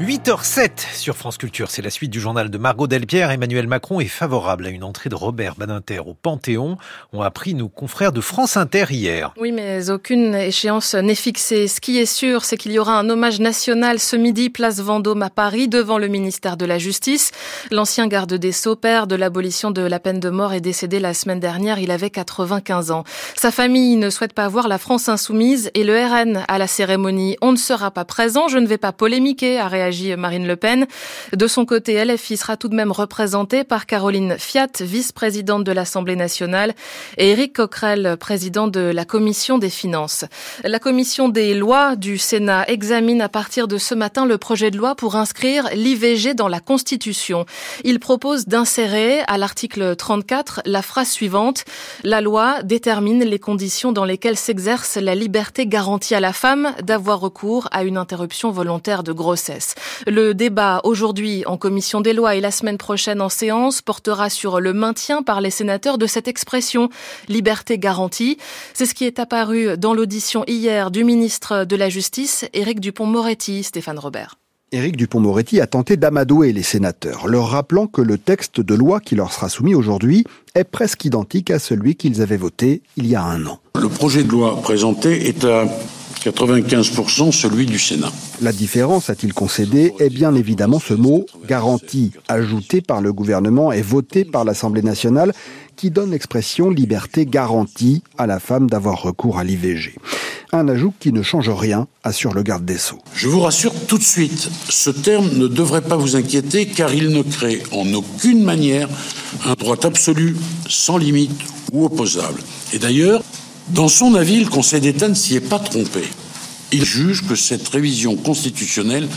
S2: 8h07 sur France Culture, c'est la suite du journal de Margot Delpierre. Emmanuel Macron est favorable à une entrée de Robert Badinter au Panthéon, ont appris nos confrères de France Inter hier.
S3: Oui, mais aucune échéance n'est fixée. Ce qui est sûr, c'est qu'il y aura un hommage national ce midi, place Vendôme à Paris, devant le ministère de la Justice. L'ancien garde des Sceaux, père de l'abolition de la peine de mort, est décédé la semaine dernière. Il avait 95 ans. Sa famille ne souhaite pas voir la France insoumise et le RN à la cérémonie. On ne sera pas présent, je ne vais pas polémiquer, a Marine Le Pen. De son côté, LFI sera tout de même par Caroline Fiat, vice-présidente de l'Assemblée nationale, et Éric Coquerel, président de la Commission des finances. La Commission des lois du Sénat examine à partir de ce matin le projet de loi pour inscrire l'IVG dans la Constitution. Il propose d'insérer à l'article 34 la phrase suivante. La loi détermine les conditions dans lesquelles s'exerce la liberté garantie à la femme d'avoir recours à une interruption volontaire de grossesse. Le débat aujourd'hui en commission des lois et la semaine prochaine en séance portera sur le maintien par les sénateurs de cette expression liberté garantie. C'est ce qui est apparu dans l'audition hier du ministre de la Justice, Éric Dupont-Moretti, Stéphane Robert.
S54: Éric Dupont-Moretti a tenté d'amadouer les sénateurs, leur rappelant que le texte de loi qui leur sera soumis aujourd'hui est presque identique à celui qu'ils avaient voté il y a un an.
S55: Le projet de loi présenté est à 95% celui du Sénat.
S54: La différence, a-t-il concédé, est bien évidemment ce mot garantie, ajouté par le gouvernement et voté par l'Assemblée nationale, qui donne l'expression liberté garantie à la femme d'avoir recours à l'IVG. Un ajout qui ne change rien, assure le garde des Sceaux.
S55: Je vous rassure tout de suite, ce terme ne devrait pas vous inquiéter car il ne crée en aucune manière un droit absolu, sans limite ou opposable. Et d'ailleurs, dans son avis, le Conseil d'État ne s'y est pas trompé. Il juge que cette révision constitutionnelle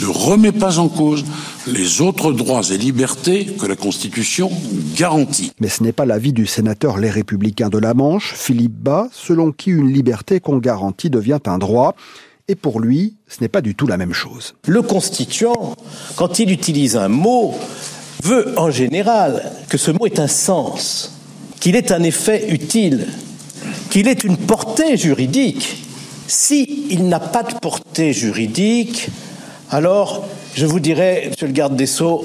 S55: ne remet pas en cause les autres droits et libertés que la Constitution garantit.
S54: Mais ce n'est pas l'avis du sénateur Les Républicains de la Manche, Philippe Bas, selon qui une liberté qu'on garantit devient un droit. Et pour lui, ce n'est pas du tout la même chose.
S56: Le constituant, quand il utilise un mot, veut en général que ce mot ait un sens, qu'il ait un effet utile qu'il ait une portée juridique. S'il n'a pas de portée juridique, alors je vous dirais, monsieur le garde des Sceaux,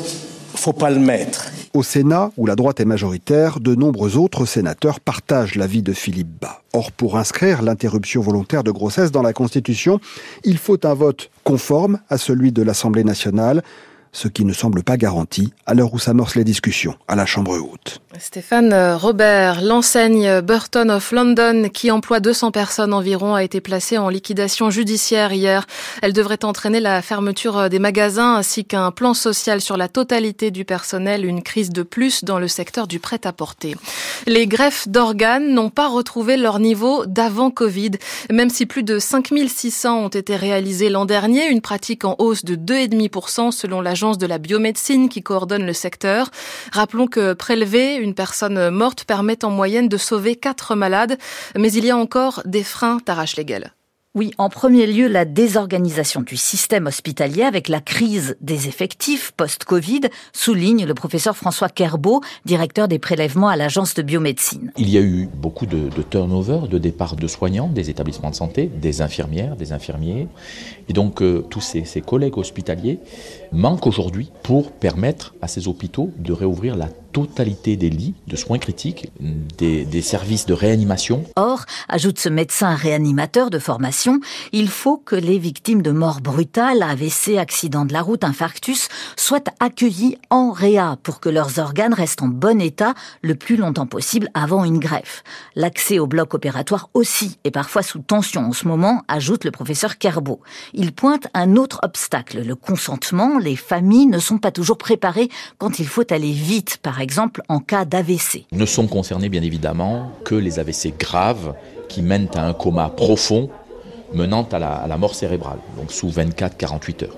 S56: faut pas le mettre.
S54: Au Sénat, où la droite est majoritaire, de nombreux autres sénateurs partagent l'avis de Philippe Bas. Or, pour inscrire l'interruption volontaire de grossesse dans la Constitution, il faut un vote conforme à celui de l'Assemblée nationale, ce qui ne semble pas garanti à l'heure où s'amorcent les discussions à la Chambre haute.
S3: Stéphane Robert, l'enseigne Burton of London, qui emploie 200 personnes environ, a été placée en liquidation judiciaire hier. Elle devrait entraîner la fermeture des magasins ainsi qu'un plan social sur la totalité du personnel, une crise de plus dans le secteur du prêt-à-porter. Les greffes d'organes n'ont pas retrouvé leur niveau d'avant Covid, même si plus de 5600 ont été réalisés l'an dernier, une pratique en hausse de 2,5% selon la de la biomédecine qui coordonne le secteur. Rappelons que prélever une personne morte permet en moyenne de sauver quatre malades, mais il y a encore des freins, Tarache Legel.
S57: Oui, en premier lieu, la désorganisation du système hospitalier avec la crise des effectifs post-Covid, souligne le professeur François Kerbeau, directeur des prélèvements à l'agence de biomédecine.
S53: Il y a eu beaucoup de, turnover, de départ de soignants des établissements de santé, des infirmières, des infirmiers. Et donc, euh, tous ces, ces collègues hospitaliers manquent aujourd'hui pour permettre à ces hôpitaux de réouvrir la totalité des lits de soins critiques, des, services de réanimation.
S57: Or, ajoute ce médecin réanimateur de formation, il faut que les victimes de mort brutale, AVC, accident de la route, infarctus, soient accueillies en réa pour que leurs organes restent en bon état le plus longtemps possible avant une greffe. L'accès au bloc opératoire aussi est parfois sous tension en ce moment, ajoute le professeur Kerbeau. Il pointe un autre obstacle, le consentement les familles ne sont pas toujours préparées quand il faut aller vite, par exemple en cas d'AVC.
S53: Ne sont concernés bien évidemment que les AVC graves qui mènent à un coma profond menant à la, mort cérébrale, donc sous 24-48 heures.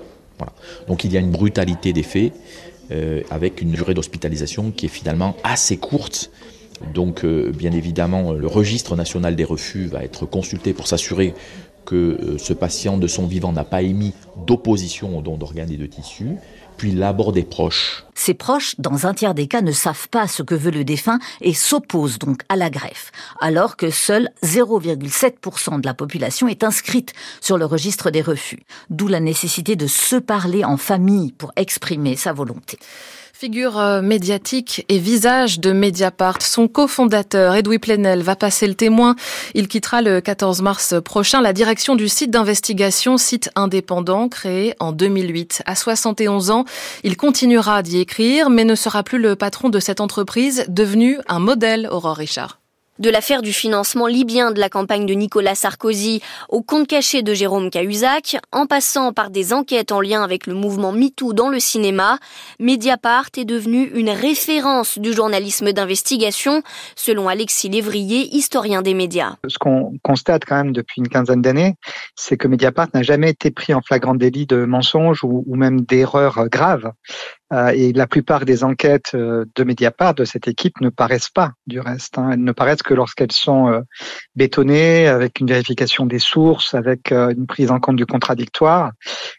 S53: Donc il y a une brutalité des faits euh, avec une durée d'hospitalisation qui est finalement assez courte. Donc euh, bien évidemment, le registre national des refus va être consulté pour s'assurer que euh, ce patient de son vivant n'a pas émis d'opposition au don d'organes et de tissus, puis l'abord des proches.
S57: Ces proches, dans un tiers des cas, ne savent pas ce que veut le défunt et s'opposent donc à la greffe, alors que seul 0,7% de la population est inscrite sur le registre des refus, d'où la nécessité de se parler en famille pour exprimer sa volonté.
S3: Figure euh, médiatique et visage de Mediapart, son cofondateur Edoui Plenel va passer le témoin. Il quittera le 14 mars prochain la direction du site d'investigation, site indépendant créé en 2008. À 71 ans, il continuera d'y écrire, mais ne sera plus le patron de cette entreprise, devenue un modèle, Aurore Richard.
S58: De l'affaire du financement libyen de la campagne de Nicolas Sarkozy au compte caché de Jérôme Cahuzac, en passant par des enquêtes en lien avec le mouvement MeToo dans le cinéma, Mediapart est devenu une référence du journalisme d'investigation, selon Alexis Lévrier, historien des médias.
S59: Ce qu'on constate quand même depuis une quinzaine d'années, c'est que Mediapart n'a jamais été pris en flagrant délit de mensonge ou, ou même d'erreurs graves. Euh, et la plupart des enquêtes euh, de Mediapart, de cette équipe, ne paraissent pas du reste. Hein. Elles ne paraissent que lorsqu'elles sont euh, bétonnées, avec une vérification des sources, avec une prise en compte du contradictoire.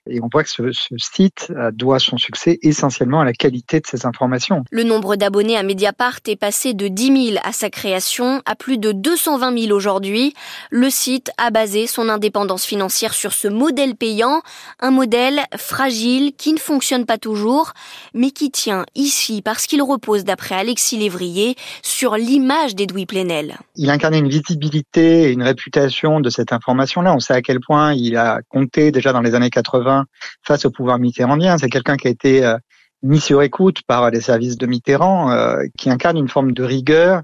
S59: Et on voit que ce, ce site doit son succès essentiellement à la qualité de ses informations.
S58: Le nombre d'abonnés à Mediapart est passé de 10 000 à sa création à plus de 220 000 aujourd'hui. Le site a basé son indépendance financière sur ce modèle payant, un modèle fragile qui ne fonctionne pas toujours mais qui tient ici parce qu'il repose, d'après Alexis Lévrier, sur l'image d'Edoui Plenel.
S59: Il incarnait une visibilité et une réputation de cette information-là. On sait à quel point il a compté déjà dans les années 80 face au pouvoir mitterrandien. C'est quelqu'un qui a été euh, mis sur écoute par les services de Mitterrand, euh, qui incarne une forme de rigueur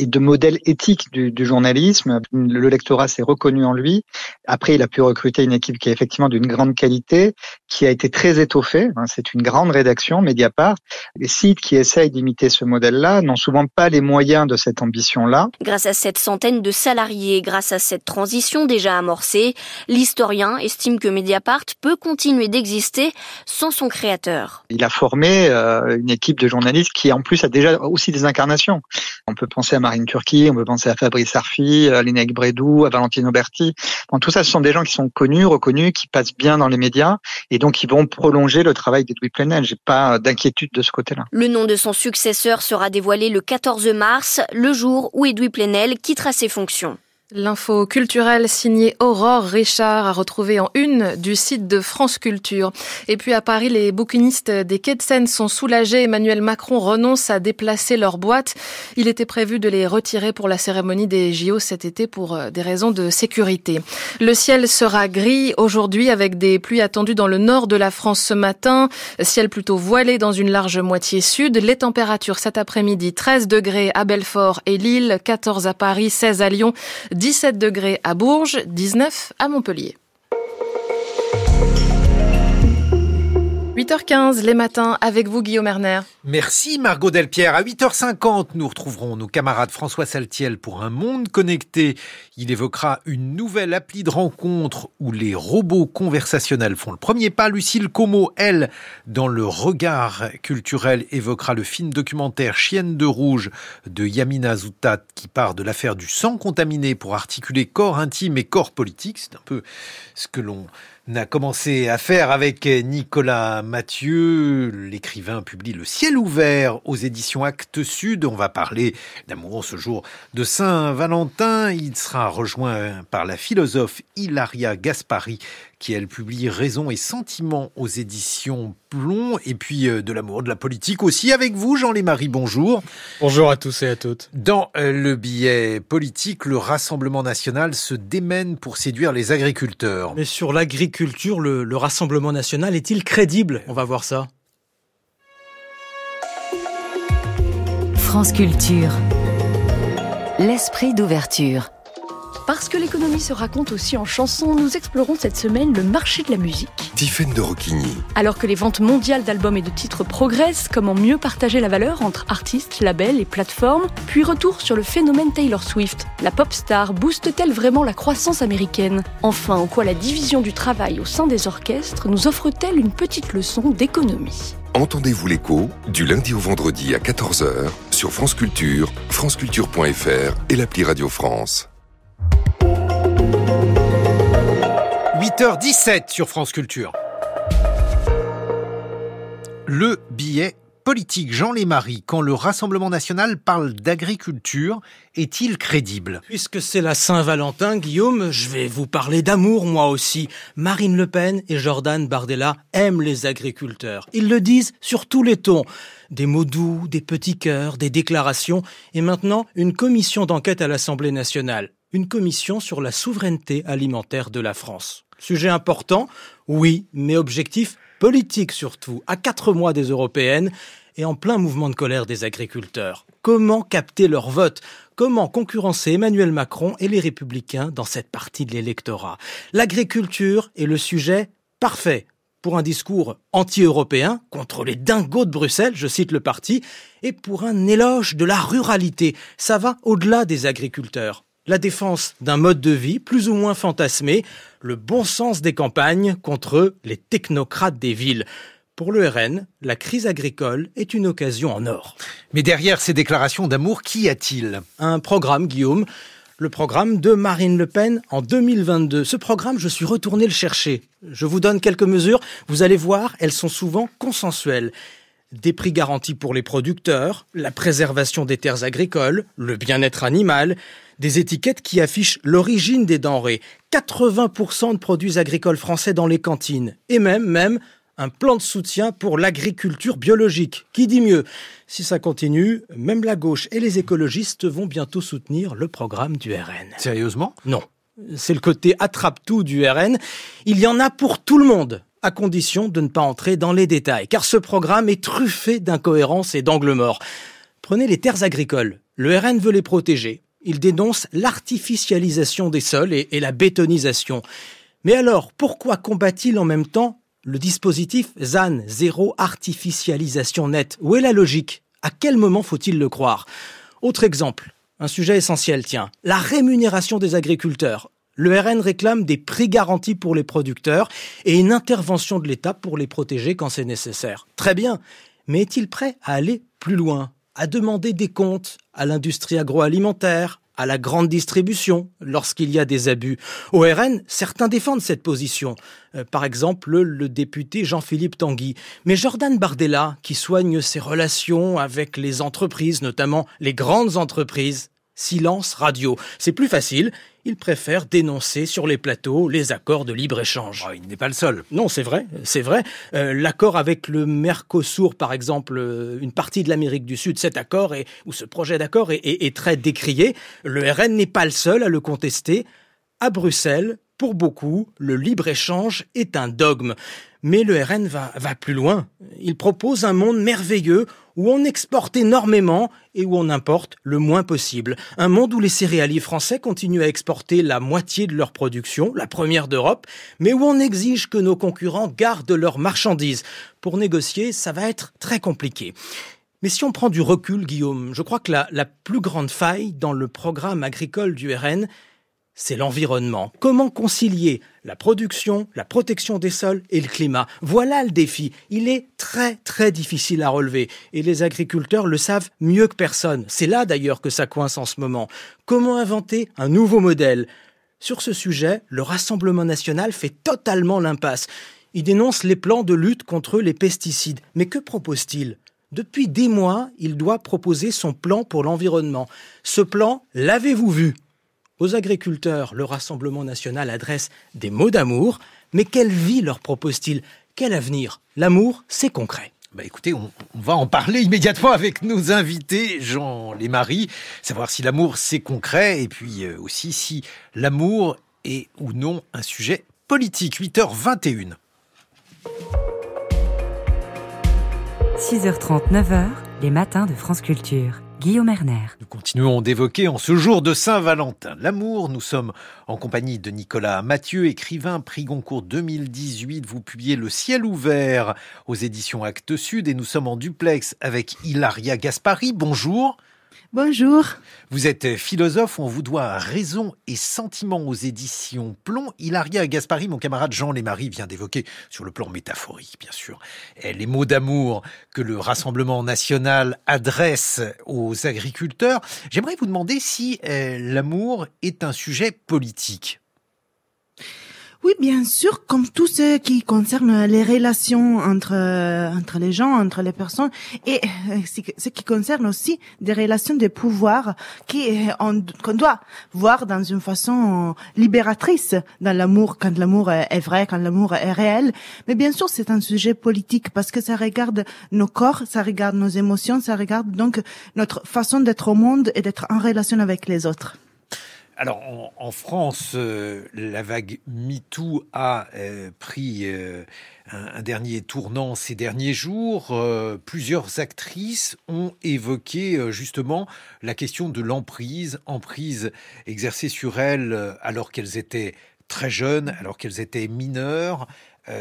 S59: et de modèle éthique du, du journalisme. Le lectorat s'est reconnu en lui. Après, il a pu recruter une équipe qui est effectivement d'une grande qualité, qui a été très étoffée. Hein, c'est une grande rédaction, Mediapart. Les sites qui essayent d'imiter ce modèle-là n'ont souvent pas les moyens de cette ambition-là.
S58: Grâce à cette centaine de salariés, grâce à cette transition déjà amorcée, l'historien estime que Mediapart peut continuer d'exister sans son créateur.
S59: Il a formé euh, une équipe de journalistes qui en plus a déjà aussi des incarnations. On peut penser à Marine Turquie, on peut penser à Fabrice Arfi, à Lénèque Bredou, à Valentino Berti. Tout ça, ce sont des gens qui sont connus, reconnus, qui passent bien dans les médias et donc qui vont prolonger le travail d'Edoui Plenel. J'ai pas d'inquiétude de ce côté-là.
S58: Le nom de son successeur sera dévoilé le 14 mars, le jour où Edoui Plenel quittera ses fonctions.
S3: L'info culturelle signée Aurore Richard a retrouvé en une du site de France Culture. Et puis à Paris, les bouquinistes des quais de Seine sont soulagés. Emmanuel Macron renonce à déplacer leurs boîtes. Il était prévu de les retirer pour la cérémonie des JO cet été pour euh, des raisons de sécurité. Le ciel sera gris aujourd'hui avec des pluies attendues dans le nord de la France ce matin. Ciel plutôt voilé dans une large moitié sud. Les températures cet après-midi 13 degrés à Belfort et Lille, 14 à Paris, 16 à Lyon. 17 degrés à Bourges, 19 à Montpellier. 8h15 les matins avec vous Guillaume Erner.
S2: Merci Margot Delpierre. À 8h50, nous retrouverons nos camarades François Saltiel pour un monde connecté. Il évoquera une nouvelle appli de rencontre où les robots conversationnels font le premier pas. Lucille Como, elle, dans le regard culturel, évoquera le film documentaire Chienne de rouge de Yamina Zoutat qui part de l'affaire du sang contaminé pour articuler corps intime et corps politique. C'est un peu ce que l'on a commencé à faire avec Nicolas Mathieu. L'écrivain publie Le ciel ouvert aux éditions Actes Sud. On va parler d'amour ce jour de Saint-Valentin. Il sera rejoint par la philosophe Hilaria Gaspari qui elle publie Raison et Sentiment aux éditions Plomb, et puis euh, de l'amour, de la politique aussi avec vous, Jean-Lémarie, bonjour.
S34: Bonjour à tous et à toutes.
S2: Dans euh, le billet politique, le Rassemblement national se démène pour séduire les agriculteurs.
S34: Mais sur l'agriculture, le, le Rassemblement national est-il crédible? On va voir ça.
S1: France Culture. L'esprit d'ouverture.
S60: Parce que l'économie se raconte aussi en chansons, nous explorons cette semaine le marché de la musique.
S61: Tiffaine de Rocchigny.
S60: Alors que les ventes mondiales d'albums et de titres progressent, comment mieux partager la valeur entre artistes, labels et plateformes? Puis retour sur le phénomène Taylor Swift. La pop star booste-t-elle vraiment la croissance américaine? Enfin, en quoi la division du travail au sein des orchestres nous offre-t-elle une petite leçon d'économie?
S61: Entendez-vous l'écho du lundi au vendredi à 14h sur France Culture, franceculture.fr et l'appli Radio France.
S2: 8h17 sur France Culture. Le billet politique Jean Lémarie, quand le Rassemblement national parle d'agriculture, est-il crédible?
S34: Puisque c'est la Saint-Valentin, Guillaume, je vais vous parler d'amour moi aussi. Marine Le Pen et Jordan Bardella aiment les agriculteurs. Ils le disent sur tous les tons. Des mots doux, des petits cœurs, des déclarations, et maintenant une commission d'enquête à l'Assemblée nationale. Une commission sur la souveraineté alimentaire de la France. Sujet important, oui, mais objectif politique surtout, à quatre mois des européennes et en plein mouvement de colère des agriculteurs. Comment capter leur vote? Comment concurrencer Emmanuel Macron et les républicains dans cette partie de l'électorat? L'agriculture est le sujet parfait pour un discours anti-européen contre les dingos de Bruxelles, je cite le parti, et pour un éloge de la ruralité. Ça va au-delà des agriculteurs la défense d'un mode de vie plus ou moins fantasmé, le bon sens des campagnes contre les technocrates des villes. Pour le RN, la crise agricole est une occasion en or.
S2: Mais derrière ces déclarations d'amour, qu'y a-t-il?
S34: Un programme, Guillaume. Le programme de Marine Le Pen en 2022. Ce programme, je suis retourné le chercher. Je vous donne quelques mesures. Vous allez voir, elles sont souvent consensuelles des prix garantis pour les producteurs, la préservation des terres agricoles, le bien-être animal, des étiquettes qui affichent l'origine des denrées, 80% de produits agricoles français dans les cantines, et même, même, un plan de soutien pour l'agriculture biologique. Qui dit mieux? Si ça continue, même la gauche et les écologistes vont bientôt soutenir le programme du RN.
S2: Sérieusement?
S34: Non. C'est le côté attrape-tout du RN. Il y en a pour tout le monde à condition de ne pas entrer dans les détails, car ce programme est truffé d'incohérences et d'angles morts. Prenez les terres agricoles. Le RN veut les protéger. Il dénonce l'artificialisation des sols et, la bétonisation. Mais alors, pourquoi combat-il en même temps le dispositif ZAN, zéro artificialisation nette? Où est la logique? À quel moment faut-il le croire? Autre exemple, un sujet essentiel, tiens, la rémunération des agriculteurs. Le RN réclame des prix garantis pour les producteurs et une intervention de l'État pour les protéger quand c'est nécessaire. Très bien, mais est-il prêt à aller plus loin, à demander des comptes à l'industrie agroalimentaire, à la grande distribution lorsqu'il y a des abus? Au RN, certains défendent cette position. Euh, par exemple, le député Jean-Philippe Tanguy. Mais Jordan Bardella, qui soigne ses relations avec les entreprises, notamment les grandes entreprises, silence radio. C'est plus facile, il préfère dénoncer sur les plateaux les accords de libre-échange.
S2: Oh, il n'est pas le seul.
S34: Non, c'est vrai, c'est vrai. Euh, l'accord avec le Mercosur, par exemple, euh, une partie de l'Amérique du Sud, cet accord est, ou ce projet d'accord est, est très décrié. Le RN n'est pas le seul à le contester. À Bruxelles, Pour beaucoup, le libre-échange est un dogme. Mais le RN va, va plus loin. Il propose un monde merveilleux où on exporte énormément et où on importe le moins possible. Un monde où les céréaliers français continuent à exporter la moitié de leur production, la première d'Europe, mais où on exige que nos concurrents gardent leurs marchandises. Pour négocier, ça va être très compliqué. Mais si on prend du recul, Guillaume, je crois que la, plus grande faille dans le programme agricole du RN, c'est l'environnement. Comment concilier la production, la protection des sols et le climat? Voilà le défi. Il est très très difficile à relever et les agriculteurs le savent mieux que personne. C'est là d'ailleurs que ça coince en ce moment. Comment inventer un nouveau modèle? Sur ce sujet, le Rassemblement national fait totalement l'impasse. Il dénonce les plans de lutte contre les pesticides. Mais que propose-t-il? Depuis des mois, il doit proposer son plan pour l'environnement. Ce plan, l'avez-vous vu? Aux agriculteurs, le Rassemblement national adresse des mots d'amour, mais quelle vie leur propose-t-il? Quel avenir? L'amour, c'est concret.
S2: Bah écoutez, on, va en parler immédiatement avec nos invités, Jean Lémarie, savoir si l'amour c'est concret et puis euh, aussi si l'amour est ou non un sujet politique. 8h21.
S1: 6h30, 9h, les matins de France Culture. Guillaume Erner.
S2: Nous continuons d'évoquer en ce jour de Saint-Valentin l'amour. Nous sommes en compagnie de Nicolas Mathieu, écrivain, prix Goncourt 2018. Vous publiez Le ciel ouvert aux éditions Actes Sud et nous sommes en duplex avec Hilaria Gaspari. Bonjour.
S62: Bonjour.
S2: Vous êtes philosophe, on vous doit raison et sentiment aux éditions Plomb. Hilaria Gaspari, mon camarade Jean Lémarie vient d'évoquer sur le plan métaphorique, bien sûr, les mots d'amour que le Rassemblement national adresse aux agriculteurs. J'aimerais vous demander si euh, l'amour est un sujet politique.
S62: Oui, bien sûr, comme tout ce qui concerne les relations entre entre les gens, entre les personnes, et euh, ce qui concerne aussi des relations de pouvoir qui euh, qu'on doit voir dans une façon libératrice dans l'amour, quand l'amour est vrai, quand l'amour est réel. Mais bien sûr, c'est un sujet politique parce que ça regarde nos corps, ça regarde nos émotions, ça regarde donc notre façon d'être au monde et d'être en relation avec les autres.
S2: Alors en, France, euh, la vague MeToo a euh, pris euh, un, dernier tournant ces derniers jours. plusieurs actrices ont évoqué justement la question de l'emprise, emprise exercée sur elles alors qu'elles étaient très jeunes, alors qu'elles étaient mineures.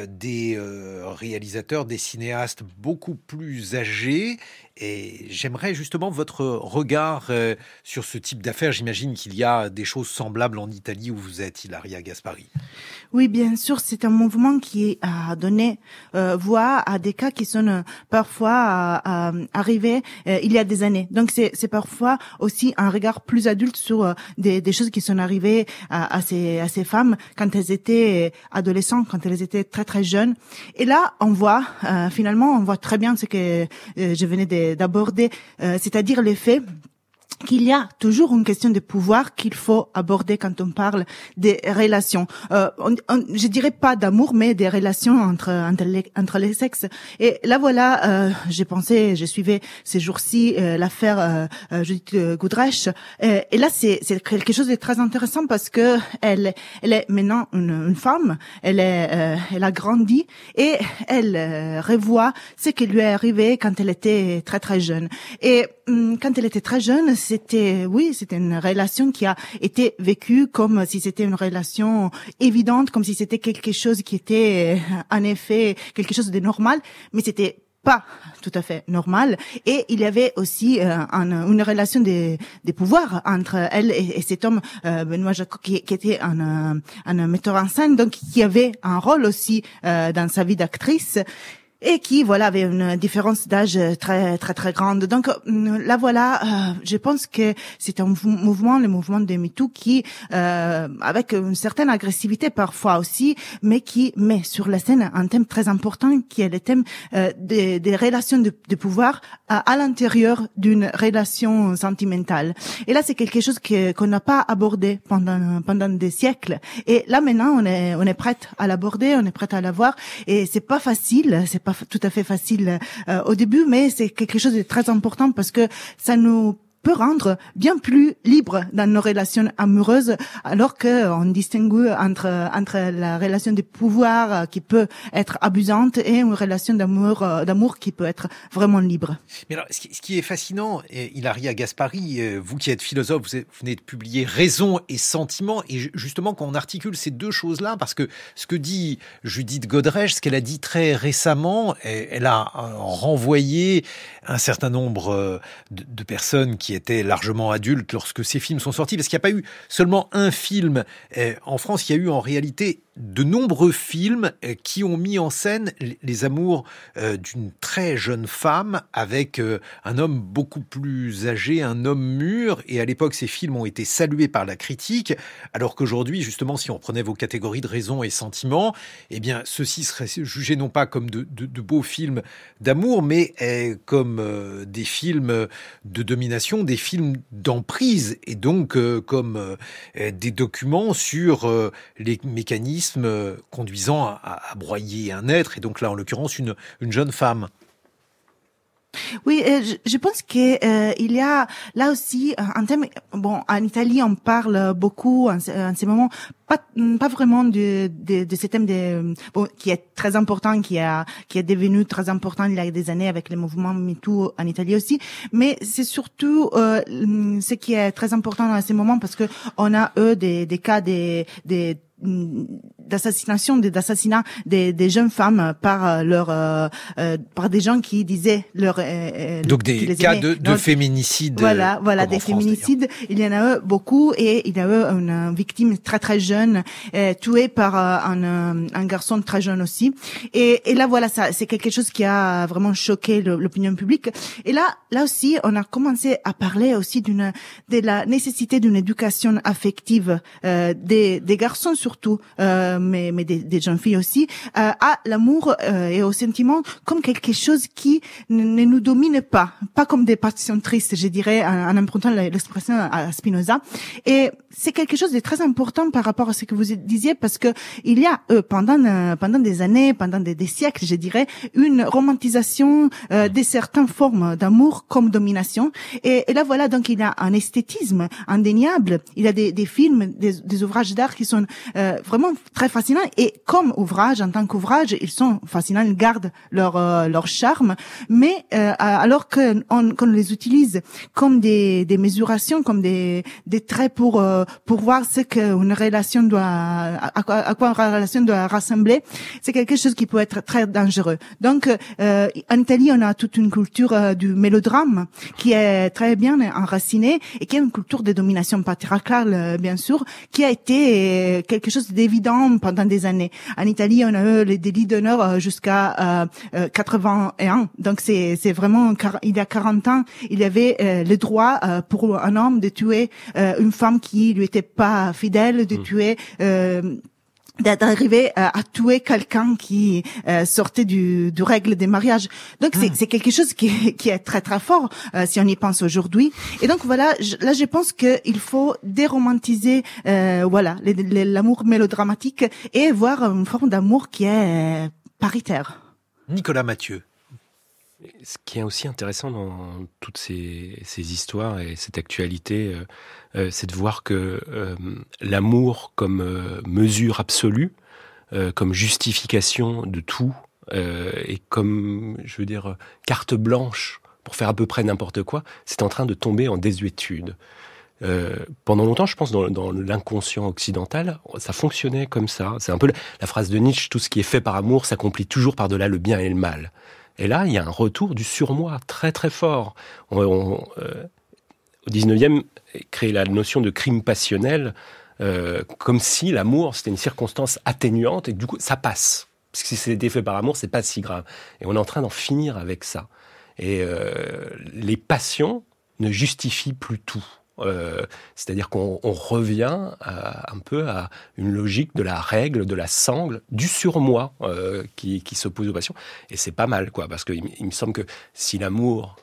S2: Des réalisateurs, des cinéastes beaucoup plus âgés. Et j'aimerais justement votre regard euh, sur ce type d'affaires. J'imagine qu'il y a des choses semblables en Italie où vous êtes, Hilaria Gaspari.
S62: Oui, bien sûr, c'est un mouvement qui a donné voix à des cas qui sont parfois arrivés il y a des années. Donc c'est parfois aussi un regard plus adulte sur des, des choses qui sont arrivées à, à, ces, à ces femmes quand elles étaient adolescentes, quand elles étaient très très jeune. Et là, on voit euh, finalement, on voit très bien ce que euh, je venais d'aborder, euh, c'est-à-dire l'effet qu'il y a toujours une question de pouvoir qu'il faut aborder quand on parle des relations. Euh, on, je dirais pas d'amour, mais des relations entre entre les, entre les sexes. Et là voilà, euh, j'ai pensé, je suivais ces jours-ci euh, l'affaire euh, euh Judith. Euh, et là, c'est c'est quelque chose de très intéressant parce que elle elle est maintenant une, une femme. Elle est elle a grandi et elle revoit ce qui lui est arrivé quand elle était très très jeune. Et hum, quand elle était très jeune c'était, oui, c'était une relation qui a été vécue comme si c'était une relation évidente, comme si c'était quelque chose qui était, euh, en effet, quelque chose de normal, mais c'était pas tout à fait normal. Et il y avait aussi euh, une relation des, des pouvoirs entre elle et, cet homme euh, Benoît Jacques qui, qui était un, un, metteur en scène donc qui avait un rôle aussi dans sa vie d'actrice et qui voilà avait une différence d'âge très très très grande. Donc euh, là voilà, euh, je pense que c'est un mouvement, le mouvement de MeToo, qui euh, avec une certaine agressivité parfois aussi, mais qui met sur la scène un thème très important qui est le thème euh, des, relations de, pouvoir à, l'intérieur d'une relation sentimentale. Et là c'est quelque chose qu'on n'a pas abordé pendant pendant des siècles. Et là maintenant on est on est prête à l'aborder, on est prête à l'avoir. Et c'est pas facile, c'est tout à fait facile euh, au début, mais c'est quelque chose de très important parce que ça nous peut rendre bien plus libre dans nos relations amoureuses, alors qu'on distingue entre entre la relation de pouvoir qui peut être abusante et une relation d'amour d'amour qui peut être vraiment libre.
S2: Mais alors, ce qui est fascinant, Hilaria Gaspari, vous qui êtes philosophe, vous venez de publier Raison et sentiment, et justement quand on articule ces deux choses-là, parce que ce que dit Judith Godrèche, ce qu'elle a dit très récemment, elle a renvoyé un certain nombre de personnes qui étaient largement adultes lorsque ces films sont sortis, parce qu'il n'y a pas eu seulement un film en France, il y a eu en réalité de nombreux films euh, qui ont mis en scène les amours euh, d'une très jeune femme avec euh, un homme beaucoup plus âgé, un homme mûr. Et à l'époque, ces films ont été salués par la critique, alors qu'aujourd'hui, justement, si on prenait vos catégories de raison et sentiment, eh bien, ceux-ci seraient jugés non pas comme de, beaux films d'amour, mais comme des films de domination, des films d'emprise, et donc comme des documents sur les mécanismes euh, conduisant à, broyer un être, et donc là, en l'occurrence, une, une jeune femme.
S62: Oui, euh, je, pense que euh, il y a là aussi un thème. Bon, en Italie, on parle beaucoup en, en ce moment, pas pas vraiment de de, de ce thème de bon qui est très important, qui a qui est devenu très important il y a des années avec le mouvement MeToo en Italie aussi. Mais c'est surtout euh, ce qui est très important dans ce moment parce que on a eux des des cas des des d'assassination, d'assassinat des, des, jeunes femmes par euh, leur euh, euh, par des gens qui disaient leur
S2: donc des cas de, de féminicide.
S62: Voilà, voilà des féminicides. Il y en a eu beaucoup et il y a eu une victime très très jeune tuée par un, un garçon très jeune aussi. Et, et là voilà, ça c'est quelque chose qui a vraiment choqué l'opinion publique. Et là là aussi, on a commencé à parler aussi d'une de la nécessité d'une éducation affective des, des garçons surtout. Euh, mais, mais des, des jeunes filles aussi, euh, à l'amour euh, et au sentiment comme quelque chose qui ne nous domine pas, pas comme des passions tristes, je dirais, en, en empruntant l'expression à Spinoza. Et c'est quelque chose de très important par rapport à ce que vous disiez, parce que il y a euh, pendant euh, pendant des années, pendant des, des, siècles, je dirais, une romantisation euh, de certaines formes d'amour comme domination. Et, et, là voilà, donc il y a un esthétisme indéniable. Il y a des, des films, des, des ouvrages d'art qui sont euh, vraiment très fascinants. Et comme ouvrage, en tant qu'ouvrage, ils sont fascinants, ils gardent leur leur charme. Mais alors que on, qu'on les utilise comme des, des mesurations, comme des, des traits pour pour voir ce qu'une relation doit, à quoi, à quoi, une relation doit rassembler, c'est quelque chose qui peut être très dangereux. Donc, euh, en Italie, on a toute une culture euh, du mélodrame qui est très bien enracinée et qui est une culture de domination patriarcale, euh, bien sûr, qui a été euh, quelque chose d'évident pendant des années. En Italie, on a eu les délits d'honneur jusqu'à euh, 81. Donc, c'est, c'est vraiment, il y a 40 ans, il y avait le droit pour un homme de tuer une femme qui lui était pas fidèle, de mm. tuer. Euh, d'arriver à, à, tuer quelqu'un qui euh, sortait du, du règle des mariages. Donc c'est mm. quelque chose qui, qui, est très très fort euh, si on y pense aujourd'hui. Et donc voilà, là je pense qu'il faut déromantiser euh, voilà l'amour mélodramatique et voir une forme d'amour qui est paritaire.
S2: Nicolas Mathieu.
S44: Ce qui est aussi intéressant dans toutes ces, ces histoires et cette actualité, euh, euh c'est de voir que euh, l'amour comme euh, mesure absolue, euh, comme justification de tout, et comme, je veux dire, carte blanche pour faire à peu près n'importe quoi, c'est en train de tomber en désuétude. pendant longtemps, je pense, dans, dans l'inconscient occidental, ça fonctionnait comme ça. C'est un peu la, la phrase de Nietzsche, tout ce qui est fait par amour s'accomplit toujours par-delà le bien et le mal. Et là, il y a un retour du surmoi très très fort. On, euh, au 19e, créé la notion de crime passionnel, euh, comme si l'amour, c'était une circonstance atténuante et du coup, ça passe. Parce que si c'était fait par amour, c'est pas si grave. Et on est en train d'en finir avec ça. Et euh, les passions ne justifient plus tout. Euh, c'est-à-dire qu'on revient un peu à une logique de la règle, de la sangle, du surmoi euh, qui, s'oppose aux passions. Et c'est pas mal, quoi, parce qu'il me semble que si l'amour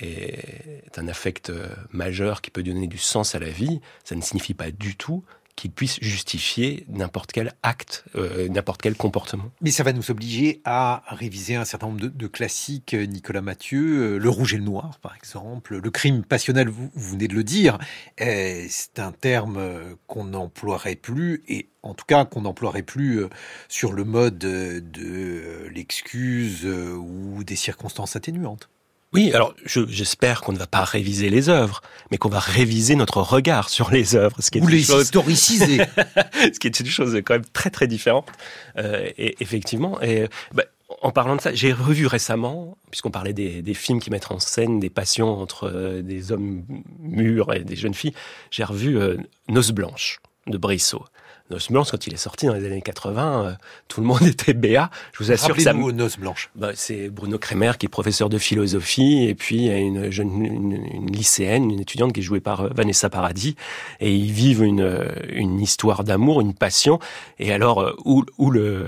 S44: est un affect euh, majeur qui peut donner du sens à la vie, ça ne signifie pas du tout qui puisse justifier n'importe quel acte, euh, n'importe quel comportement.
S2: Mais ça va nous obliger à réviser un certain nombre de, classiques, euh, Nicolas Mathieu, Le Rouge et le Noir, par exemple, le crime passionnel, vous venez de le dire, c'est un terme qu'on n'emploierait plus, et en tout cas qu'on n'emploierait plus sur le mode de l'excuse ou des circonstances atténuantes.
S44: Oui, alors j'espère qu'on ne va pas réviser les œuvres, mais qu'on va réviser notre regard sur les œuvres,
S2: ce qui est Ou les chose... historiciser,
S44: ce qui est une chose quand même très très différente. Euh, et effectivement, et bah, en parlant de ça, j'ai revu récemment, puisqu'on parlait des, des, films qui mettent en scène des passions entre euh, des hommes mûrs et des jeunes filles, j'ai revu euh, Noces blanches de Brissot. Noce Blanche, quand il est sorti dans les années 80, euh, tout le monde était béat. Je vous assure que ça.
S2: Noce Blanche.
S44: Bah, c'est Bruno Kremer qui est professeur de philosophie, et puis il y a une jeune une, lycéenne, une étudiante qui est jouée par euh, Vanessa Paradis, et ils vivent une, euh, une histoire d'amour, une passion. Et alors où, où le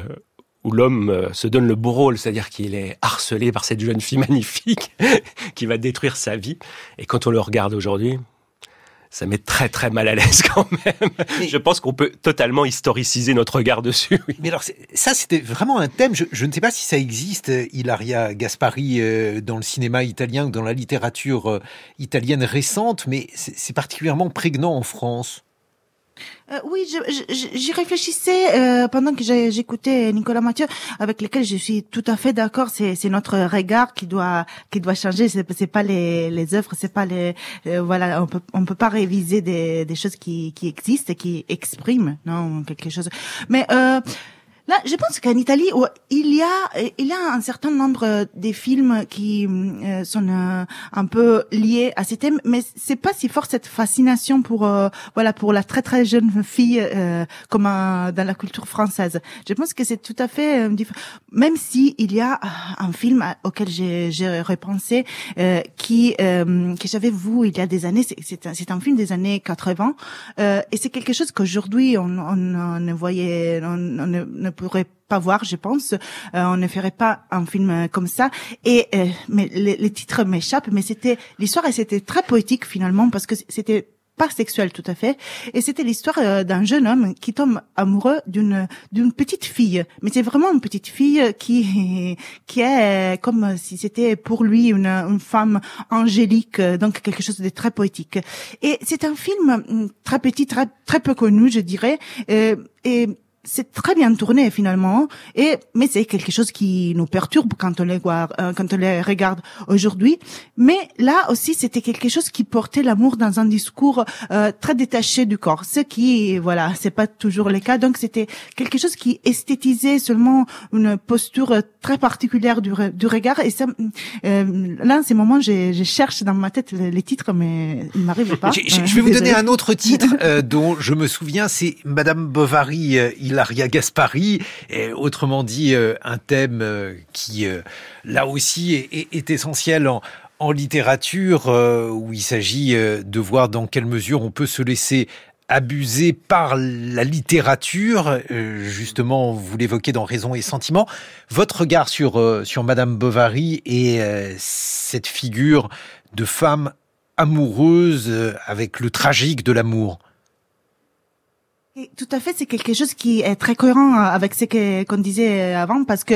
S44: où l'homme se donne le beau rôle, c'est-à-dire qu'il est harcelé par cette jeune fille magnifique qui va détruire sa vie. Et quand on le regarde aujourd'hui, ça met très très mal à l'aise quand même. je pense qu'on peut totalement historiciser notre regard dessus.
S2: Mais alors ça c'était vraiment un thème. Je, ne sais pas si ça existe, Ilaria Gaspari euh, dans le cinéma italien ou dans la littérature euh, italienne récente, mais c'est particulièrement prégnant en France.
S62: Euh, oui, j'y réfléchissais euh, pendant que j'écoutais Nicolas Mathieu, avec lequel je suis tout à fait d'accord. C'est notre regard qui doit qui doit changer. C'est pas les les œuvres, c'est pas les euh, voilà. On peut on peut pas réviser des des choses qui qui existent et qui expriment non quelque chose. Mais euh, Là, je pense qu'en Italie, il y a, il y a un certain nombre de films qui euh, sont euh, un peu liés à ces thèmes, mais c'est pas si fort cette fascination pour, euh, voilà, pour la très très jeune fille comme dans la culture française. Je pense que c'est tout à fait différent. Même si il y a un film auquel j'ai repensé, qui que j'avais vu il y a des années, c'est un, un film des années 80, et c'est quelque chose qu'aujourd'hui on, on, ne voyait, on, on ne pourrait pas voir, je pense. Euh, on ne ferait pas un film comme ça. Et euh, mais les, titres m'échappent, mais c'était l'histoire et c'était très poétique finalement parce que c'était pas sexuel tout à fait et c'était l'histoire euh, d'un jeune homme qui tombe amoureux d'une d'une petite fille mais c'est vraiment une petite fille qui qui est comme si c'était pour lui une, une femme angélique donc quelque chose de très poétique et c'est un film hum, très petit très très peu connu je dirais et c'est très bien tourné finalement. Et mais c'est quelque chose qui nous perturbe quand on les voit euh, quand on les regarde aujourd'hui. Mais là aussi c'était quelque chose qui portait l'amour dans un discours euh, très détaché du corps. Ce qui voilà c'est pas toujours le cas. Donc c'était quelque chose qui esthétisait seulement une posture très particulière du, du regard. Et ça euh, là en ces moments je, je cherche dans ma tête les, titres mais il m'arrive pas.
S2: Je, je, vais vous donner un autre titre euh, dont je me souviens. C'est Madame Bovary Ilaria Gaspari, autrement dit euh, un thème euh, qui euh, là aussi est, essentiel en, littérature, où il s'agit de voir dans quelle mesure on peut se laisser abuser par la littérature, justement, vous l'évoquez dans Raison et Sentiment. Votre regard sur, sur Madame Bovary et cette figure de femme amoureuse avec le tragique de l'amour
S62: tout à fait, c'est quelque chose qui est très cohérent euh, avec ce qu'on disait euh, avant, parce que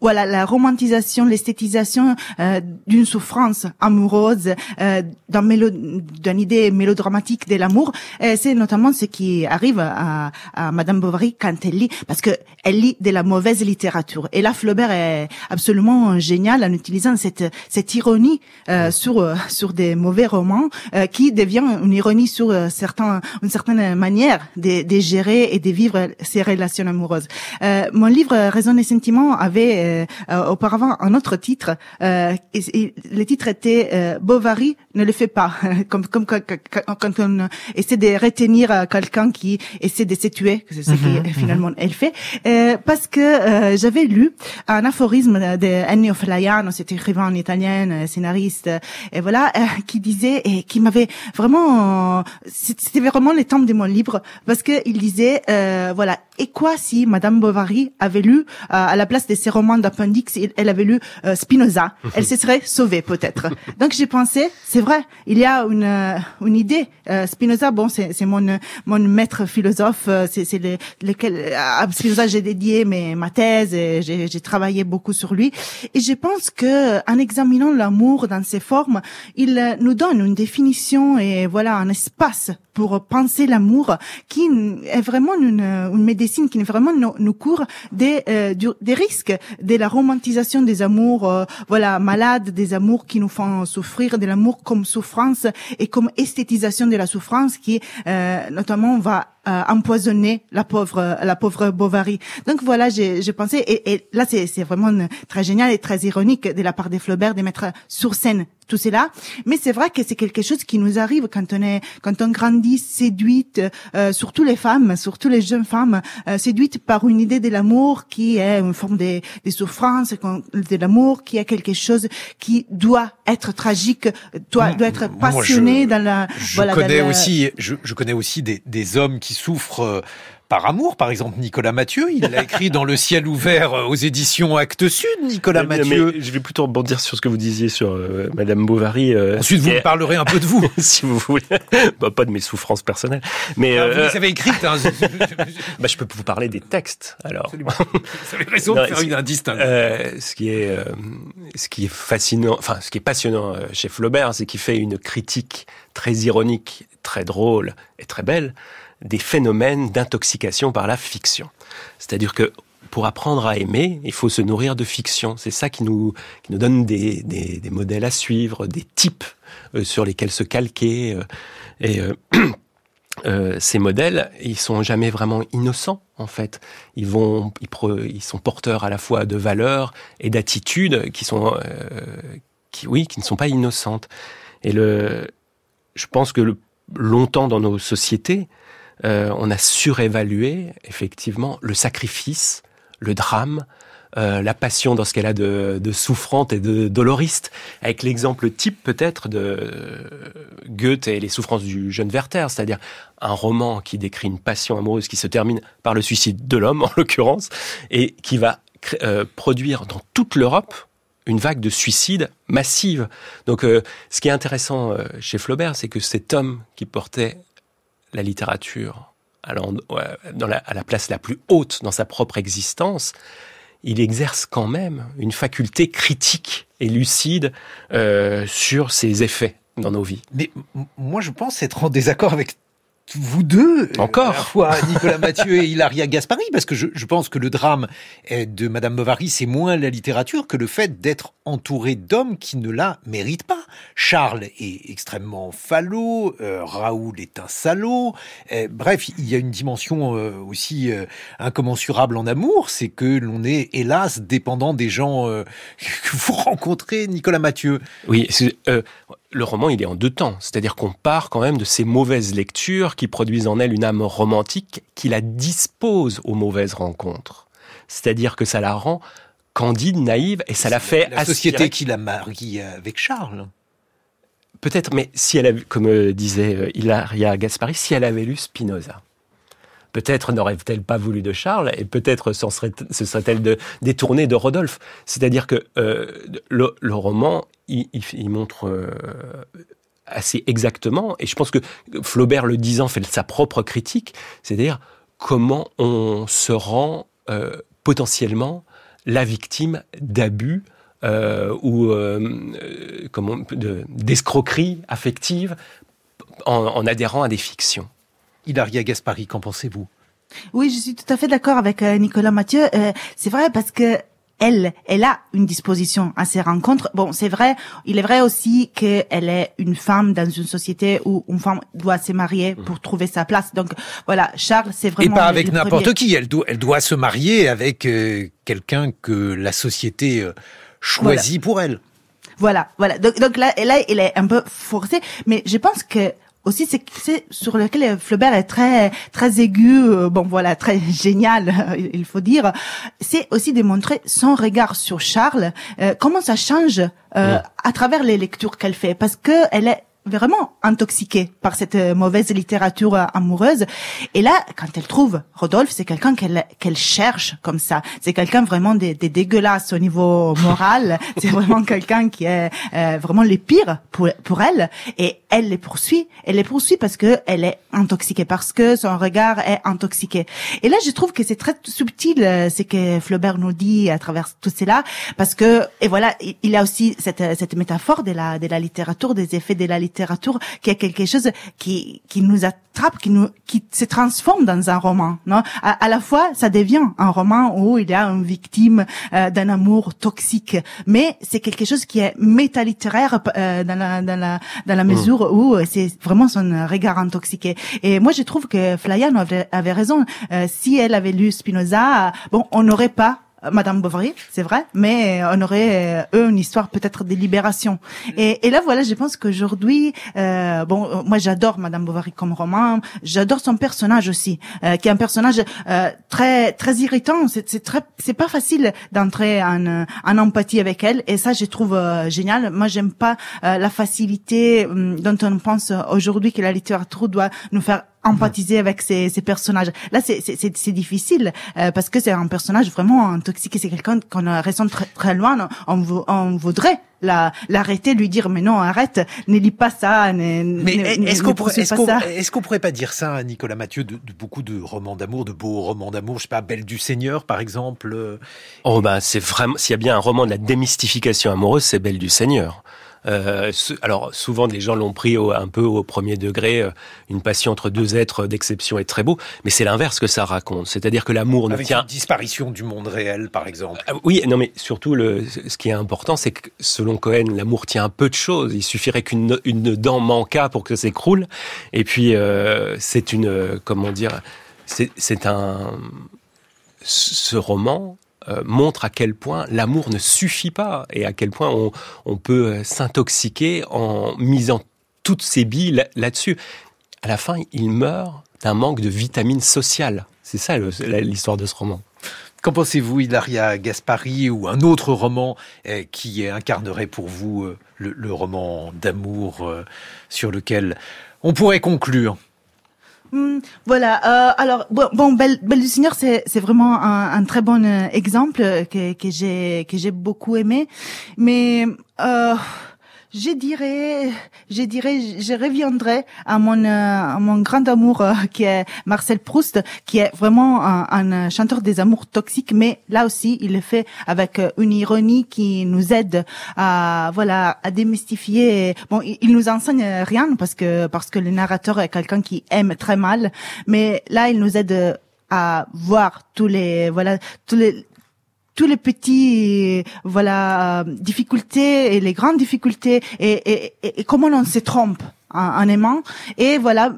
S62: voilà la romantisation, l'esthétisation euh, d'une souffrance amoureuse, euh, d'une idée mélodramatique de l'amour, c'est notamment ce qui arrive à, à Madame Bovary quand elle lit, parce que elle lit de la mauvaise littérature. Et là, Flaubert est absolument génial en utilisant cette cette ironie sur sur des mauvais romans qui devient une ironie sur certains une certaine manière des de gérer et de vivre ces relations amoureuses. Euh, mon livre Raison et sentiment avait euh, euh, auparavant un autre titre. Euh, et, le titre était euh, Bovary ne le fait pas, comme, comme quand, quand, on essaie de retenir quelqu'un qui essaie de se tuer, c'est ce que mhm, finalement elle fait, parce que j'avais lu un aphorisme de Ennio Flaiano, cet écrivain en italien, scénariste, et voilà, qui disait et qui m'avait vraiment, c'était vraiment le temps de mon livre, parce que qu'il disait, euh, voilà, et quoi si Madame Bovary avait lu euh, à la place de ses romans d'appendix, elle avait lu euh, Spinoza, elle se serait sauvée peut-être. Donc j'ai pensé, c'est vrai, il y a une euh, une idée. Spinoza, bon, c'est c'est mon mon maître philosophe, c'est le, lequel à Spinoza j'ai dédié mes ma thèse, et j'ai j'ai travaillé beaucoup sur lui, et je pense que en examinant l'amour dans ses formes, il nous donne une définition et voilà un espace pour penser l'amour qui est vraiment une, une médecine qui vraiment nous, nous court des, euh, des risques de la romantisation des amours euh, voilà malades des amours qui nous font souffrir de l'amour comme souffrance et comme esthétisation de la souffrance qui euh, notamment va euh, empoisonner la pauvre la pauvre Bovary. Donc voilà, j'ai pensé et, et là c'est c'est vraiment très génial et très ironique de la part des Flaubert de mettre sur scène tout cela. Mais c'est vrai que c'est quelque chose qui nous arrive quand on est, quand on grandit séduite, euh, surtout les femmes, surtout les jeunes femmes, euh, séduites par une idée de l'amour qui est une forme de, de souffrance, de l'amour qui est quelque chose qui doit être tragique, doit, doit être passionné dans la.
S2: Je connais aussi, je, je, connais aussi des, des hommes qui souffrent euh, par amour. Par exemple, Nicolas Mathieu, il l'a écrit dans Le ciel ouvert euh, aux éditions Actes Sud, Nicolas Mathieu.
S44: je vais plutôt rebondir sur ce que vous disiez sur euh, Madame Bovary.
S2: Euh, Ensuite, vous me parlerez un peu de vous.
S44: si vous voulez. bah, pas de mes souffrances personnelles. Mais,
S2: ah, vous les avez écrites. Hein.
S44: bah, je peux vous parler des textes, alors.
S2: Absolument. Vous avez raison de faire une indistinction.
S44: ce qui est, ce qui est fascinant, enfin, ce qui est passionnant chez Flaubert, c'est qu'il fait une critique très ironique, très drôle et très belle des phénomènes d'intoxication par la fiction. C'est-à-dire que pour apprendre à aimer, il faut se nourrir de fiction. C'est ça qui nous, qui nous donne des, des, des modèles à suivre, des types euh, sur lesquels se calquer. Euh, et euh, euh, ces modèles, ils sont jamais vraiment innocents en fait. Ils vont, ils, ils sont porteurs à la fois de valeurs et d'attitudes qui sont, qui oui, qui ne sont pas innocentes. Et le, je pense que le, longtemps dans nos sociétés, euh, on a surévalué effectivement le sacrifice, le drame, euh, la passion dans ce qu'elle a de, souffrante et de doloriste, avec l'exemple type peut-être de Goethe et les souffrances du jeune Werther, c'est-à-dire un roman qui décrit une passion amoureuse qui se termine par le suicide de l'homme en l'occurrence, et qui va euh, produire dans toute l'Europe une vague de suicides massive. Donc ce qui est intéressant chez Flaubert, c'est que cet homme qui portait la littérature à, la, place la plus haute dans sa propre existence, il exerce quand même une faculté critique et lucide euh, sur ses effets dans nos vies.
S2: Mais moi, je pense être en désaccord avec vous deux,
S44: encore,
S2: à la fois Nicolas Mathieu et Hilaria Gaspari, parce que je, je, pense que le drame de Madame Bovary, c'est moins la littérature que le fait d'être entouré d'hommes qui ne la méritent pas. Charles est extrêmement falot, euh, Raoul est un salaud. Euh, bref, il y a une dimension euh, aussi euh, incommensurable en amour, c'est que l'on est hélas dépendant des gens euh, que vous rencontrez, Nicolas Mathieu.
S44: Oui, le roman, il est en deux temps. C'est-à-dire qu'on part quand même de ces mauvaises lectures qui produisent en elle une âme romantique qui la dispose aux mauvaises rencontres. C'est-à-dire que ça la rend candide, naïve, et ça la fait
S2: La société qui la marie avec Charles.
S44: Peut-être, mais si elle a, comme euh, disait euh, Hilaria Gaspari, si elle avait lu Spinoza, peut-être n'aurait-elle pas voulu de Charles et peut-être se serait-elle de, détournée de Rodolphe. C'est-à-dire que euh, le, roman, il, montre euh, assez exactement, et je pense que Flaubert le disant fait sa propre critique, c'est-à-dire comment on se rend euh, potentiellement la victime d'abus ou euh, comment d'escroquerie affective en adhérant à des fictions.
S2: Hilaria Gaspari, qu'en pensez-vous?
S62: Oui, je suis tout à fait d'accord avec euh, Nicolas Mathieu. Euh, c'est vrai parce que elle, elle a une disposition à ces rencontres. Bon, c'est vrai, il est vrai aussi qu'elle est une femme dans une société où une femme doit se marier pour trouver sa place. Donc voilà, Charles, c'est vraiment...
S2: Et pas avec n'importe qui, elle doit, elle doit se marier avec euh, quelqu'un que la société euh, choisit
S62: voilà.
S2: pour elle.
S62: Voilà, voilà. Donc, donc là, là, elle est un peu forcée, mais je pense que aussi c'est c'est sur lequel Flaubert est très très aigu euh, bon voilà très génial il faut dire. C'est aussi de montrer son regard sur Charles euh, comment ça change euh, à travers les lectures qu'elle fait. Parce que elle est vraiment intoxiquée par cette euh, mauvaise littérature euh, amoureuse. Et là, quand elle trouve Rodolphe, c'est quelqu'un qu'elle qu'elle cherche comme ça. C'est quelqu'un vraiment des, des dégueulasses au niveau moral. c'est vraiment quelqu'un qui est euh, vraiment les pires pour pour elle. Et elle les poursuit. Elle les poursuit parce que elle est intoxiquée, parce que son regard est intoxiqué. Et là, je trouve que c'est très subtil ce que Flaubert nous dit à travers tout cela, parce que et voilà, il y a aussi cette cette métaphore de la de la littérature, des effets de la littérature littérature qui est quelque chose qui qui nous attrape, qui nous qui se transforme dans un roman. Non, à, la fois ça devient un roman où il y a une victime euh, d'un amour toxique, mais c'est quelque chose qui est métalittéraire euh, dans la dans la dans la mesure mm. où c'est vraiment son regard intoxiqué. Et moi je trouve que Flaiano avait, avait raison. Euh, si elle avait lu Spinoza, bon, on n'aurait pas Madame Bovary, c'est vrai, mais on aurait euh, eux une histoire peut-être de libération. Et, et là voilà, je pense qu'aujourd'hui, euh, bon, euh, moi j'adore Madame Bovary comme roman, j'adore son personnage aussi, euh, qui est un personnage euh, très très irritant. C'est très, c'est pas facile d'entrer en, en empathie avec elle, et ça je trouve génial. Moi j'aime pas la facilité hum, dont on pense aujourd'hui que la littérature doit nous faire empathiser avec ces, ces personnages. Là, c'est difficile euh, parce que c'est un personnage vraiment intoxiqué. C'est quelqu'un qu'on ressent très, très loin. On, on voudrait l'arrêter, lui dire mais non arrête, ne lis pas ça.
S2: mais est-ce qu'on pourrait, est-ce qu'on, est pourrait pas dire ça, Nicolas Mathieu, de, de beaucoup de romans d'amour, de beaux romans d'amour, je sais pas, Belle du Seigneur par exemple. Euh?
S44: Oh bah c'est vraiment, s'il y a bien un roman de la démystification amoureuse, c'est Belle du Seigneur. Euh, alors souvent les gens l'ont pris un peu au premier degré, euh, une passion entre deux êtres d'exception est très beau, mais c'est l'inverse que ça raconte, c'est-à-dire que l'amour ne tient
S2: une disparition du monde réel par exemple.
S44: Ah, oui, non mais surtout le, ce qui est important, c'est que selon Cohen, l'amour tient un peu de choses. Il suffirait qu'une une dent manquât pour que ça s'écroule, et puis euh, c'est une comment dire, c'est un ce roman euh, montre à quel point l'amour ne suffit pas et à quel point on, peut euh, s'intoxiquer en misant toutes ses billes là-dessus. À la fin, il meurt d'un manque de vitamine sociale. C'est ça l'histoire de ce roman.
S2: Qu'en pensez-vous, Ilaria Gaspari, ou un autre roman euh, qui incarnerait pour vous le, roman d'amour sur lequel on pourrait conclure?
S62: Hmm, voilà. Euh, alors bon, Belle, Belle du Seigneur, c'est vraiment un, un, très bon euh, exemple que que j'ai que j'ai beaucoup aimé, mais euh, je dirais, je dirais, je reviendrai à mon, euh, à mon grand amour euh, qui est Marcel Proust, qui est vraiment un, chanteur des amours toxiques, mais là aussi, il le fait avec euh, une ironie qui nous aide à, voilà, à démystifier. Bon, il, nous enseigne rien parce que, parce que le narrateur est quelqu'un qui aime très mal, mais là, il nous aide à voir tous les, voilà, tous les, tous les petits voilà difficultés et les grandes difficultés et, et, et comment on se trompe en, aimant et voilà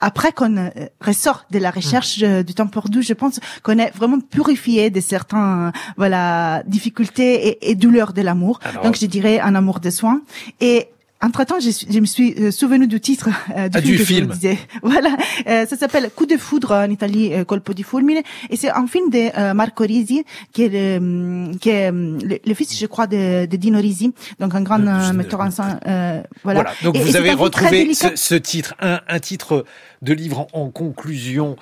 S62: après qu'on ressort de la recherche mmh. du temps perdu, je pense qu'on est vraiment purifié de certains voilà difficultés et, et douleurs de l'amour. Donc je dirais un amour de soins et entre-temps, je, je, me suis euh, souvenu du titre
S2: euh, du, ah, film, du film.
S62: Je voilà, euh, ça s'appelle Coup de foudre en Italie, euh, Colpo di fulmine, et c'est un film de euh, Marco Risi, qui est le, mm, qui est mm, le, fils, je crois, de, de, Dino Risi, donc un grand metteur en scène. voilà.
S2: voilà. Donc vous avez retrouvé ce, ce, titre, un, un, titre de livre en, en conclusion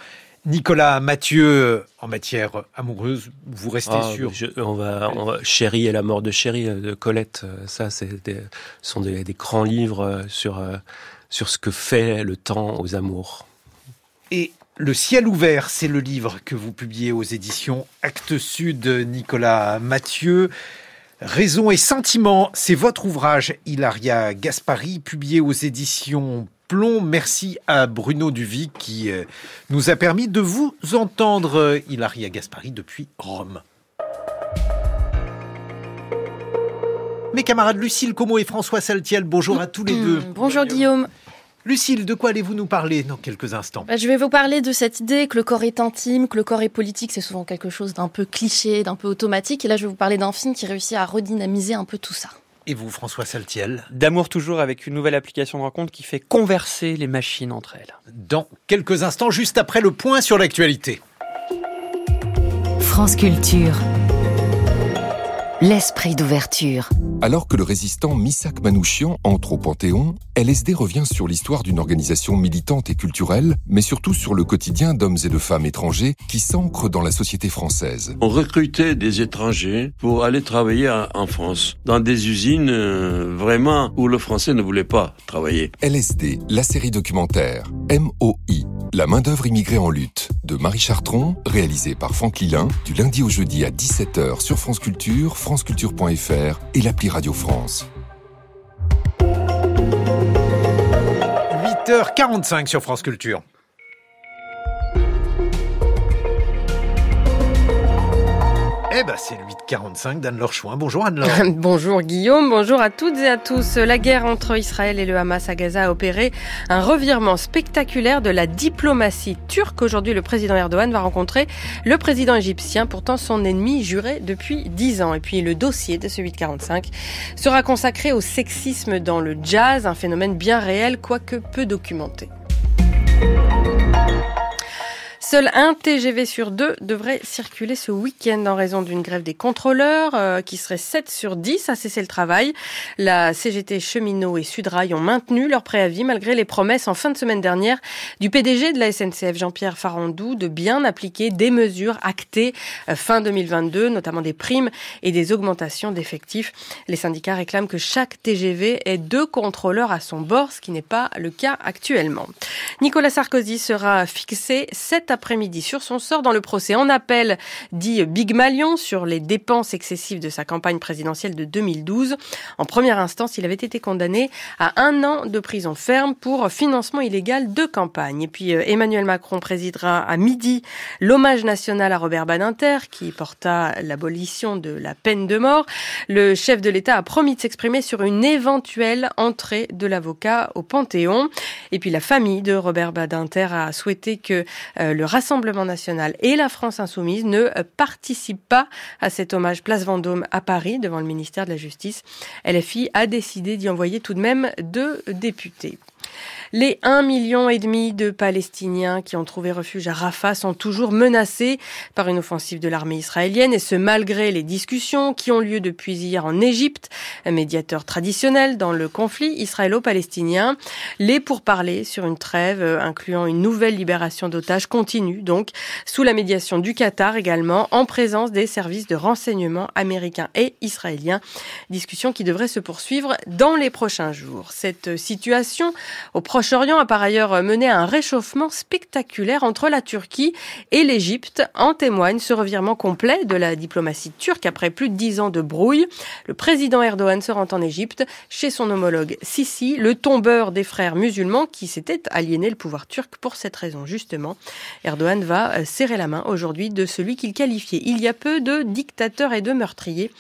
S2: Nicolas Mathieu, en matière amoureuse, vous restez ah, sûr
S44: on, va, Chérie et la mort de Chérie euh, de Colette, euh, ça, c'est sont des, grands livres euh, sur, sur ce que fait le temps aux amours.
S2: Et Le ciel ouvert, c'est le livre que vous publiez aux éditions Actes Sud, Nicolas Mathieu. Raison et sentiment, c'est votre ouvrage, Hilaria Gaspari, publié aux éditions plomb. Merci à Bruno Duvy qui euh, nous a permis de vous entendre, Hilaria Gaspari, depuis Rome. Mes camarades Lucille Como et François Saltiel, bonjour à tous les deux.
S3: Bonjour Guillaume.
S2: Lucille, de quoi allez-vous nous parler dans quelques instants?
S3: Bah, Je vais vous parler de cette idée que le corps est intime, que le corps est politique, c'est souvent quelque chose d'un peu cliché, d'un peu automatique. Et là, je vais vous parler d'un film qui réussit à redynamiser un peu tout ça.
S2: Et vous, François Saltiel
S63: D'amour toujours avec une nouvelle application de rencontre qui fait converser les machines entre elles.
S2: Dans quelques instants, juste après le point sur l'actualité.
S1: France Culture. L'esprit d'ouverture.
S61: Alors que le résistant Misak Manouchian entre au Panthéon, LSD revient sur l'histoire d'une organisation militante et culturelle, mais surtout sur le quotidien d'hommes et de femmes étrangers qui s'ancrent dans la société française.
S63: On recrutait des étrangers pour aller travailler en France, dans des usines euh, vraiment où le français ne voulait pas travailler.
S61: LSD, la série documentaire MOI, la main-d'œuvre immigrée en lutte, de Marie Chartron, réalisée par Franck Lilin, du lundi au jeudi à 17h sur France Culture, franceculture.fr et l'appli Radio France.
S2: 8h45 sur France Culture. Eh ben, c'est le 8h45 d'Anne-Laure Chouin. Bonjour Anne-Laure.
S19: bonjour Guillaume, bonjour à toutes et à tous. La guerre entre Israël et le Hamas à Gaza a opéré un revirement spectaculaire de la diplomatie turque. Aujourd'hui, le président Erdogan va rencontrer le président égyptien, pourtant son ennemi juré depuis 10 ans. Et puis, le dossier de ce 845 sera consacré au sexisme dans le jazz, un phénomène bien réel, quoique peu documenté. Seul un TGV sur deux devrait circuler ce week-end en raison d'une grève des contrôleurs euh, qui serait 7 sur 10 à cesser le travail. La CGT Cheminot et Sudrail ont maintenu leur préavis malgré les promesses en fin de semaine dernière du PDG de la SNCF Jean-Pierre Farandou de bien appliquer des mesures actées euh, fin 2022, notamment des primes et des augmentations d'effectifs. Les syndicats réclament que chaque TGV ait deux contrôleurs à son bord, ce qui n'est pas le cas actuellement. Nicolas Sarkozy sera fixé cet après-midi sur son sort dans le procès en appel dit Big Malion sur les dépenses excessives de sa campagne présidentielle de 2012. En première instance, il avait été condamné à un an de prison ferme pour financement illégal de campagne. Et puis euh, Emmanuel Macron présidera à midi l'hommage national à Robert Badinter qui porta l'abolition de la peine de mort. Le chef de l'État a promis de s'exprimer sur une éventuelle entrée de l'avocat au Panthéon. Et puis la famille de Robert Badinter a souhaité que euh, le Rassemblement national et la France insoumise ne participent pas à cet hommage Place Vendôme à Paris devant le ministère de la Justice. LFI a décidé d'y envoyer tout de même deux députés. Les 1,5 million et demi de Palestiniens qui ont trouvé refuge à Rafah sont toujours menacés par une offensive de l'armée israélienne et ce malgré les discussions qui ont lieu depuis hier en Égypte, un médiateur traditionnel dans le conflit israélo-palestinien. Les pourparlers sur une trêve euh, incluant une nouvelle libération d'otages continuent donc sous la médiation du Qatar également en présence des services de renseignement américains et israéliens. Discussion qui devrait se poursuivre dans les prochains jours. Cette situation au Proche-Orient a par ailleurs mené à un réchauffement spectaculaire entre la Turquie et l'Égypte. En témoigne ce revirement complet de la diplomatie turque après plus de dix ans de brouille. Le président Erdogan se rend en Égypte chez son homologue Sisi, le tombeur des frères musulmans qui s'était aliéné le pouvoir turc pour cette raison justement. Erdogan va euh, serrer la main aujourd'hui de celui qu'il qualifiait il y a peu de dictateur et de meurtrier.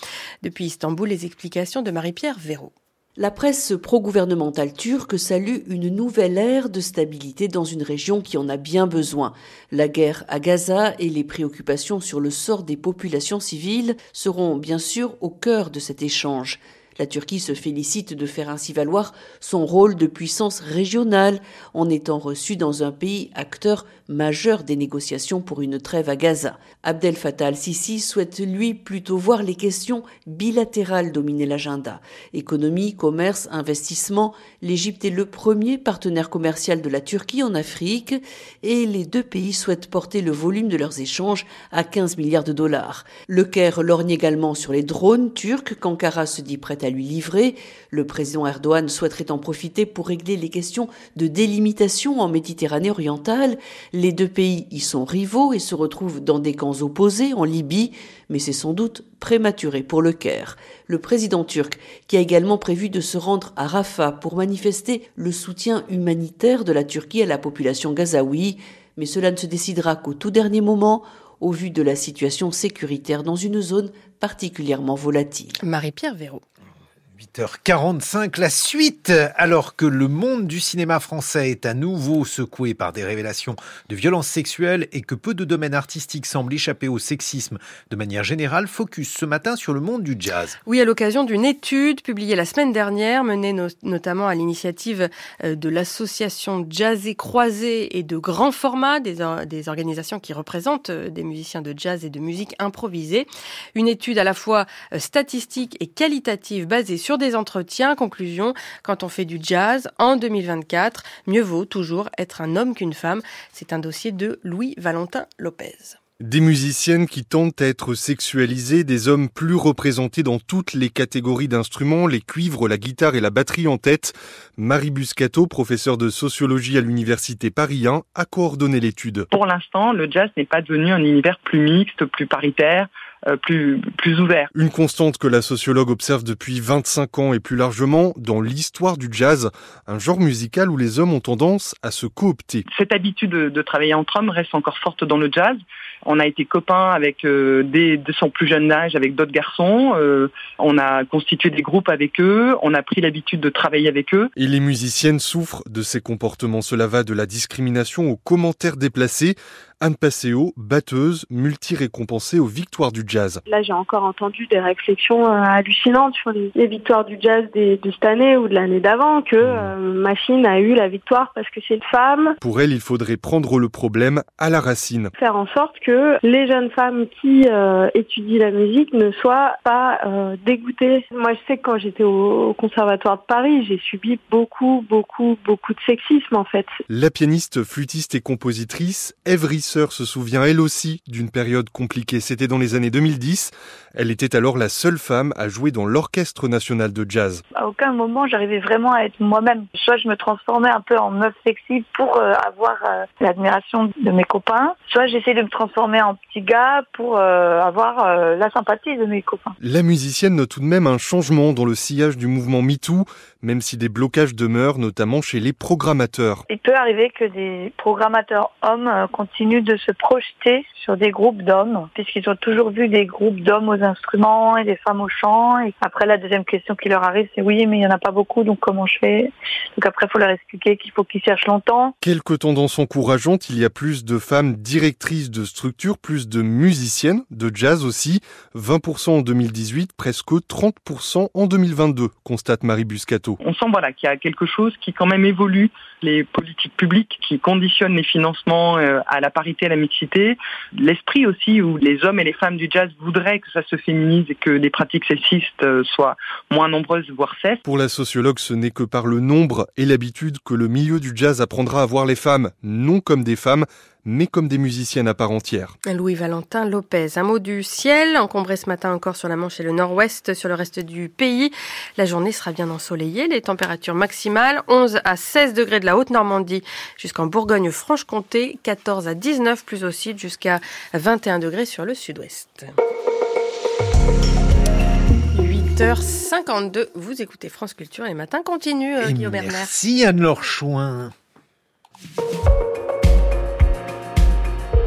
S19: Depuis Istanbul, les explications de Marie-Pierre Véraud.
S64: La presse pro-gouvernementale turque salue une nouvelle ère de stabilité dans une région qui en a bien besoin. La guerre à Gaza et les préoccupations sur le sort des populations civiles seront bien sûr au cœur de cet échange. La Turquie se félicite de faire ainsi valoir son rôle de puissance régionale en étant reçue dans un pays acteur majeur des négociations pour une trêve à Gaza. Abdel Fattah al-Sisi souhaite lui plutôt voir les questions bilatérales dominer l'agenda. Économie, commerce, investissement, l'Égypte est le premier partenaire commercial de la Turquie en Afrique et les deux pays souhaitent porter le volume de leurs échanges à 15 milliards de dollars. Le Caire lorgne également sur les drones turcs qu'Ankara se dit prête à lui livrer. Le président Erdogan souhaiterait en profiter pour régler les questions de délimitation en Méditerranée orientale. Les deux pays y sont rivaux et se retrouvent dans des camps opposés en Libye, mais c'est sans doute prématuré pour le Caire. Le président turc, qui a également prévu de se rendre à Rafah pour manifester le soutien humanitaire de la Turquie à la population gazaoui, mais cela ne se décidera qu'au tout dernier moment, au vu de la situation sécuritaire dans une zone particulièrement volatile.
S19: Marie-Pierre Véraud.
S2: 8h45, la suite, alors que le monde du cinéma français est à nouveau secoué par des révélations de violences sexuelles et que peu de domaines artistiques semblent échapper au sexisme de manière générale, focus ce matin sur le monde du jazz.
S19: Oui, à l'occasion d'une étude publiée la semaine dernière, menée notamment à l'initiative euh, de l'association Jazz et Croisé et de grands formats, des, des organisations qui représentent euh, des musiciens de jazz et de musique improvisée. Une étude à la fois euh, statistique et qualitative basée sur sur des entretiens. Conclusion, quand on fait du jazz en 2024, mieux vaut toujours être un homme qu'une femme. C'est un dossier de Louis Valentin Lopez.
S65: Des musiciennes qui tentent à être sexualisées, des hommes plus représentés dans toutes les catégories d'instruments, les cuivres, la guitare et la batterie en tête. Marie Buscato, professeure de sociologie à l'université Paris 1, a coordonné l'étude.
S66: Pour l'instant, le jazz n'est pas devenu un univers plus mixte, plus paritaire, plus, plus ouvert.
S65: Une constante que la sociologue observe depuis 25 ans et plus largement dans l'histoire du jazz, un genre musical où les hommes ont tendance à se coopter.
S66: Cette habitude de, travailler entre hommes reste encore forte dans le jazz. On a été copains avec euh, des de son plus jeune âge avec d'autres garçons. Euh, on a constitué des groupes avec eux. On a pris l'habitude de travailler avec eux.
S65: Et les musiciennes souffrent de ces comportements. Cela va de la discrimination aux commentaires déplacés Anne Passeo, batteuse, multi-récompensée aux victoires du jazz.
S67: Là, j'ai encore entendu des réflexions euh, hallucinantes sur les, victoires du jazz de cette année ou de l'année d'avant, que mmh. euh, Machine a eu la victoire parce que c'est une femme.
S65: Pour elle, il faudrait prendre le problème à la racine.
S67: Faire en sorte que les jeunes femmes qui euh, étudient la musique ne soient pas dégoûtées. Moi, je sais que quand j'étais au, conservatoire de Paris, j'ai subi beaucoup, beaucoup, beaucoup de sexisme en fait.
S65: La pianiste, flûtiste et compositrice Evry sœur se souvient elle aussi d'une période compliquée. C'était dans les années 2010. Elle était alors la seule femme à jouer dans l'Orchestre national de jazz.
S67: À aucun moment j'arrivais vraiment à être moi-même. Soit je me transformais un peu en meuf sexy pour euh, avoir euh, l'admiration de mes copains, soit j'essayais de me transformer en petit gars pour euh, avoir la sympathie de mes copains.
S65: La musicienne note tout de même un changement dans le sillage du mouvement MeToo, même si des blocages demeurent, notamment chez les programmateurs.
S67: Il peut arriver que des programmateurs hommes continuent de se projeter sur des groupes d'hommes, puisqu'ils ont toujours vu des groupes d'hommes aux instruments et des femmes au chant. Et après, la deuxième question qui leur arrive, c'est oui, mais il n'y en a pas beaucoup, donc comment je fais? Donc après, il faut leur expliquer qu'il faut qu'ils cherchent longtemps.
S65: Quelques tendances encourageantes, il y a plus de femmes directrices de structures, plus de musiciennes, de jazz aussi, 20% en 2018, presque 30% en 2022, constate Marie Buscato.
S66: On sent voilà, qu'il y a quelque chose qui quand même évolue, les politiques publiques qui conditionnent les financements euh, à la parité, à la mixité, l'esprit aussi où les hommes et les femmes du jazz voudraient que ça se féminise et que les pratiques sexistes euh, soient moins nombreuses, voire cessent.
S65: Pour la sociologue, ce n'est que par le nombre et l'habitude que le milieu du jazz apprendra à voir les femmes non comme des femmes, mais comme des musiciennes à part entière.
S19: Louis Valentin Lopez, un mot du ciel, encombré ce matin encore sur la Manche et le nord-ouest, sur le reste du pays. La journée sera bien ensoleillée, les températures maximales 11 à 16 degrés de la Haute-Normandie jusqu'en Bourgogne-Franche-Comté, 14 à 19 plus au sud jusqu'à 21 degrés sur le sud-ouest. 8h52, vous écoutez France Culture et matin continue, euh, Guillaume Bernard.
S2: Merci Anne-Laure Chouin.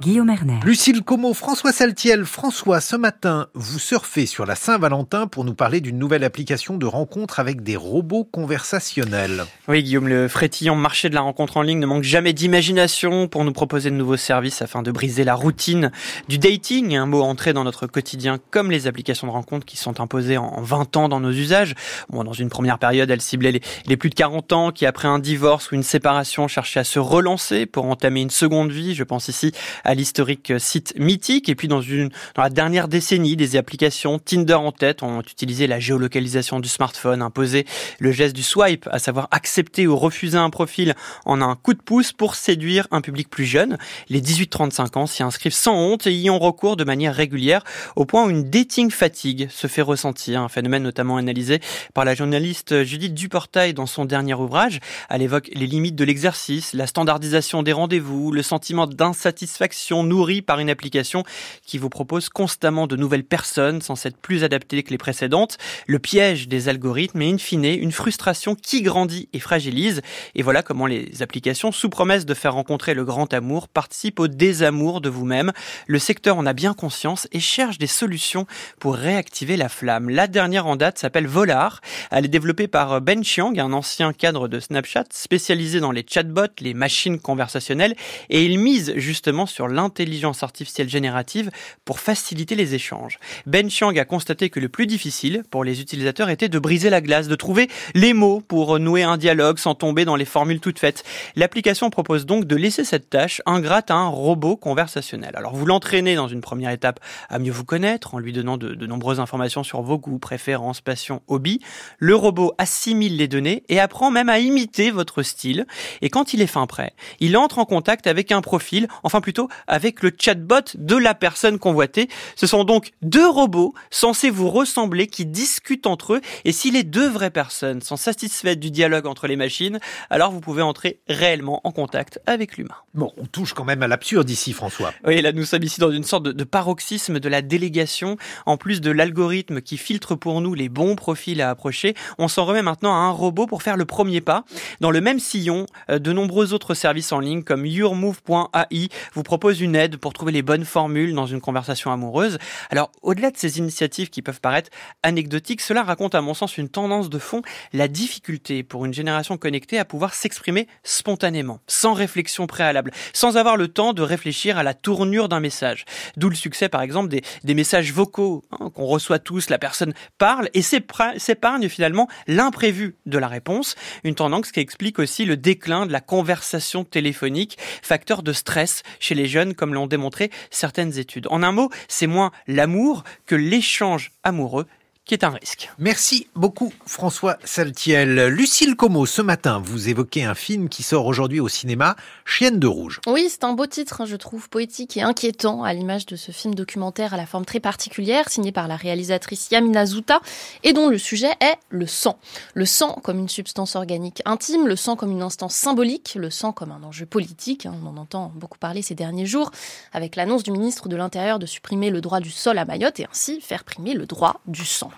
S1: Guillaume Erner.
S2: Lucille Como, François Saltiel. François, ce matin, vous surfez sur la Saint-Valentin pour nous parler d'une nouvelle application de rencontre avec des robots conversationnels.
S63: Oui, Guillaume, le frétillant marché de la rencontre en ligne ne manque jamais d'imagination pour nous proposer de nouveaux services afin de briser la routine du dating, un mot entré dans notre quotidien comme les applications de rencontre qui sont imposées en 20 ans dans nos usages. Bon, dans une première période, elles ciblaient les, les plus de 40 ans qui, après un divorce ou une séparation, cherchaient à se relancer pour entamer une seconde vie. Je pense ici à l'historique site mythique. Et puis dans une dans la dernière décennie, des applications Tinder en tête ont utilisé la géolocalisation du smartphone, imposé le geste du swipe, à savoir accepter ou refuser un profil en un coup de pouce pour séduire un public plus jeune. Les 18-35 ans s'y inscrivent sans honte et y ont recours de manière régulière au point où une dating fatigue se fait ressentir, un phénomène notamment analysé par la journaliste Judith Duportail dans son dernier ouvrage. Elle évoque les limites de l'exercice, la standardisation des rendez-vous, le sentiment d'insatisfaction réactions nourries par une application qui vous propose constamment de nouvelles personnes sans être plus adaptées que les précédentes. Le piège des algorithmes et in fine une frustration qui grandit et fragilise. Et voilà comment les applications, sous promesse de faire rencontrer le grand amour, participent au désamour de vous-même. Le secteur en a bien conscience et cherche des solutions pour réactiver la flamme. La dernière en date s'appelle Volar. Elle est développée par Ben Chiang, un ancien cadre de Snapchat spécialisé dans les chatbots, les machines conversationnelles, et il mise justement sur l'intelligence artificielle générative pour faciliter les échanges. Ben Chiang a constaté que le plus difficile pour les utilisateurs était de briser la glace, de trouver les mots pour nouer un dialogue sans tomber dans les formules toutes faites. L'application propose donc de laisser cette tâche ingrate à un robot conversationnel. Alors vous l'entraînez dans une première étape à mieux vous connaître en lui donnant de, de nombreuses informations sur vos goûts, préférences, passions, hobbies. Le robot assimile les données et apprend même à imiter votre style. Et quand il est fin prêt, il entre en contact avec un profil, enfin plutôt avec le chatbot de la personne convoitée. Ce sont donc deux robots censés vous ressembler qui discutent entre eux. Et si les deux vraies personnes sont satisfaites du dialogue entre les machines, alors vous pouvez entrer réellement en contact avec l'humain.
S2: Bon, on touche quand même à l'absurde ici, François.
S63: Oui, là nous sommes ici dans une sorte de, de paroxysme de la délégation. En plus de l'algorithme qui filtre pour nous les bons profils à approcher, on s'en remet maintenant à un robot pour faire le premier pas. Dans le même sillon, euh, de nombreux autres services en ligne comme yourmove.ai vous proposent une aide pour trouver les bonnes formules dans une conversation amoureuse. Alors, au-delà de ces initiatives qui peuvent paraître anecdotiques, cela raconte à mon sens une tendance de fond, la difficulté pour une génération connectée à pouvoir s'exprimer spontanément, sans réflexion préalable, sans avoir le temps de réfléchir à la tournure d'un message. D'où le succès, par exemple, des, messages vocaux hein, qu'on reçoit tous, la personne parle et s'épargne finalement l'imprévu de la réponse, une tendance qui explique aussi le déclin de la conversation téléphonique, facteur de stress chez les jeunes, comme l'ont démontré certaines études. En un mot, c'est moins l'amour que l'échange amoureux qui est un risque.
S2: Merci beaucoup François Saltiel. Lucille Como, ce matin, vous évoquez un film qui sort aujourd'hui au cinéma, Chienne de rouge.
S3: Oui, c'est un beau titre, hein, je trouve, poétique et inquiétant, à l'image de ce film documentaire à la forme très particulière, signé par la réalisatrice Yamina Zouta, et dont le sujet est le sang. Le sang comme une substance organique intime, le sang comme une instance symbolique, le sang comme un enjeu politique, hein, on en entend beaucoup parler ces derniers jours, avec l'annonce du ministre de l'Intérieur de supprimer le droit du sol à Mayotte et ainsi faire primer le droit du sang.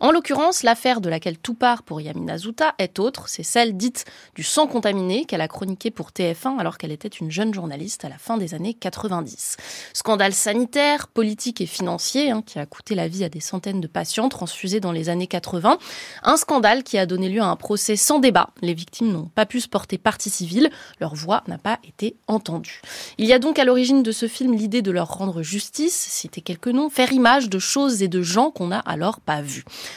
S3: En l'occurrence, l'affaire de laquelle tout part pour Yamina Zouta est autre, c'est celle dite du sang contaminé qu'elle a chroniqué pour TF1 alors qu'elle était une jeune journaliste à la fin des années 90. Scandale sanitaire, politique et financier hein, qui a coûté la vie à des centaines de patients transfusés dans les années 80. Un scandale qui a donné lieu à un procès sans débat. Les victimes n'ont pas pu se porter partie civile, leur voix n'a pas été entendue. Il y a donc à l'origine de ce film l'idée de leur rendre justice, citer quelques noms, faire image de choses et de gens qu'on n'a alors pas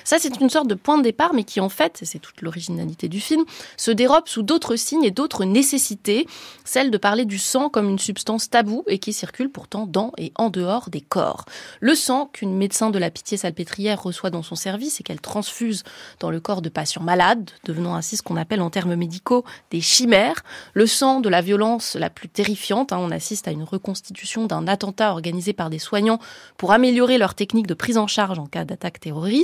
S3: Ça, c'est une sorte de point de départ, mais qui en fait, c'est toute l'originalité du film, se dérobe sous d'autres signes et d'autres nécessités, celle de parler du sang comme une substance taboue et qui circule pourtant dans et en dehors des corps. Le sang qu'une médecin de la pitié salpêtrière reçoit dans son service et qu'elle transfuse dans le corps de patients malades, devenant ainsi ce qu'on appelle en termes médicaux des chimères. Le sang de la violence la plus terrifiante, hein, on assiste à une reconstitution d'un attentat organisé par des soignants pour améliorer leur technique de prise en charge en cas d'attaque terroriste.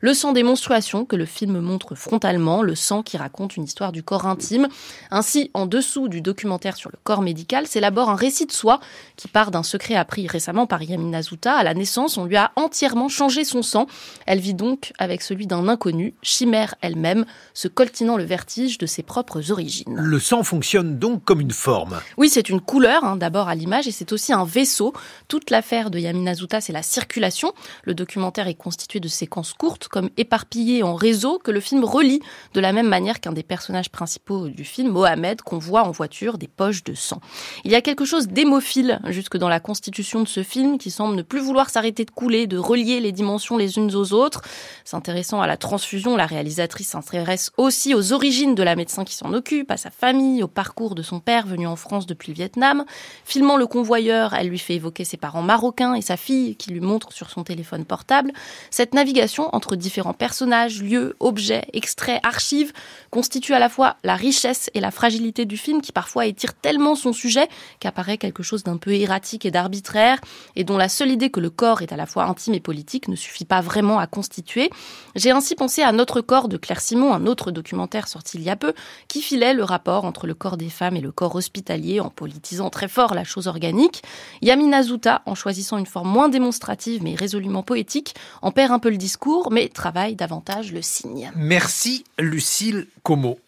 S3: Le sang des menstruations que le film montre frontalement, le sang qui raconte une histoire du corps intime. Ainsi, en dessous du documentaire sur le corps médical, s'élabore un récit de soi qui part d'un secret appris récemment par Yamina Zouta. À la naissance, on lui a entièrement changé son sang. Elle vit donc avec celui d'un inconnu, chimère elle-même, se coltinant le vertige de ses propres origines.
S2: Le sang fonctionne donc comme une forme.
S3: Oui, c'est une couleur, hein, d'abord à l'image, et c'est aussi un vaisseau. Toute l'affaire de Yamina Zouta, c'est la circulation. Le documentaire est constitué de séquences courte, comme éparpillée en réseau, que le film relie de la même manière qu'un des personnages principaux du film, Mohamed, qu'on voit en voiture des poches de sang. Il y a quelque chose d'hémophile jusque dans la constitution de ce film qui semble ne plus vouloir s'arrêter de couler, de relier les dimensions les unes aux autres. S'intéressant à la transfusion, la réalisatrice s'intéresse aussi aux origines de la médecin qui s'en occupe, à sa famille, au parcours de son père venu en France depuis le Vietnam. Filmant le convoyeur, elle lui fait évoquer ses parents marocains et sa fille qui lui montre sur son téléphone portable. Cette navigation entre différents personnages, lieux, objets, extraits, archives constitue à la fois la richesse et la fragilité du film qui parfois étire tellement son sujet qu'apparaît quelque chose d'un peu erratique et d'arbitraire et dont la seule idée que le corps est à la fois intime et politique ne suffit pas vraiment à constituer. J'ai ainsi pensé à Notre corps de Claire Simon, un autre documentaire sorti il y a peu, qui filait le rapport entre le corps des femmes et le corps hospitalier en politisant très fort la chose organique. Yamina Zouta, en choisissant une forme moins démonstrative mais résolument poétique, en perd un peu discours mais travaille davantage le signe.
S2: Merci Lucille Como.